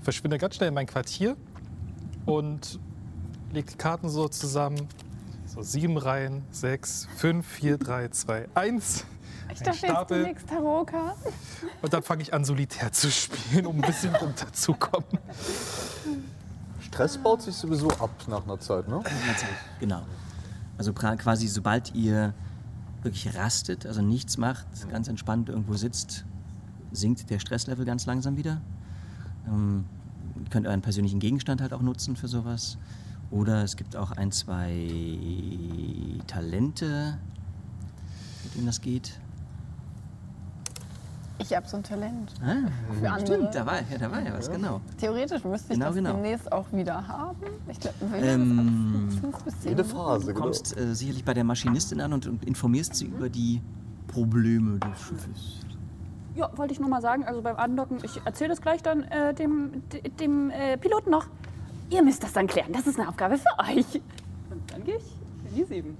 verschwinde ganz schnell in mein Quartier und lege die Karten so zusammen. So sieben Reihen, sechs, fünf, vier, drei, zwei, eins. Ich Ein dachte jetzt, du Stapel. legst Tarotkarten. Und dann fange ich an, solitär zu spielen, um ein bisschen runterzukommen. Stress baut sich sowieso ab nach einer Zeit, ne? Genau. Also quasi sobald ihr wirklich rastet, also nichts macht, ganz entspannt irgendwo sitzt, sinkt der Stresslevel ganz langsam wieder. Ähm, ihr könnt euren persönlichen Gegenstand halt auch nutzen für sowas. Oder es gibt auch ein, zwei Talente, mit denen das geht. Ich habe so ein Talent. Ah, Für andere. stimmt, da war, ja, da war ja was, genau. Theoretisch müsste ich Genau, das genau. demnächst auch wieder haben. Ich glaube, Ähm, fünf bis zehn Jede. Phase, Du genau. kommst äh, sicherlich bei der Maschinistin an und, und informierst sie über die Probleme des Schiffes. Ja, wollte ich nur mal sagen, also beim Andocken, ich erzähle das gleich dann äh, dem, de- dem äh, Piloten noch. Ihr müsst das dann klären, das ist eine Aufgabe für euch. Und dann gehe ich in die sieben.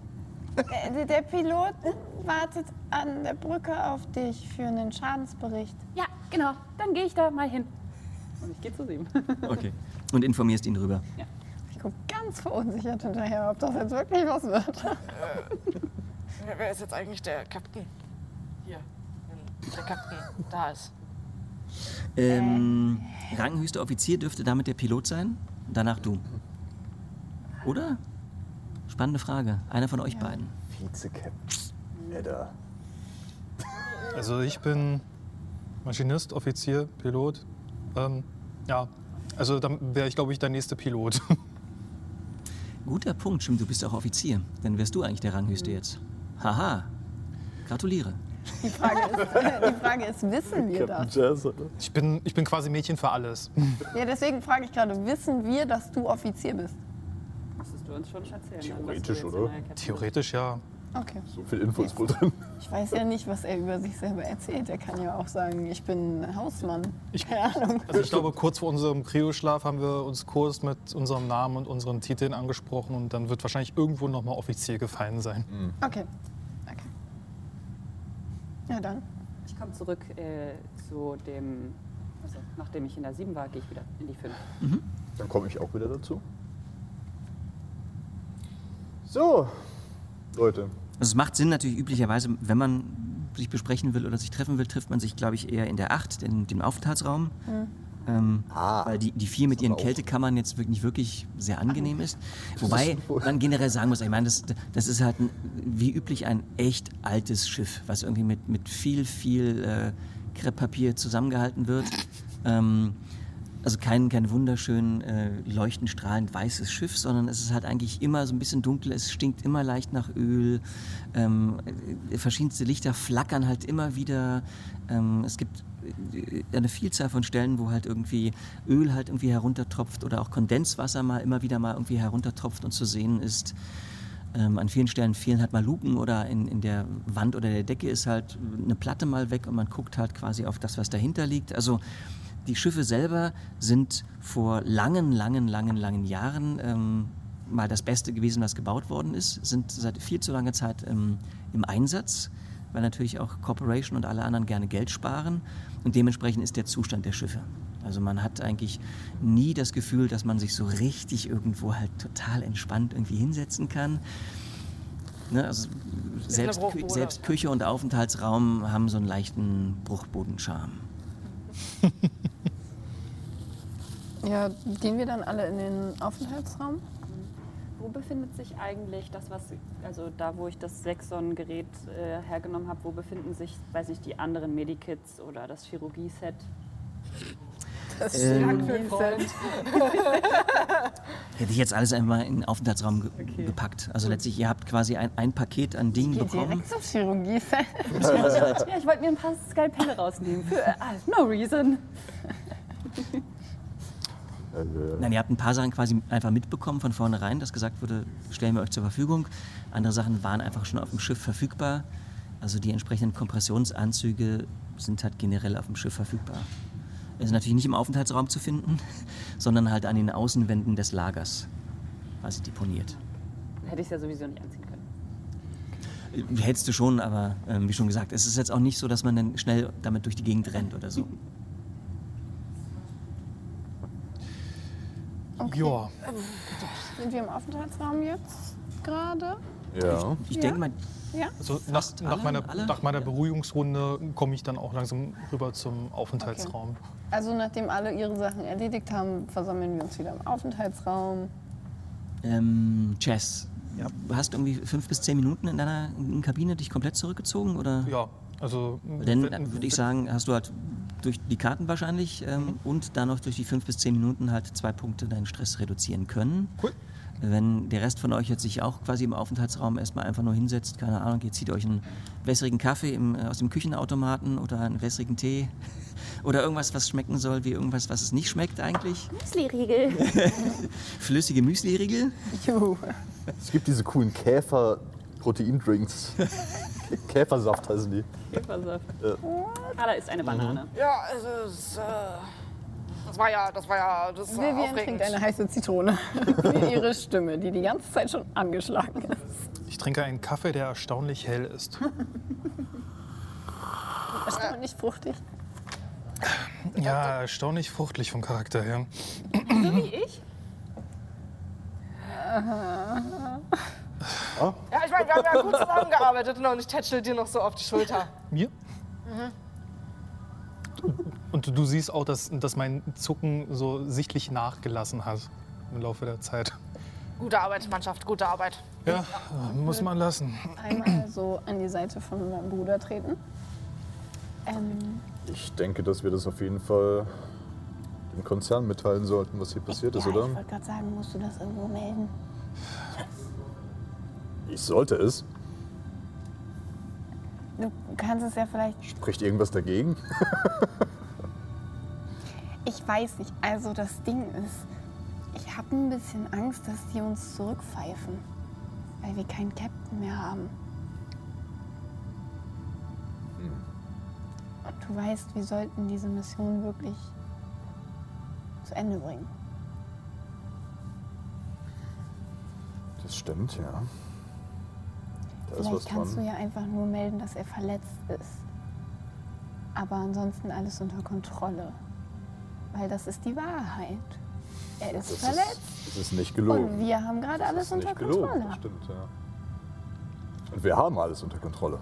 Äh, Der Pilot wartet an der Brücke auf dich für einen Schadensbericht. Ja, genau, dann gehe ich da mal hin. Und ich gehe zu sieben. Okay. Und informierst ihn drüber. Ich gucke ganz verunsichert hinterher, ob das jetzt wirklich was wird. Wer, wer ist jetzt eigentlich der Kapitän? Hier, wenn der Kapitän da ist. Ähm, ranghöchster Offizier dürfte damit der Pilot sein. Danach du. Oder? Spannende Frage. Einer von euch beiden. Vize-Captain. Edda. Also ich bin Maschinist, Offizier, Pilot. Ähm, ja, also dann wäre ich, glaube ich, der nächste Pilot. Guter Punkt, stimmt, du bist auch Offizier. Dann wärst du eigentlich der Ranghöchste jetzt. Haha. Gratuliere. Die Frage ist, die Frage ist wissen wir Captain das? Jazz, oder? Ich bin, ich bin quasi Mädchen für alles. Ja, deswegen frage ich gerade, wissen wir, dass du Offizier bist? Müsstest du uns schon erzählen. Theoretisch, oder? Theoretisch ja. Okay. So viel Info ist wohl drin. Ich weiß ja nicht, was er über sich selber erzählt. Er kann ja auch sagen, ich bin Hausmann. Ich- Keine Ahnung. Also ich glaube, kurz vor unserem Kryoschlaf haben wir uns kurz mit unserem Namen und unseren Titeln angesprochen und dann wird wahrscheinlich irgendwo nochmal Offizier gefallen sein. Okay. okay. Ja, dann. Ich komme zurück äh, zu dem, also nachdem ich in der sieben war, gehe ich wieder in die fünf. Dann komme ich auch wieder dazu. So, Leute. Also es macht Sinn natürlich üblicherweise, wenn man sich besprechen will oder sich treffen will, trifft man sich, glaube ich, eher in der 8, in dem Aufenthaltsraum. Ähm, Ah. weil die, die vier mit ihren Kältekammern jetzt wirklich, nicht wirklich sehr angenehm ist. Wobei man generell sagen muss, ich meine, das, das ist halt ein, wie üblich ein echt altes Schiff, was irgendwie mit, mit viel, viel äh, Krepppapier zusammengehalten wird. Ähm, also kein, kein wunderschön äh, leuchtend strahlend weißes Schiff, sondern es ist halt eigentlich immer so ein bisschen dunkel, es stinkt immer leicht nach Öl, ähm, äh, verschiedenste Lichter flackern halt immer wieder. Ähm, es gibt eine Vielzahl von Stellen, wo halt irgendwie Öl halt irgendwie heruntertropft oder auch Kondenswasser mal immer wieder mal irgendwie heruntertropft und zu sehen ist. Ähm, an vielen Stellen fehlen halt mal Luken oder in, in der Wand oder der Decke ist halt eine Platte mal weg und man guckt halt quasi auf das, was dahinter liegt. Also die Schiffe selber sind vor langen, langen, langen, langen Jahren ähm, mal das Beste gewesen, was gebaut worden ist, sind seit viel zu langer Zeit ähm, im Einsatz, weil natürlich auch Corporation und alle anderen gerne Geld sparen und dementsprechend ist der Zustand der Schiffe. Also man hat eigentlich nie das Gefühl, dass man sich so richtig irgendwo halt total entspannt irgendwie hinsetzen kann. Ne, also selbst, selbst Küche und Aufenthaltsraum haben so einen leichten Bruchbodenscharme. Ja, gehen wir dann alle in den Aufenthaltsraum? Wo befindet sich eigentlich das, was, also da, wo ich das Sexon-Gerät äh, hergenommen habe, wo befinden sich, weiß nicht, die anderen Medikits oder das Chirurgie-Set? Das Ähm. Hätte ich jetzt alles einmal in den Aufenthaltsraum ge Okay. gepackt. Also letztlich, ihr habt quasi ein, ein Paket an Dingen bekommen. direkt zum Chirurgie-Set. Ja, ich wollte mir ein paar Skalpelle rausnehmen. Für äh, no reason. Äh, Nein, ihr habt ein paar Sachen quasi einfach mitbekommen von vornherein, dass gesagt wurde, stellen wir euch zur Verfügung. Andere Sachen waren einfach schon auf dem Schiff verfügbar. Also die entsprechenden Kompressionsanzüge sind halt generell auf dem Schiff verfügbar. Es ist natürlich nicht im Aufenthaltsraum zu finden, sondern halt an den Außenwänden des Lagers quasi deponiert. Hätte ich es ja sowieso nicht anziehen können. Hättest du schon, aber ähm, wie schon gesagt, es ist jetzt auch nicht so, dass man dann schnell damit durch die Gegend rennt oder so. Ja, Sind wir im Aufenthaltsraum jetzt gerade? ja. Ich Ja. denke mal, Ja. also nach, nach, alle, meiner, alle? nach meiner Beruhigungsrunde komme ich dann auch langsam rüber zum Aufenthaltsraum. Also nachdem alle ihre Sachen erledigt haben, versammeln wir uns wieder im Aufenthaltsraum. ähm, Chess, du hast irgendwie fünf bis zehn Minuten in deiner Kabine dich komplett zurückgezogen oder? Ja, also Dann wenn- würde ich sagen, hast du halt durch die Karten wahrscheinlich ähm, und dann noch durch die fünf bis zehn Minuten halt zwei Punkte deinen Stress reduzieren können. Cool. Wenn der Rest von euch jetzt sich auch quasi im Aufenthaltsraum erstmal einfach nur hinsetzt, keine Ahnung, ihr zieht euch einen wässrigen Kaffee im, äh, aus dem Küchenautomaten oder einen wässrigen Tee oder irgendwas, was schmecken soll, wie irgendwas, was es nicht schmeckt eigentlich. Müsli-Riegel. Flüssige Müsli-Riegel. Juhu. Es gibt diese coolen Käfer-Proteindrinks. Käfersaft heißen die. Käfersaft. Ja. Ah, da ist eine Banane. Ja, es ist, äh, das war ja, das war ja, das war Vivian aufregend. trinkt eine heiße Zitrone für ihre Stimme, die die ganze Zeit schon angeschlagen ist. ich trinke einen Kaffee, der erstaunlich hell ist. Erstaunlich fruchtig. Ja, erstaunlich fruchtlich vom Charakter her. So wie ich? Ja, ich meine, wir haben ja gut zusammengearbeitet und ich tätschel dir noch so auf die Schulter. Mir? Und du siehst auch, dass, dass mein Zucken so sichtlich nachgelassen hat im Laufe der Zeit. Gute Arbeit, Mannschaft, gute Arbeit. Ja, muss man lassen. Einmal so an die Seite von meinem Bruder treten. Ähm, Ich denke, dass wir das auf jeden Fall dem Konzern mitteilen sollten, was hier passiert ist, ja, oder? ich wollte gerade sagen, musst du das irgendwo melden? Ich sollte es. Du kannst es ja vielleicht. Spricht irgendwas dagegen? Ich weiß nicht. Also das Ding ist, ich habe ein bisschen Angst, dass die uns zurückpfeifen, weil wir keinen Captain mehr haben. Und du weißt, wir sollten diese Mission wirklich zu Ende bringen. Das stimmt, ja. Da ist was Vielleicht kannst du dran. ja einfach nur melden, dass er verletzt ist. Aber ansonsten alles unter Kontrolle. Weil das ist die Wahrheit. Er ist Das verletzt ist, das ist nicht und gelogen. wir haben gerade alles ist unter nicht gelogen, Kontrolle. stimmt, ja. Und wir haben alles unter Kontrolle.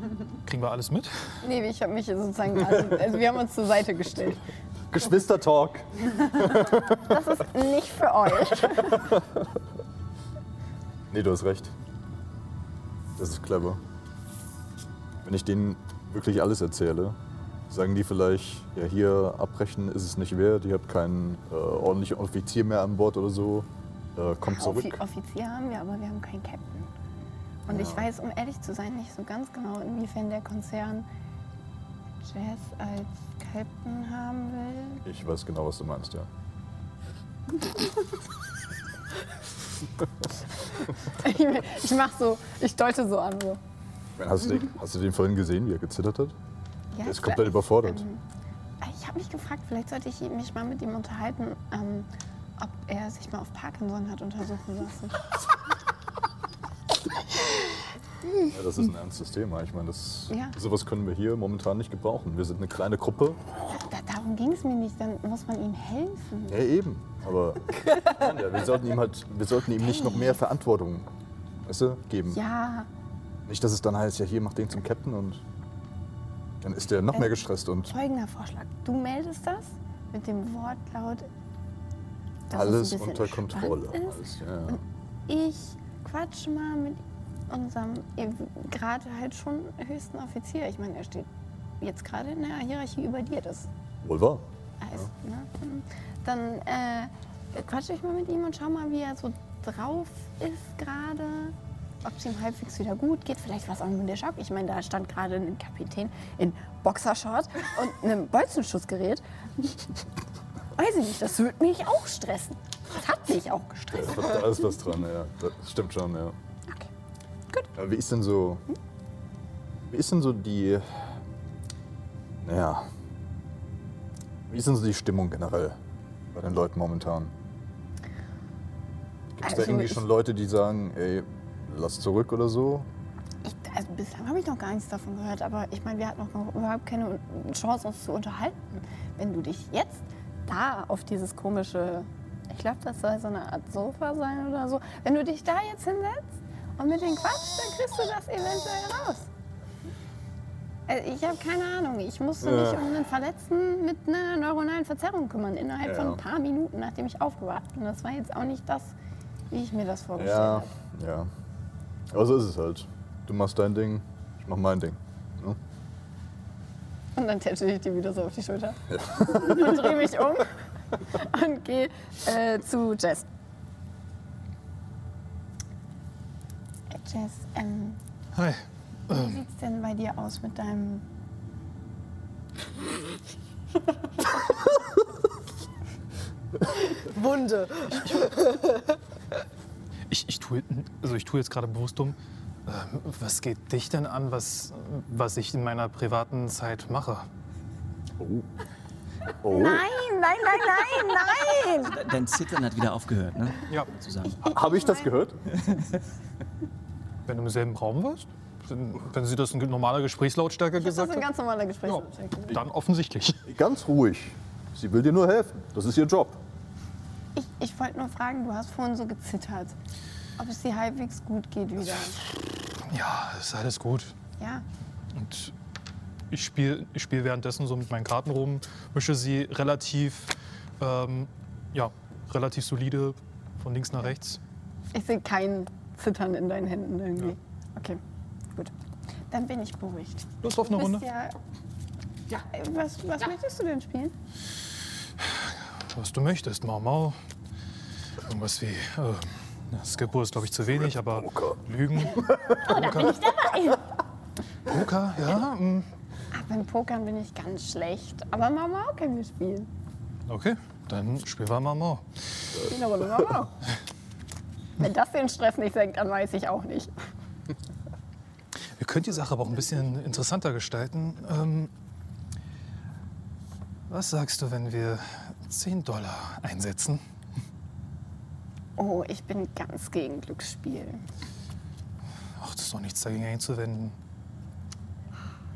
Kriegen wir alles mit? Nee, ich habe mich sozusagen, also, also wir haben uns zur Seite gestellt. Geschwistertalk. Das ist nicht für euch. Nee, du hast recht. Das ist clever. Wenn ich denen wirklich alles erzähle, sagen die vielleicht, ja hier abbrechen ist es nicht wert, ihr habt keinen äh, ordentlichen Offizier mehr an Bord oder so. Äh, kommt zurück. Offi Offizier haben wir, aber wir haben keinen Captain. Und ich weiß, um ehrlich zu sein, nicht so ganz genau, inwiefern der Konzern Jazz als Captain haben will. Ich weiß genau, was du meinst, ja. Ich, ich mach so, ich deute so an. So. Hast du, den, hast du den vorhin gesehen, wie er gezittert hat? Ja, Er ist komplett überfordert. Ähm, ich habe mich gefragt, vielleicht sollte ich mich mal mit ihm unterhalten, ähm, ob er sich mal auf Parkinson hat untersuchen lassen. Ja, das ist ein ernstes Thema. Ich meine, das, Ja. sowas können wir hier momentan nicht gebrauchen. Wir sind eine kleine Gruppe. Da, darum ging es mir nicht, dann muss man ihm helfen. Ja, eben. Aber nein, ja, wir, sollten ihm halt, wir sollten ihm nicht noch mehr Verantwortung weißt du, geben. Ja, Nicht, dass es dann heißt, ja, hier, mach den zum Captain und dann ist der noch mehr gestresst und folgender Vorschlag. Du meldest das mit dem Wortlaut, alles unter Kontrolle. Alles, ja, ja. Ich quatsch mal mit unserem gerade halt schon höchsten Offizier. Ich meine, er steht jetzt gerade in der Hierarchie über dir. Das Wohl wahr. heißt, ne? Dann äh, quatsche ich mal mit ihm und schau mal, wie er so drauf ist gerade. ob es ihm halbwegs wieder gut geht. Vielleicht war es auch nur der Schock. Ich meine, da stand gerade ein Kapitän in Boxershort und einem Bolzenschussgerät. Weiß ich nicht, das würde mich auch stressen. Das hat mich auch gestresst. Da ist was dran, ja. Das stimmt schon, ja. Gut. Wie ist denn so. Wie ist denn so die. Naja. Wie ist denn so die Stimmung generell bei den Leuten momentan? Gibt es da Also irgendwie ich- schon Leute, die sagen, ey, lass zurück oder so? Ich, also bislang habe ich noch gar nichts davon gehört, aber ich meine, wir hatten noch überhaupt keine Chance, uns zu unterhalten. Wenn du dich jetzt da auf dieses komische, ich glaube, das soll so eine Art Sofa sein oder so, wenn du dich da jetzt hinsetzt und mit denen quatschst, dann kriegst du das eventuell raus. Also ich habe keine Ahnung. Ich musste Ja. mich um einen Verletzten mit einer neuronalen Verzerrung kümmern, innerhalb von Ja. ein paar Minuten, nachdem ich aufgewacht bin. Das war jetzt auch nicht das, wie ich mir das vorgestellt Ja, habe. ja. Aber so ist es halt. Du machst dein Ding, ich mach mein Ding. Ne? Und dann tätsche ich dir wieder so auf die Schulter. und drehe mich um und gehe äh, zu Jess. Jess, ähm, Hi. wie sieht's denn bei dir aus mit deinem... Wunde. Ich, ich, tue, also ich tue jetzt gerade bewusst um. Ähm, Was geht dich denn an, was, was ich in meiner privaten Zeit mache? Oh. Nein, nein, nein, nein, nein! Dein Zittern hat wieder aufgehört, ne? Ja. Sozusagen. Habe ich das gehört? Wenn du im selben Raum warst? Wenn, wenn sie das in normaler Gesprächslautstärke Das ist gesagt ein hat? ganz normaler Ja, Gesprächslautstärke. dann offensichtlich. Ganz ruhig. Sie will dir nur helfen. Das ist ihr Job. Ich, ich wollte nur fragen, du hast vorhin so gezittert. Ob es dir halbwegs gut geht wieder. Ja, ist alles gut. Ja, Und ich spiele ich spiel währenddessen so mit meinen Karten rum, mische sie relativ, ähm, ja, relativ solide von links nach rechts. ich sehe kein Zittern in deinen Händen irgendwie. Okay, gut. Dann bin ich beruhigt. Lust auf eine Runde? ja, ja. Was, was möchtest du denn spielen? Was du möchtest, Mau Mau. Irgendwas wie, äh, Skippo ist glaube ich zu wenig, aber Lügen. Oh, da bin ich dabei. Poker, ja, mm, Ach, beim Pokern bin ich ganz schlecht. Aber Mama auch können wir spielen. okay, dann spielen wir Mau Mau. Spielen eine Runde Mama. Wenn das den Stress nicht senkt, dann weiß ich auch nicht. Wir können die Sache aber auch ein bisschen interessanter gestalten. Ähm, was sagst du, wenn wir 10 Dollar einsetzen? Oh, ich bin ganz gegen Glücksspiel. Ach, das ist doch nichts dagegen einzuwenden.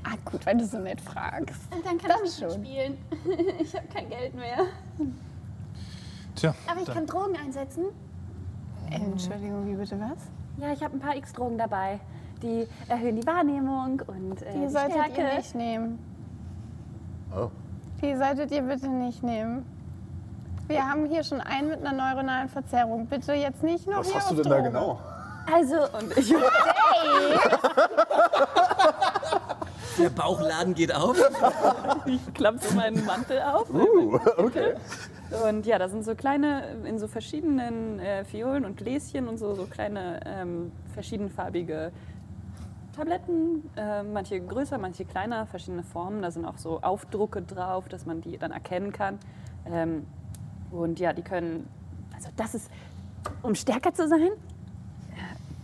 Ah, gut, wenn du so nett fragst. Und dann kann Das ich schon. spielen. Ich habe kein Geld mehr. Tja, Aber ich dann- kann Drogen einsetzen. Äh, Entschuldigung, wie bitte was? Ja, ich habe ein paar X-Drogen dabei. Die erhöhen die Wahrnehmung und äh, Die die, solltet Stärke. ihr nicht nehmen. Oh. Die solltet ihr bitte nicht nehmen. Wir haben hier schon einen mit einer neuronalen Verzerrung. Bitte jetzt nicht noch Was hier hast du denn da genau? Also, und ich. Der Bauchladen geht auf. Ich klappe so meinen Mantel auf. Uh, okay. Und ja, da sind so kleine, in so verschiedenen äh, Fiolen und Gläschen und so, so kleine ähm, verschiedenfarbige Tabletten. Äh, manche größer, manche kleiner, verschiedene Formen. Da sind auch so Aufdrucke drauf, dass man die dann erkennen kann. Ähm, und ja, die können, also das ist, um stärker zu sein,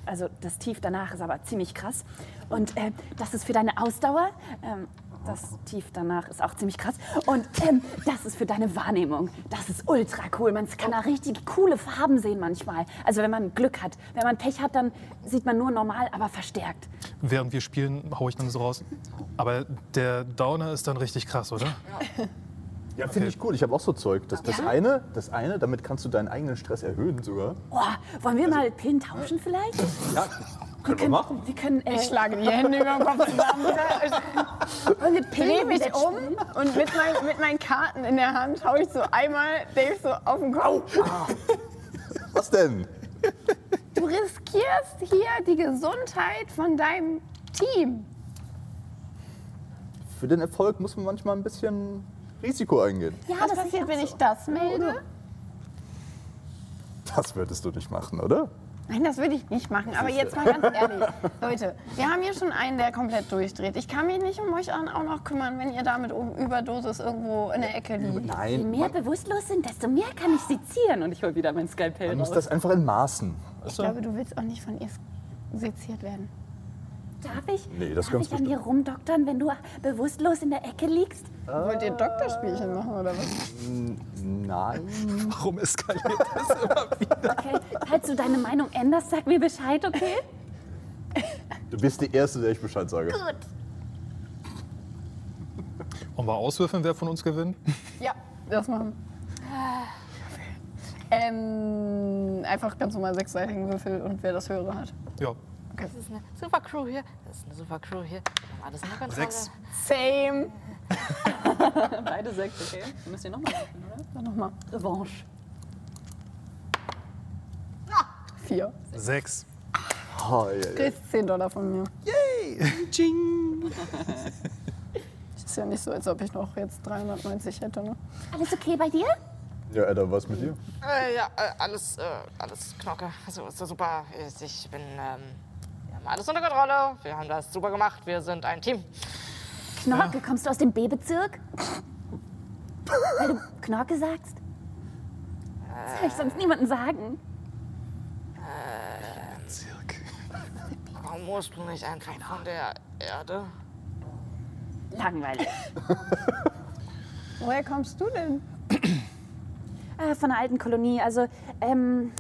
also das Tief danach ist aber ziemlich krass. Und äh, das ist für deine Ausdauer. Ähm, das Tief danach ist auch ziemlich krass. Und ähm, das ist für deine Wahrnehmung. Das ist ultra cool. Man kann da richtig coole Farben sehen manchmal. Also wenn man Glück hat. Wenn man Pech hat, dann sieht man nur normal, aber verstärkt. Während wir spielen, haue ich dann so raus. Aber der Downer ist dann richtig krass, oder? Ja, finde ich cool. Ich habe auch so Zeug. Das, das, eine, das eine, damit kannst du deinen eigenen Stress erhöhen sogar. Oh, wollen wir mal Pillen tauschen vielleicht? Ja, können wir machen. Wir können, äh, Ich schlage die Hände über den Kopf zusammen. wollen wir Dreh Pillen mich um und mit, mein, mit meinen Karten in der Hand haue ich so einmal Dave so auf den Kopf. Was denn? Du riskierst hier die Gesundheit von deinem Team. Für den Erfolg muss man manchmal ein bisschen Risiko eingehen. Ja, Was das passiert, wenn auch ich das melde? Das würdest du nicht machen, oder? Nein, das würde ich nicht machen. Aber jetzt mal ganz ehrlich. Leute, wir haben hier schon einen, der komplett durchdreht. Ich kann mich nicht um euch auch noch kümmern, wenn ihr da mit Überdosis irgendwo in der Ecke liegt. Je Nein, mehr bewusstlos sind, desto mehr kann ich sie ziehen. Und ich hol wieder mein Skalpell man muss raus. das einfach in Maßen. Ich glaube, du willst auch nicht von ihr seziert werden. Darf ich, Nee, das darf ich an dir rumdoktern, wenn du bewusstlos in der Ecke liegst? Wollt ihr Doktorspielchen machen oder was? Nein. Warum eskaliert das immer wieder? Okay, falls du deine Meinung änderst, sag mir Bescheid, okay? Du bist die Erste, der ich Bescheid sage. Gut. Und mal auswürfeln, wer von uns gewinnt? Ja, das machen. Ähm, einfach ganz normal sechsseitigen Würfel und wer das höhere hat. Ja. Das ist eine super Crew hier. Das ist eine super Crew hier. Wir haben alles unter Kontrolle. Sechs. Same. Beide sechs, okay. Dann müsst ihr nochmal würfeln, oder? Dann nochmal. Revanche. Vier. Sechs. Oh, ja, ja. Kriegst 10 Dollar von mir. Ching! Ist ja nicht so, als ob ich noch jetzt 390 hätte, ne? Alles okay bei dir? ja, Edda, was mit dir? Äh, ja, äh, alles, äh, alles Knocke. Also ist super. Ich bin, ähm, haben alles unter Kontrolle. Wir haben das super gemacht. Wir sind ein Team. Knorke, kommst du aus dem B-Bezirk? Weil du Knorke sagst? Das soll ich sonst niemandem sagen. Warum ursprünglich einfach von der Erde? Langweilig. Woher kommst du denn? Äh, von der alten Kolonie. Also, ähm,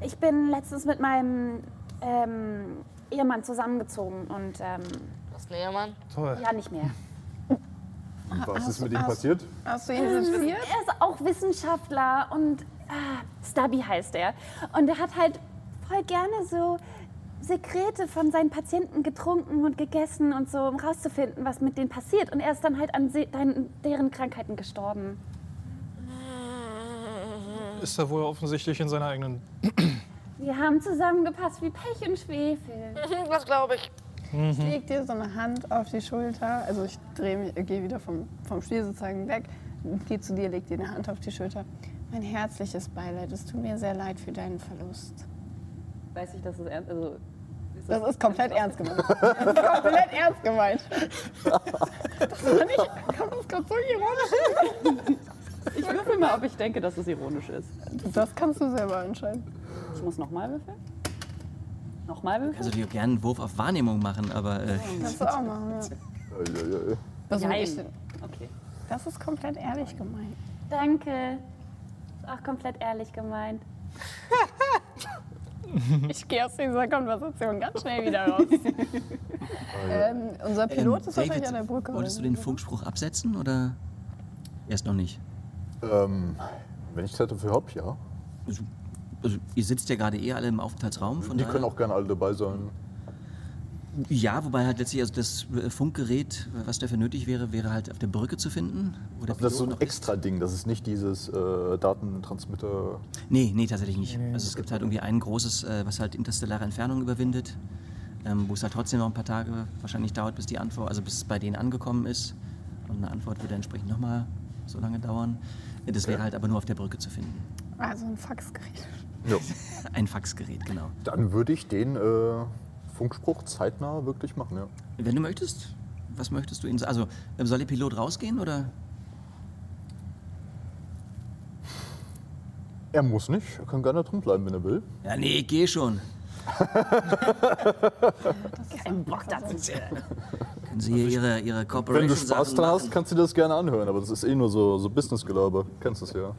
ich bin letztens mit meinem ähm, Ehemann zusammengezogen und ähm, Du hast einen Ehemann? Toll. ja, nicht mehr. Und was ist mit ihm passiert? Hast du ihn seziert? Er ist auch Wissenschaftler und ah, Stubby heißt er. Und er hat halt voll gerne so Sekrete von seinen Patienten getrunken und gegessen und so, um rauszufinden, was mit denen passiert. Und er ist dann halt an se- dein- deren Krankheiten gestorben. Ist er wohl offensichtlich in seiner eigenen. Wir haben zusammengepasst wie Pech und Schwefel. Das glaube ich. Ich leg dir so eine Hand auf die Schulter. Also ich drehe mich, gehe wieder vom, vom Spiel sozusagen weg. Gehe zu dir, leg dir eine Hand auf die Schulter. Mein herzliches Beileid. Es tut mir sehr leid für deinen Verlust. Weiß ich, dass es ernst also, ist. Das ist komplett ernst gemeint. Das ist komplett ernst gemeint. Das war nicht, kommt das gerade so ironisch? Ich würfel mal, ob ich denke, dass es ironisch ist. Das kannst du selber entscheiden. Ich muss nochmal würfeln? Nochmal würfeln? Also dir gerne einen Wurf auf Wahrnehmung machen, aber äh, Kannst du auch machen, ja. Ja, ja, ich- Okay. Das ist komplett ehrlich gemeint. Danke. Ist auch komplett ehrlich gemeint. Ich gehe aus dieser Konversation ganz schnell wieder raus. ähm, unser Pilot ist wahrscheinlich David, an der Brücke. wolltest du den Funkspruch absetzen oder erst noch nicht? Ähm, wenn ich Zeit dafür habe, ja. Also, ihr sitzt ja gerade eh alle im Aufenthaltsraum. Von Die daher- können auch gerne alle dabei sein. Ja, wobei halt letztlich also das äh, Funkgerät, was dafür nötig wäre, wäre halt auf der Brücke zu finden. Wo das ist so ein extra Ding, das ist nicht dieses äh, Datentransmitter. Nee, nee, tatsächlich nicht. Also es gibt halt irgendwie ein großes, äh, was halt interstellare Entfernung überwindet, ähm, wo es halt trotzdem noch ein paar Tage wahrscheinlich dauert, bis die Antwort, also bis es bei denen angekommen ist. Und eine Antwort würde entsprechend nochmal so lange dauern. Das wäre halt aber nur auf der Brücke zu finden. Also ein Faxgerät. Ja. Ein Faxgerät, genau. Dann würde ich den äh, Funkspruch zeitnah wirklich machen, ja. Wenn du möchtest, was möchtest du ihnen sagen? Also ähm, soll der Pilot rausgehen oder? Er muss nicht, er kann gerne drin bleiben, wenn er will. Ja, nee, geh schon. Kein Bock dazu. Können Sie hier Ihre, Ihre Wenn Corporation du Spaß dran hast, kannst du dir das gerne anhören, aber das ist eh nur so, so Business-Gelaber. Kennst du es ja.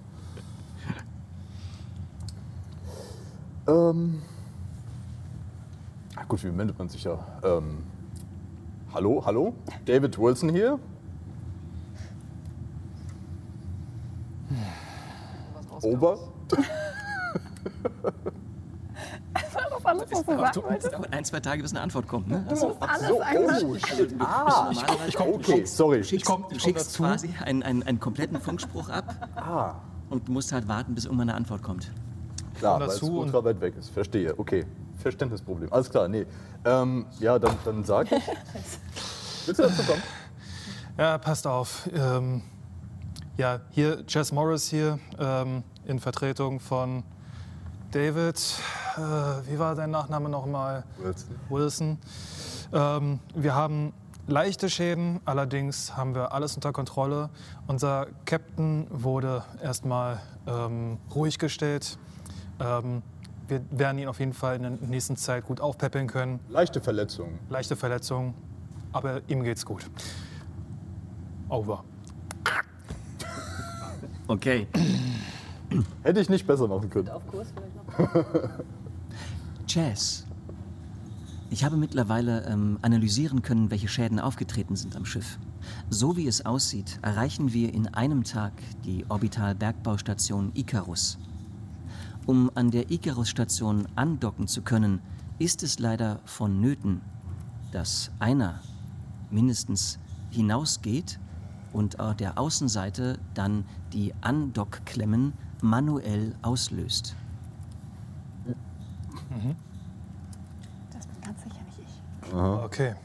Ähm. Ach gut, wie meldet man sich ja? Ähm. Hallo, hallo? David Wilson hier. Ober? Darauf alles, was du sagen wolltest. Es dauert ein, zwei Tage, bis eine Antwort kommt. Ne? Du musst alles einmal. Ah, Normalerweise okay, sorry. Du schickst, komm- ich du komm schickst quasi einen, einen, einen kompletten Funkspruch ab Ah, und musst halt warten, bis irgendwann eine Antwort kommt. Klar, weil es ultra weit weg ist. Verstehe, okay. Verständnisproblem. Alles klar, nee. Ähm, ja, dann, dann sag ich. Willst du dazu kommen? Ja, passt auf. Ähm, ja, hier Jess Morris hier ähm, in Vertretung von David, äh, wie war dein Nachname nochmal? Wilson. Wilson. Ähm, wir haben leichte Schäden, allerdings haben wir alles unter Kontrolle. Unser Captain wurde erstmal ähm, ruhig gestellt. Ähm, wir werden ihn auf jeden Fall in der nächsten Zeit gut aufpäppeln können. Leichte Verletzungen. Leichte Verletzung, aber ihm geht's gut. Over. Okay. Hätte ich nicht besser machen können. Auf Kurs vielleicht noch. Jazz. Ich habe mittlerweile ähm, analysieren können, welche Schäden aufgetreten sind am Schiff. So wie es aussieht, erreichen wir in einem Tag die Orbitalbergbaustation Icarus. Um an der Icarus-Station andocken zu können, ist es leider vonnöten, dass einer mindestens hinausgeht und auf der Außenseite dann die Andockklemmen manuell auslöst. Das bin ganz sicher nicht ich. Okay.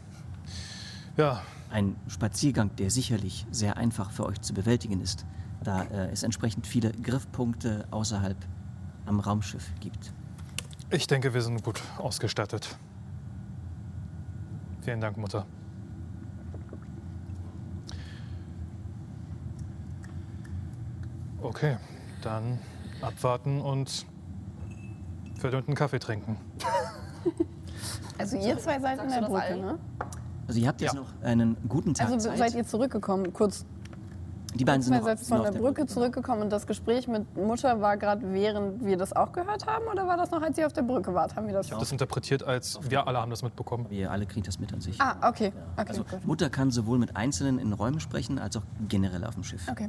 Ja, Ein Spaziergang, der sicherlich sehr einfach für euch zu bewältigen ist, da äh, es entsprechend viele Griffpunkte außerhalb am Raumschiff gibt. ich denke, wir sind gut ausgestattet. Vielen Dank, Mutter. Okay, dann abwarten und verdienten Kaffee trinken. Also ihr zwei seid in Sagst der du das Brücke, ne? Also ihr habt jetzt Ja. noch einen guten Tag Also Zeit. seid ihr zurückgekommen, kurz Die beiden sind noch, sind von auf der Brücke zurückgekommen und das Gespräch mit Mutter war gerade während wir das auch gehört haben oder war das noch, als ihr auf der Brücke wart? Haben wir das? Das interpretiert als, wir alle haben das mitbekommen. Wir alle kriegen das mit an sich. Ah, okay. okay Also gut. Mutter kann sowohl mit Einzelnen in Räumen sprechen, als auch generell auf dem Schiff. Okay.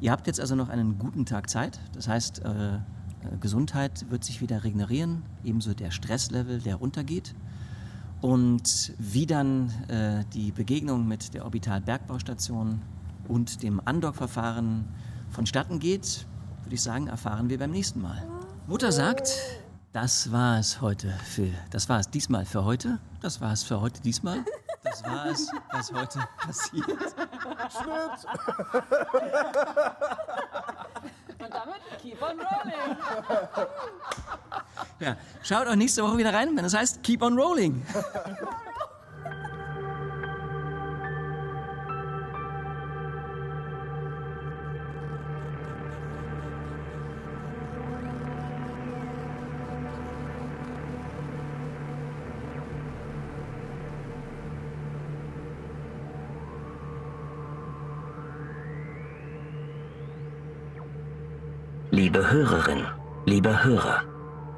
Ihr habt jetzt also noch einen guten Tag Zeit. Das heißt, äh, äh, Gesundheit wird sich wieder regenerieren, ebenso der Stresslevel, der runtergeht. Und wie dann äh, die Begegnung mit der Orbitalbergbaustation und dem Andock-Verfahren vonstatten geht, würde ich sagen, erfahren wir beim nächsten Mal. Mutter sagt, das war es heute für, das war es diesmal für heute, das war es für heute diesmal, das war es, was heute passiert. Und damit keep on rolling. Ja, schaut auch nächste Woche wieder rein, wenn es heißt Keep on Rolling. Liebe Hörerin, lieber Hörer,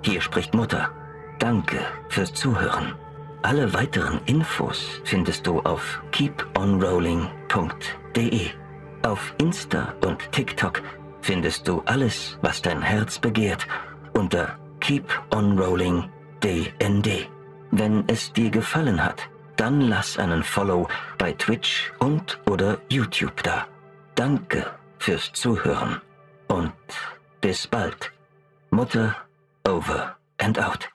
hier spricht Mutter. Danke fürs Zuhören. Alle weiteren Infos findest du auf keeponrolling.de. Auf Insta und TikTok findest du alles, was dein Herz begehrt, unter Keep on Rolling DND. Wenn es dir gefallen hat, dann lass einen Follow bei Twitch und oder YouTube da. Danke fürs Zuhören und bald. Mutter over and out.